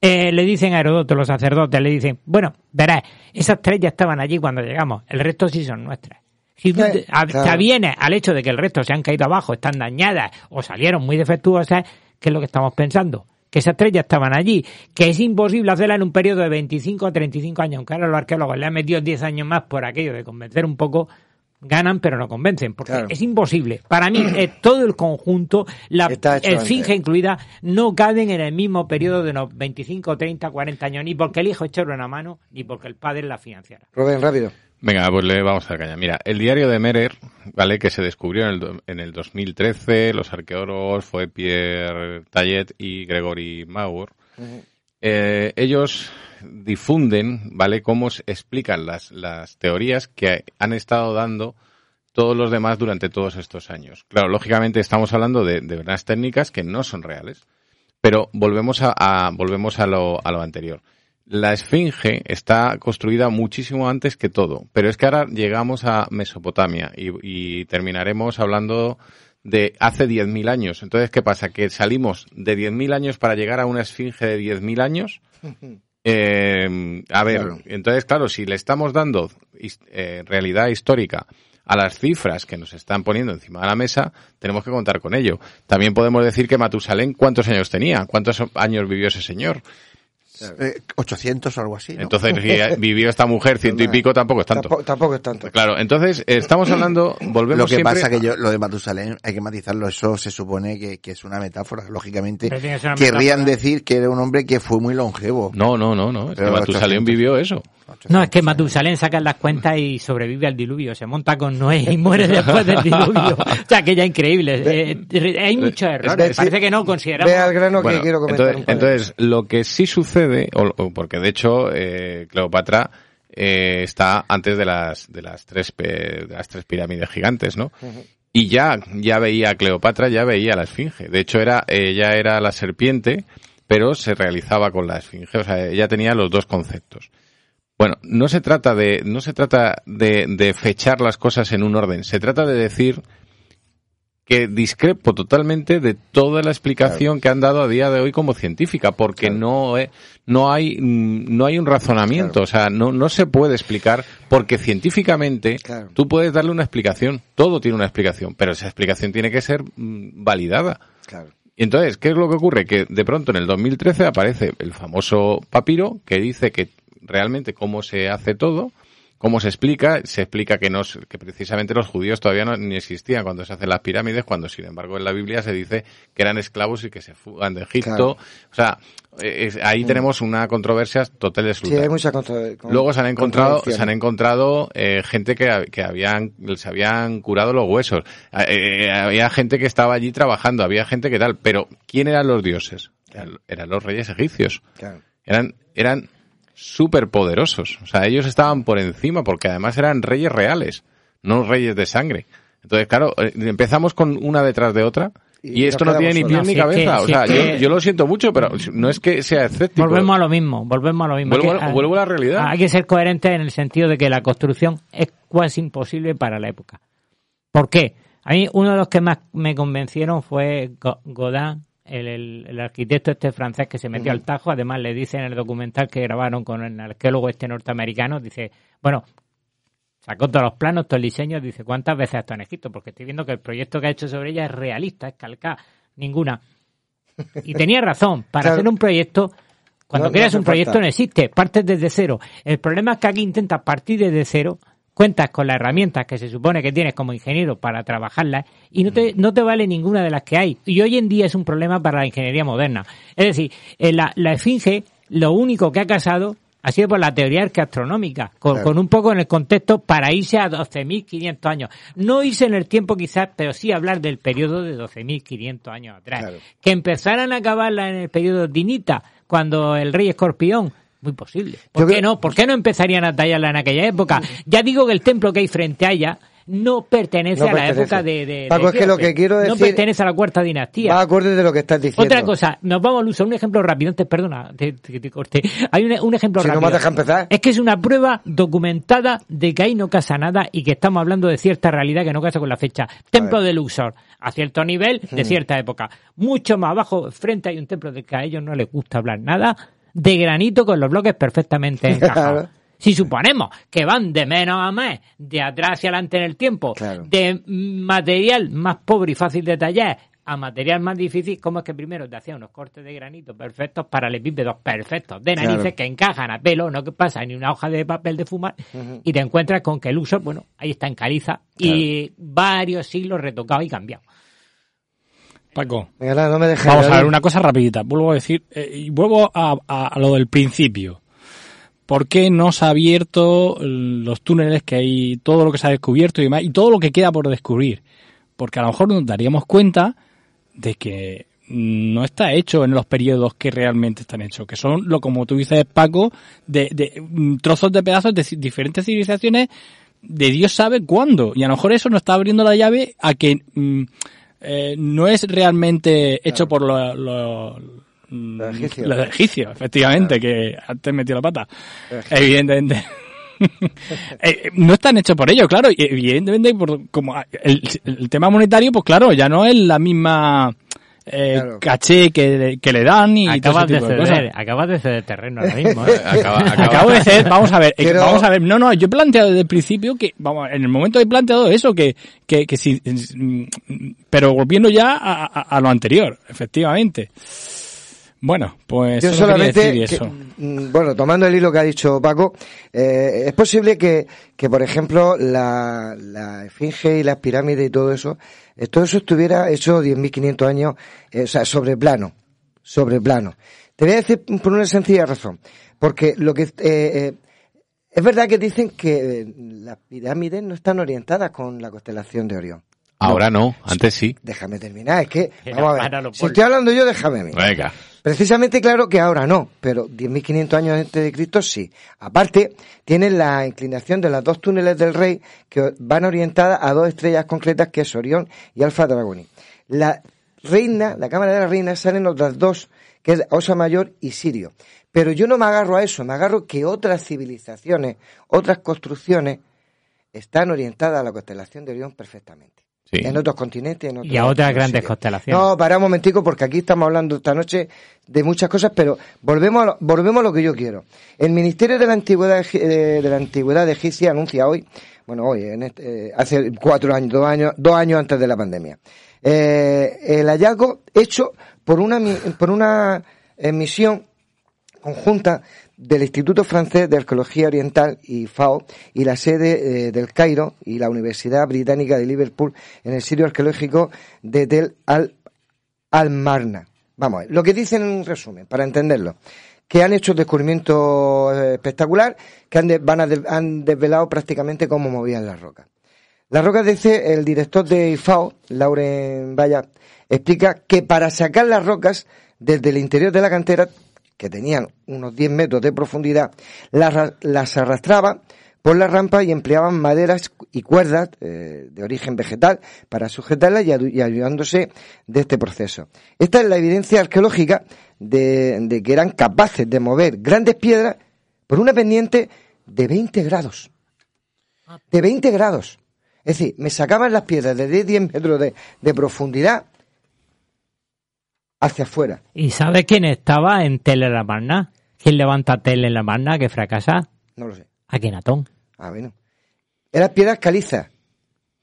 eh, le dicen a Herodoto, los sacerdotes, le dicen, bueno, verás, esas tres ya estaban allí cuando llegamos, el resto sí son nuestras. Si tú te, a- claro. te avienes al hecho de que el resto se han caído abajo, están dañadas o salieron muy defectuosas, ¿qué es lo que estamos pensando? Que esas tres ya estaban allí, que es imposible hacerla en un periodo de 25 a 35 años, aunque ahora los arqueólogos le han metido 10 años más por aquello de convencer un poco, ganan pero no convencen, porque Claro. es imposible. Para mí, eh, todo el conjunto, la esfinge incluida, no caben en el mismo periodo de unos 25, 30, 40 años, ni porque el hijo echarlo una mano, ni porque el padre la financiara. Rubén, rápido. Venga, pues le vamos a dar caña. Mira, el diario de Merer, ¿vale? Que se descubrió en el, en el 2013, los arqueólogos fue Pierre Tallet y Gregory Mauer. Eh, ellos difunden, ¿vale? Cómo se explican las, las teorías que han estado dando todos los demás durante todos estos años. Claro, lógicamente estamos hablando de, de unas técnicas que no son reales, pero volvemos a, a- volvemos a lo, a lo anterior. La esfinge está construida muchísimo antes que todo, pero es que ahora llegamos a Mesopotamia y, y terminaremos hablando de hace 10.000 años. Entonces, ¿qué pasa? Que salimos de 10.000 años para llegar a una esfinge de 10.000 años. Eh, a ver, Claro. entonces, claro, si le estamos dando eh, realidad histórica a las cifras que nos están poniendo encima de la mesa, tenemos que contar con ello. También podemos decir que Matusalén, ¿cuántos años tenía? ¿Cuántos años vivió ese señor? Eh, 800 o algo así. ¿no? Entonces, si vivió esta mujer ciento y pico, tampoco es tanto. Tampoco, tampoco es tanto. Claro, entonces, eh, estamos hablando, volvemos Lo que siempre pasa que yo, lo de Matusalén, hay que matizarlo, eso se supone que, que es una metáfora, lógicamente. Una Querrían metáfora. decir que era un hombre que fue muy longevo. No, no, no, no. Es que Matusalén 800. vivió eso. No, es que Matusalén saca las cuentas y sobrevive al diluvio. Se monta con Noé y muere después del diluvio. O sea, que ya increíble. Eh, eh, hay muchos errores. Parece que no consideramos. Ve al grano Bueno, que quiero comentar entonces, lo que sí sucede, o, o porque de hecho eh, Cleopatra eh, está antes de las de las tres pe- de las tres pirámides gigantes, ¿no? Y ya ya veía a Cleopatra, ya veía a la esfinge. De hecho era ella era la serpiente, pero se realizaba con la esfinge, o sea, ella tenía los dos conceptos. Bueno, no se trata de no se trata de, de fechar las cosas en un orden, se trata de decir que discrepo totalmente de toda la explicación que han dado a día de hoy como científica, porque no eh, no hay mm, no hay un razonamiento, o sea, no no se puede explicar porque científicamente tú puedes darle una explicación, todo tiene una explicación, pero esa explicación tiene que ser mm, validada. Entonces, ¿qué es lo que ocurre? Que de pronto en el 2013 aparece el famoso papiro que dice que realmente cómo se hace todo, cómo se explica, se explica que, no, que precisamente los judíos todavía no, ni existían cuando se hacen las pirámides, cuando sin embargo en la Biblia se dice que eran esclavos y que se fugan de Egipto. Claro. O sea, eh, es- ahí tenemos una controversia total de Sí, hay mucha contra- con- Luego se han encontrado, se han encontrado eh, gente que, que habían, se habían curado los huesos. Eh, eh, había gente que estaba allí trabajando, había gente que tal. Pero, ¿quién eran los dioses? Eran, eran los reyes egipcios. Claro. Eran, eran súper poderosos. O sea, ellos estaban por encima porque además eran reyes reales, no reyes de sangre. Entonces, claro, eh, empezamos con una detrás de otra. Y Y, esto no tiene ni pie ni cabeza. que- o si sea, es yo, que- yo lo siento mucho, pero no es que sea escéptico. Volvemos a lo mismo, volvemos a lo mismo. Vuelvo a- que- vuelvo a la realidad. Hay que ser coherente en el sentido de que la construcción es casi imposible para la época. ¿Por qué? A mí uno de los que más me convencieron fue Go- Godin, el, el- el arquitecto este francés que se metió al tajo. Además le dice en el documental que grabaron con el arqueólogo este norteamericano, dice, bueno, sacó todos los planos, todo el diseño, dice, ¿cuántas veces ha estado en Egipto? Porque estoy viendo que el proyecto que ha hecho sobre ella es realista, es calcada, ninguna. Y tenía razón, para Claro. hacer un proyecto, cuando No- creas un proyecto falta. no existe, partes desde cero. El problema es que aquí intentas partir desde cero, cuentas con las herramientas que se supone que tienes como ingeniero para trabajarlas y no te, no te vale ninguna de las que hay. Y hoy en día es un problema para la ingeniería moderna. Es decir, eh, la, la esfinge, lo único que ha casado ha sido por la teoría arqueastronómica, con, Claro. con un poco en el contexto para irse a 12.500 años. No irse en el tiempo quizás, pero sí hablar del periodo de 12.500 años atrás. Claro. Que empezaran a acabarla en el periodo Dinita, cuando el rey escorpión, muy posible. ¿Por Yo qué creo- no? ¿Por qué no empezarían a tallarla en aquella época? Ya digo que el templo que hay frente a ella no pertenece No a la pertenece. época de, de- Paco, de es que lo que quiero No decir- pertenece a la cuarta dinastía. Va acorde de lo que estás diciendo. Otra cosa, nos vamos al uso. Un ejemplo rápido, antes, perdona, te, te- te corté. Hay un, un ejemplo Si no rápido. me deja empezar. Es que es una prueba documentada de que ahí no casa nada y que estamos hablando de cierta realidad que no casa con la fecha. Templo de Luxor, a cierto nivel, de Mm. cierta época. Mucho más abajo, frente hay un templo del que a ellos no les gusta hablar nada, de granito con los bloques perfectamente encajados. Si suponemos que van de menos a más, de atrás hacia adelante en el tiempo, Claro. de material más pobre y fácil de tallar a material más difícil, ¿cómo es que primero te hacían unos cortes de granito perfectos para epípedos perfectos de narices Claro. que encajan a pelo, no que pasa ni una hoja de papel de fumar, y te encuentras con que el uso, bueno, ahí está en caliza y varios siglos retocados y cambiados. Paco. Venga, nada, no me dejes. Vamos a ver una cosa rapidita. Vuelvo a decir, eh, y vuelvo a, a- a lo del principio. ¿Por qué no se ha abierto los túneles que hay, todo lo que se ha descubierto y demás, y todo lo que queda por descubrir? Porque a lo mejor nos daríamos cuenta de que no está hecho en los periodos que realmente están hechos, que son, lo como tú dices, Paco, de, de mm, trozos de pedazos de diferentes civilizaciones de Dios sabe cuándo. Y a lo mejor eso nos está abriendo la llave a que mm, eh, no es realmente hecho por lo- lo- Los egipcios. los efectivamente, que antes metió la pata. Evidentemente. Eh, no están hechos por ello, claro. Y evidentemente, por, como el, el tema monetario, pues claro, ya no es la misma eh, caché que, que le dan y todo Acabas ese de, tipo de cosas. ceder, acabas de ceder terreno ahora mismo. ¿eh? Acabo de ceder, vamos a ver, eh, Pero- vamos a ver, no, no, yo he planteado desde el principio que, vamos, en el momento he planteado eso, que, que, que si, mm, pero volviendo ya a, a- a lo anterior, efectivamente. Bueno, pues Yo solamente, decir que- eso. mm, bueno, tomando el hilo que ha dicho Paco, eh, es posible que, que, por ejemplo, la, la esfinge y las pirámides y todo eso, eh, todo eso estuviera hecho 10.500 años, eh, o sea, sobre plano, sobre plano. Te voy a decir por una sencilla razón, porque lo que, eh, eh, es verdad que dicen que eh, las pirámides no están orientadas con la constelación de Orión. Ahora no, antes sí. Déjame terminar, es que, vamos a ver, si estoy hablando yo, déjame a mí. Venga. Precisamente claro que ahora no, pero 10.500 años antes de Cristo sí. Aparte, tienen la inclinación de las dos túneles del rey que van orientadas a dos estrellas concretas que es Orión y Alfa Dragoni. La reina, la cámara de la reina, salen otras dos, que es Osa Mayor y Sirio. Pero yo no me agarro a eso, me agarro que otras civilizaciones, otras construcciones, están orientadas a la constelación de Orión perfectamente. Sí. En otros continentes, en otros Y a otras grandes sitios. constelaciones. No, para un momentico, porque aquí estamos hablando esta noche de muchas cosas, pero volvemos a lo, volvemos a lo que yo quiero. El Ministerio de la Antigüedad, Egi- eh, de la Antigüedad egipcia anuncia hoy, bueno, hoy, en este- eh, hace cuatro años, dos años, dos años antes de la pandemia, eh, el hallazgo hecho por una, mi- por una eh, misión conjunta del Instituto Francés de Arqueología Oriental y FAO y la sede eh, del Cairo y la Universidad Británica de Liverpool en el sitio arqueológico de Tel al Al-Marna. Vamos, lo que dicen en resumen, para entenderlo, que han hecho un descubrimiento eh, espectacular, que han, han desvelado prácticamente cómo movían las rocas. Las rocas, dice el director de IFAO, Lauren Valla, explica que para sacar las rocas desde el interior de la cantera, que tenían unos 10 metros de profundidad, las, ra- las arrastraban por la rampa y empleaban maderas y cuerdas eh, de origen vegetal para sujetarlas y, ayudándose de este proceso. Esta es la evidencia arqueológica de, de que eran capaces de mover grandes piedras por una pendiente de 20 grados. De 20 grados. Es decir, me sacaban las piedras de 10 metros de profundidad hacia afuera. ¿Y sabes quién estaba en Tele La Marna? ¿Quién levanta Tele La Marna que fracasa? No lo sé. Akenatón. Ah, bueno. Eran piedras calizas.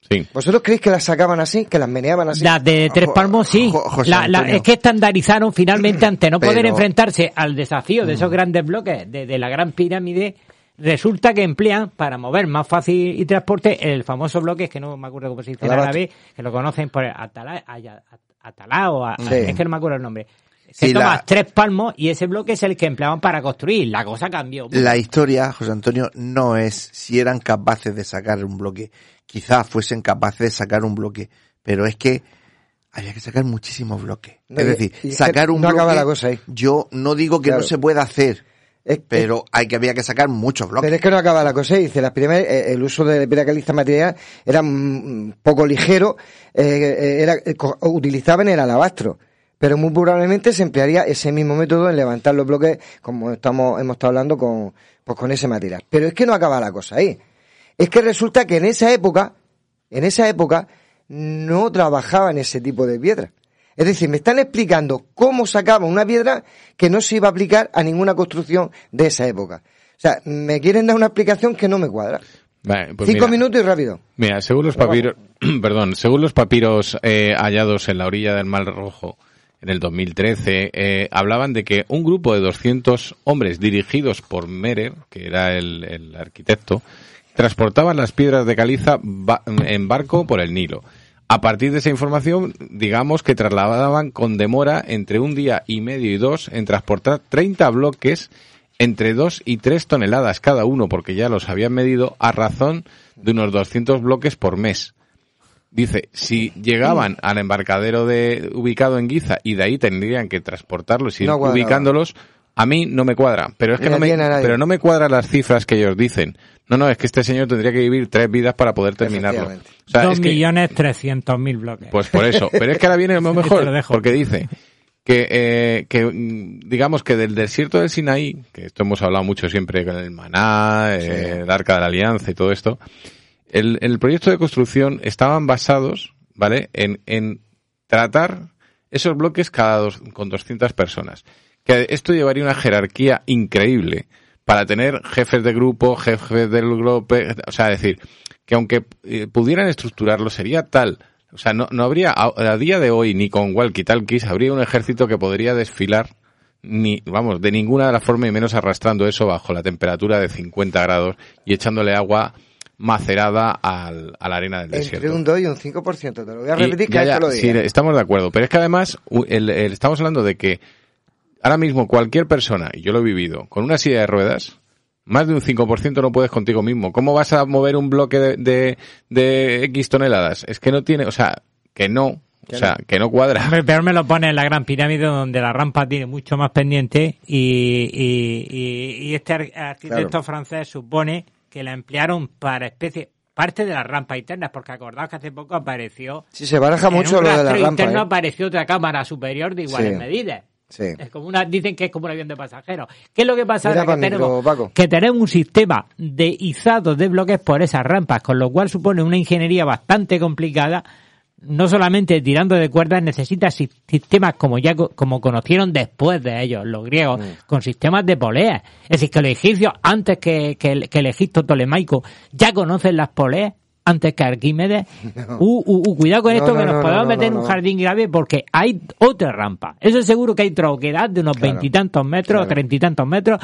Sí. ¿Vosotros creéis que las sacaban así? ¿Que las meneaban así? Las de Tres Palmos sí. Jo- La- la- es que estandarizaron finalmente ante no poder enfrentarse al desafío de esos grandes bloques de, de la gran pirámide. Resulta que emplean para mover más fácil y transporte el famoso bloque, que no me acuerdo cómo se dice en Alabat. árabe, que lo conocen por Atalá, Aya- Atalá o a- Sí. es que no me acuerdo el nombre. Que Sí, tomas la- tres palmos y ese bloque es el que empleaban para construir. La cosa cambió. La historia, José Antonio, no es si eran capaces de sacar un bloque. Quizás fuesen capaces de sacar un bloque, pero es que había que sacar muchísimos bloques. No, es decir, y sacar un no bloque. acaba la cosa ahí. Yo no digo que Claro. no se pueda hacer, Es- pero hay que había que sacar muchos bloques. Pero es que no acaba la cosa. Dice, las primeras, eh, el uso de piedra caliza material era mm, poco ligero, eh, eh, era, eh, utilizaban el alabastro. Pero muy probablemente se emplearía ese mismo método en levantar los bloques, como estamos, hemos estado hablando con, pues con ese material. Pero es que no acaba la cosa ahí. Es que resulta que en esa época, en esa época, no trabajaban ese tipo de piedra. Es decir, me están explicando cómo sacaban una piedra que no se iba a aplicar a ninguna construcción de esa época. O sea, me quieren dar una explicación que no me cuadra. Vale, pues Cinco mira, minutos y rápido. Mira, según los papiros, perdón, según los papiros eh, hallados en la orilla del Mar Rojo en el 2013, eh, hablaban de que un grupo de 200 hombres dirigidos por Merer, que era el, el arquitecto, transportaban las piedras de caliza ba- en barco por el Nilo. A partir de esa información, digamos que trasladaban con demora entre un día y medio y dos en transportar 30 bloques entre 2 y 3 toneladas cada uno, porque ya los habían medido a razón de unos 200 bloques por mes. Dice, si llegaban al embarcadero de, ubicado en Guiza y de ahí tendrían que transportarlos y ir No ubicándolos, a mí no me cuadra. Pero es que no me, pero no me cuadran las cifras que ellos dicen. No, no, es que este señor tendría que vivir tres vidas para poder terminarlo. Efectivamente. O sea, Dos es que- millones trescientos mil bloques. pues por eso. Pero es que ahora viene lo mejor, porque dice que, eh, que mm, digamos que del desierto del Sinaí, que esto hemos hablado mucho siempre con el Maná, eh, el Arca de la Alianza y todo esto, el, el proyecto de construcción estaban basados, ¿vale? En, en tratar esos bloques cada dos, con 200 personas. Que esto llevaría una jerarquía increíble para tener jefes de grupo, jefes del grupo, o sea, decir, que aunque eh, pudieran estructurarlo sería tal, o sea, no, no habría, a, a día de hoy, ni con walkie-talkies, habría un ejército que podría desfilar ni, vamos, de ninguna de las formas y menos arrastrando eso bajo la temperatura de 50 grados y echándole agua macerada al, a la arena del Entre desierto. un 2 y un 5%. Te lo voy a Y- repetir ya, ya, que lo sí, diga. estamos de acuerdo, pero es que además el- estamos hablando de que ahora mismo cualquier persona, y yo lo he vivido, con una silla de ruedas, más de un 5% no puedes contigo mismo. ¿Cómo vas a mover un bloque de, de, de X toneladas? Es que no tiene, o sea, que no, o sea, que no cuadra. Peor me lo pone en la Gran Pirámide, donde la rampa tiene mucho más pendiente y, y, y- y este ar- arquitecto Claro. francés supone que la emplearon para especie parte de las rampas internas, porque acordaos que hace poco apareció Sí, se baraja mucho lo de la rampa. interno ¿eh? apareció otra cámara superior de iguales Sí. medidas. Sí. Es como una, dicen que es como un avión de pasajeros. ¿Qué es lo que pasa Mira Que tenemos, micro, que tenemos un sistema de izado de bloques por esas rampas, con lo cual supone una ingeniería bastante complicada. No solamente tirando de cuerdas, necesita si- sistemas como ya co- como conocieron después de ellos, los griegos, Mm. con sistemas de poleas. Es decir, que los egipcios, antes que, que el, que el Egipto tolemaico, ya conocen las poleas, antes que Arquímedes. Uh, uh, uh, cuidado con No, esto, no, que nos no, podemos meter en un jardín grave porque hay otra rampa. Eso es seguro que hay troquedad de unos Claro. veintitantos metros, Claro. treinta y tantos metros.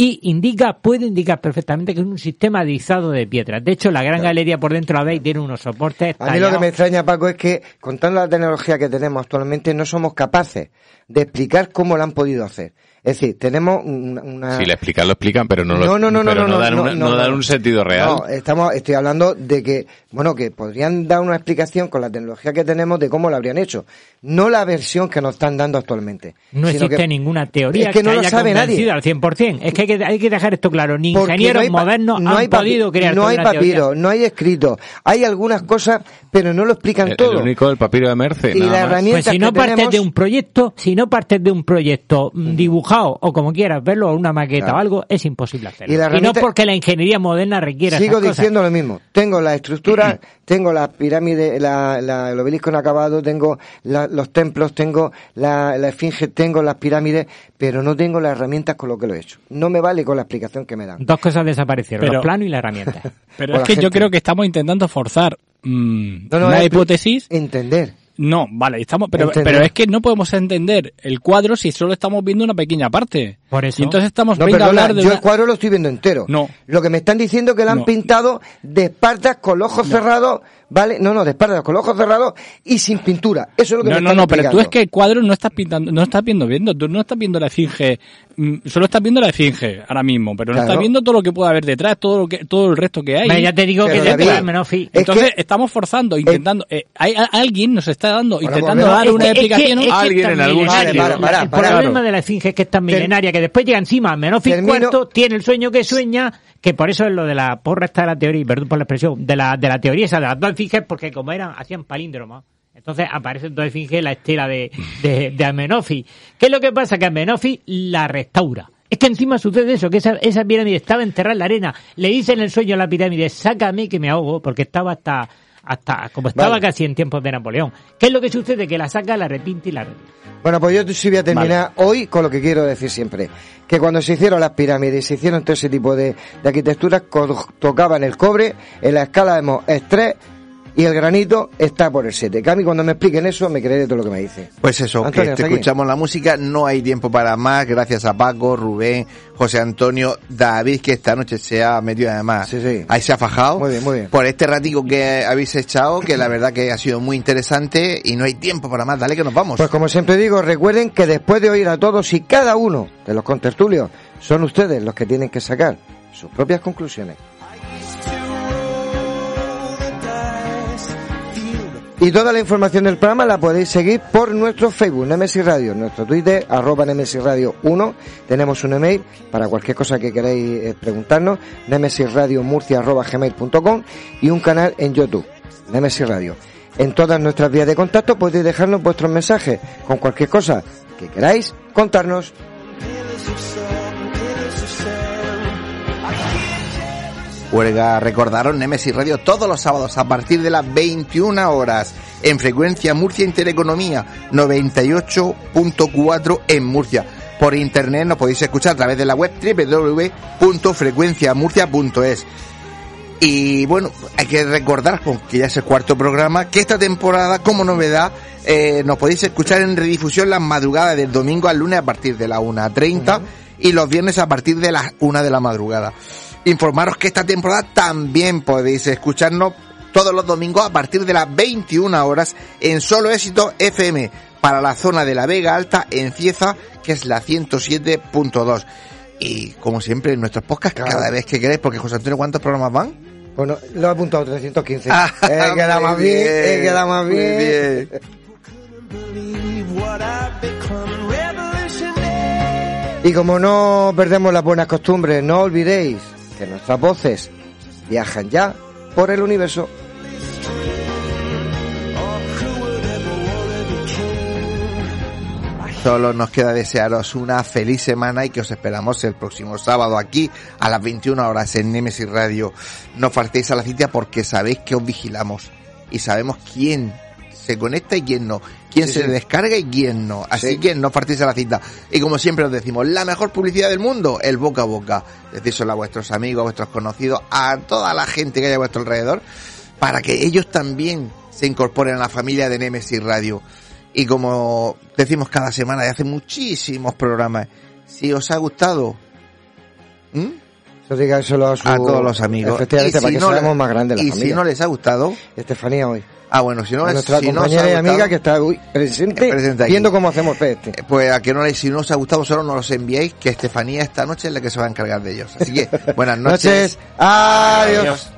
Y indica, puede indicar perfectamente que es un sistema de izado de piedras. De hecho, la gran galería por dentro la veis tiene unos soportes A mí lo que me extraña, Paco, es que con toda la tecnología que tenemos actualmente no somos capaces de explicar cómo lo han podido hacer. Es decir, tenemos una... una- Si le explican, lo explican, pero no, lo, No, no, no, pero no, no, dan, no, una- no, no dan no. un sentido real. No, estamos, estoy hablando de que, bueno, que podrían dar una explicación con la tecnología que tenemos de cómo lo habrían hecho. No la versión que nos están dando actualmente. No sino existe que- ninguna teoría Es que no lo haya sabe nadie. al 100%. Es que hay, que hay que dejar esto claro. Ni Porque ingenieros no hay modernos no han hay podido crear No hay teoría. papiro, no hay escrito. Hay algunas cosas, pero no lo explican el, el todo. único del papiro de Merce. Y nada la más. herramienta- Pues si no que partes tenemos- de un proyecto, si no partes de un proyecto mm, dibujado o como quieras verlo, o una maqueta Claro. o algo, es imposible hacerlo. Y Y, la no porque la ingeniería moderna requiera Sigo esas cosas. diciendo lo mismo. Tengo la estructura, tengo la pirámide, la, la- el obelisco inacabado, tengo la- los templos, tengo la, la esfinge, tengo las pirámides, pero no tengo las herramientas con lo que lo he hecho. No me vale con la explicación que me dan. Dos cosas desaparecieron, Pero- los planos y la herramienta. Pero es la que yo creo que estamos intentando forzar mm, No, no, una es- hipótesis. Entender. No, vale, estamos, pero, Entender. pero es que no podemos entender el cuadro si solo estamos viendo una pequeña parte. Por eso. Y entonces estamos No, venga a perdona, hablar de yo una- el cuadro lo estoy viendo entero. No. Lo que me están diciendo es que lo han No. pintado de espaldas con los ojos cerrados, ¿vale? No, no, de espaldas con los ojos cerrados y sin pintura. Eso es lo que No, me no, no, pero tú explicando. es que el cuadro no estás pintando, no estás viendo viendo, tú no estás viendo la esfinge, mm, solo estás viendo la esfinge ahora mismo, pero no estás viendo todo lo que puede haber detrás, todo lo que, todo el resto que hay. Ya te digo Pero que Menofi. es Entonces que- estamos forzando, intentando, eh, hay, alguien nos está dando, Bueno, intentando dar Es una que- es que- explicación. es que Alguien en algún sitio. Para, para, el para. problema de la esfinge es que es tan milenaria que después llega encima Menofis Termino- IV, tiene el sueño que sueña, que por eso es lo de la porra esta de la teoría, perdón por la expresión, de la, de la teoría esa de las dos esfinges, porque como eran, hacían palíndromas. Entonces aparecen dos esfinges en la estela de, de, de Amenofis. ¿Qué es lo que pasa? Que Amenofis la restaura. Es que encima sucede eso, que esa, esa pirámide estaba enterrada en la arena. Le dice en el sueño a la pirámide, sácame que me ahogo, porque estaba hasta, hasta como estaba Vale. casi en tiempos de Napoleón. ¿Qué es lo que sucede? Que la saca, la repinta y la repinta. Bueno, pues yo sí voy a terminar hoy con lo que quiero decir siempre. Que cuando se hicieron las pirámides, se hicieron todo ese tipo de, de arquitecturas, tocaban el cobre, en la escala vemos estrés y el granito está por el 7. Que a mí cuando me expliquen eso me creeré todo lo que me dicen. Pues eso, Antonio, que te escuchamos la música, no hay tiempo para más, gracias a Paco, Rubén, José Antonio, David, que esta noche se ha metido además, Sí, sí. ahí se ha fajado, Muy bien, muy bien. por este ratico que habéis echado, que la verdad que ha sido muy interesante y no hay tiempo para más, dale que nos vamos. Pues como siempre digo, recuerden que después de oír a todos y cada uno de los contertulios, son ustedes los que tienen que sacar sus propias conclusiones. Y toda la información del programa la podéis seguir por nuestro Facebook, Nemesis Radio, nuestro Twitter, arroba Nemesis Radio 1. Tenemos un email para cualquier cosa que queráis eh, preguntarnos, nemesisradiomurcia arroba gmail.com y un canal en YouTube, Nemesis Radio. En todas nuestras vías de contacto podéis dejarnos vuestros mensajes con cualquier cosa. que queráis contarnos. Huelga, recordaros Nemesis Radio todos los sábados a partir de las 21 horas en frecuencia Murcia Intereconomía 98.4 en Murcia. Por internet nos podéis escuchar a través de la web www.frecuenciamurcia.es. Y bueno, hay que recordar, que ya es el cuarto programa, que esta temporada, como novedad, eh, nos podéis escuchar en redifusión las madrugadas del domingo al lunes a partir de la 1.30 y los viernes a partir de las 1 de la madrugada. Informaros que esta temporada también podéis escucharnos todos los domingos a partir de las 21 horas en Solo Éxito FM para la zona de la Vega Alta en Cieza, que es la 107.2. Y como siempre en nuestros podcasts, cada vez que queréis, porque José Antonio, ¿cuántos programas van? Bueno, lo he apuntado 315. Ah, eh, queda muy más bien, eh, queda más bien. Y como no perdemos las buenas costumbres, no olvidéis que nuestras voces viajan ya por el universo. Solo nos queda desearos una feliz semana y que os esperamos el próximo sábado aquí a las 21 horas en Nemesis Radio. No faltéis a la cita porque sabéis que os vigilamos y sabemos quién se conecta y quién no, quién Sí, se sí. descarga y quién no. Así Sí. que no faltéis a la cita. Y como siempre os decimos, la mejor publicidad del mundo, el boca a boca. Decírselo a vuestros amigos, a vuestros conocidos, a toda la gente que hay a vuestro alrededor, para que ellos también se incorporen a la familia de Nemesis Radio. Y como decimos cada semana y hace muchísimos programas, si os ha gustado. Eso a, su- a todos los amigos. Efectivamente, Y para si que no seamos le- más grandes la Y familia. si no les ha gustado, Estefanía hoy. ah bueno, si no les nuestra si no compañera y amiga gustado, que está hoy presente, presente viendo cómo hacemos este. Pues a que no les, si no os ha gustado, solo nos los enviéis, que Estefanía esta noche es la que se va a encargar de ellos. Así que, buenas noches. Noches. Adiós.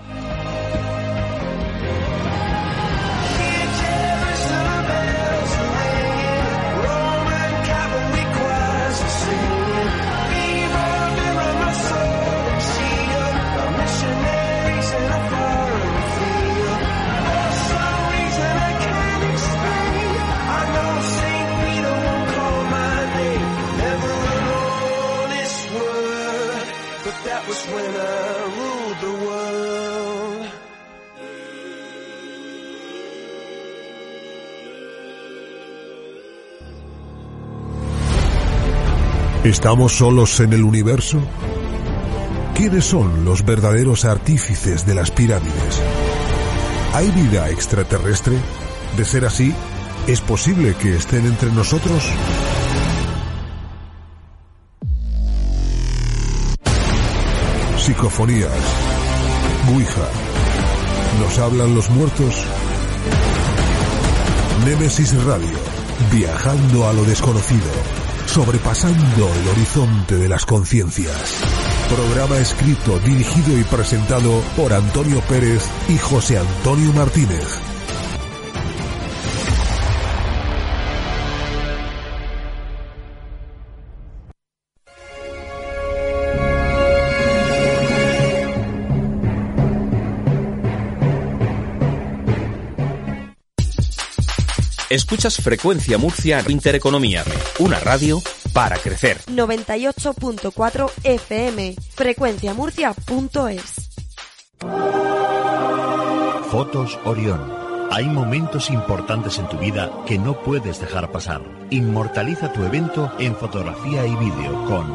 ¿Estamos solos en el universo? ¿Quiénes son los verdaderos artífices de las pirámides? ¿Hay vida extraterrestre? De ser así, ¿es posible que estén entre nosotros? Psicofonías. Ouija. ¿Nos hablan los muertos? Némesis Radio. Viajando a lo desconocido. Sobrepasando el horizonte de las conciencias. Programa escrito, dirigido y presentado por Antonio Pérez y José Antonio Martínez. Escuchas Frecuencia Murcia Intereconomía, una radio para crecer. 98.4 FM, frecuenciamurcia.es. Fotos Orión. Hay momentos importantes en tu vida que no puedes dejar pasar. Inmortaliza tu evento en fotografía y vídeo con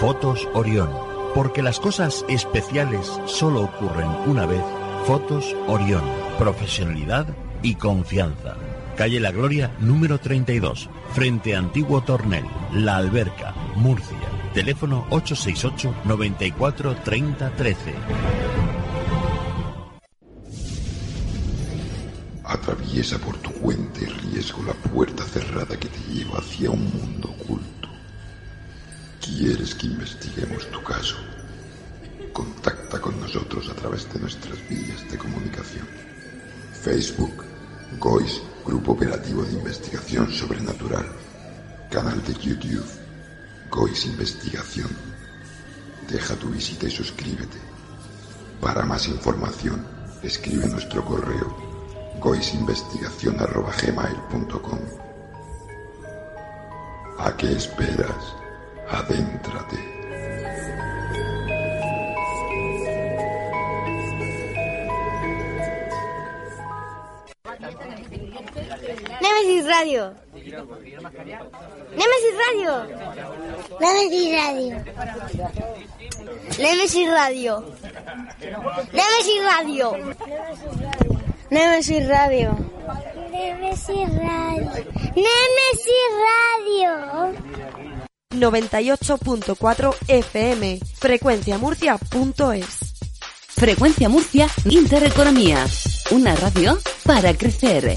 Fotos Orión. Porque las cosas especiales solo ocurren una vez. Fotos Orión. Profesionalidad y confianza. Calle La Gloria, número 32, frente a Antiguo Tornel, La Alberca, Murcia. Teléfono 868 94 30 13. Atraviesa por tu cuenta y riesgo la puerta cerrada que te lleva hacia un mundo oculto. ¿Quieres que investiguemos tu caso? Contacta con nosotros a través de nuestras vías de comunicación. Facebook, GOIS, Grupo Operativo de Investigación Sobrenatural. Canal de YouTube, GOIS Investigación. Deja tu visita y suscríbete. Para más información, escribe nuestro correo goisinvestigación.gmail.com ¿A qué esperas? Adéntrate. Nemesis Radio. Nemesis Radio. Nemesis Radio. Nemesis Radio. Nemesis Radio. Nemesis Radio. Nemesis Radio. Nemesis Radio. 98.4 FM. Frecuenciamurcia.es. Frecuencia Murcia Intereconomía. Una radio para crecer.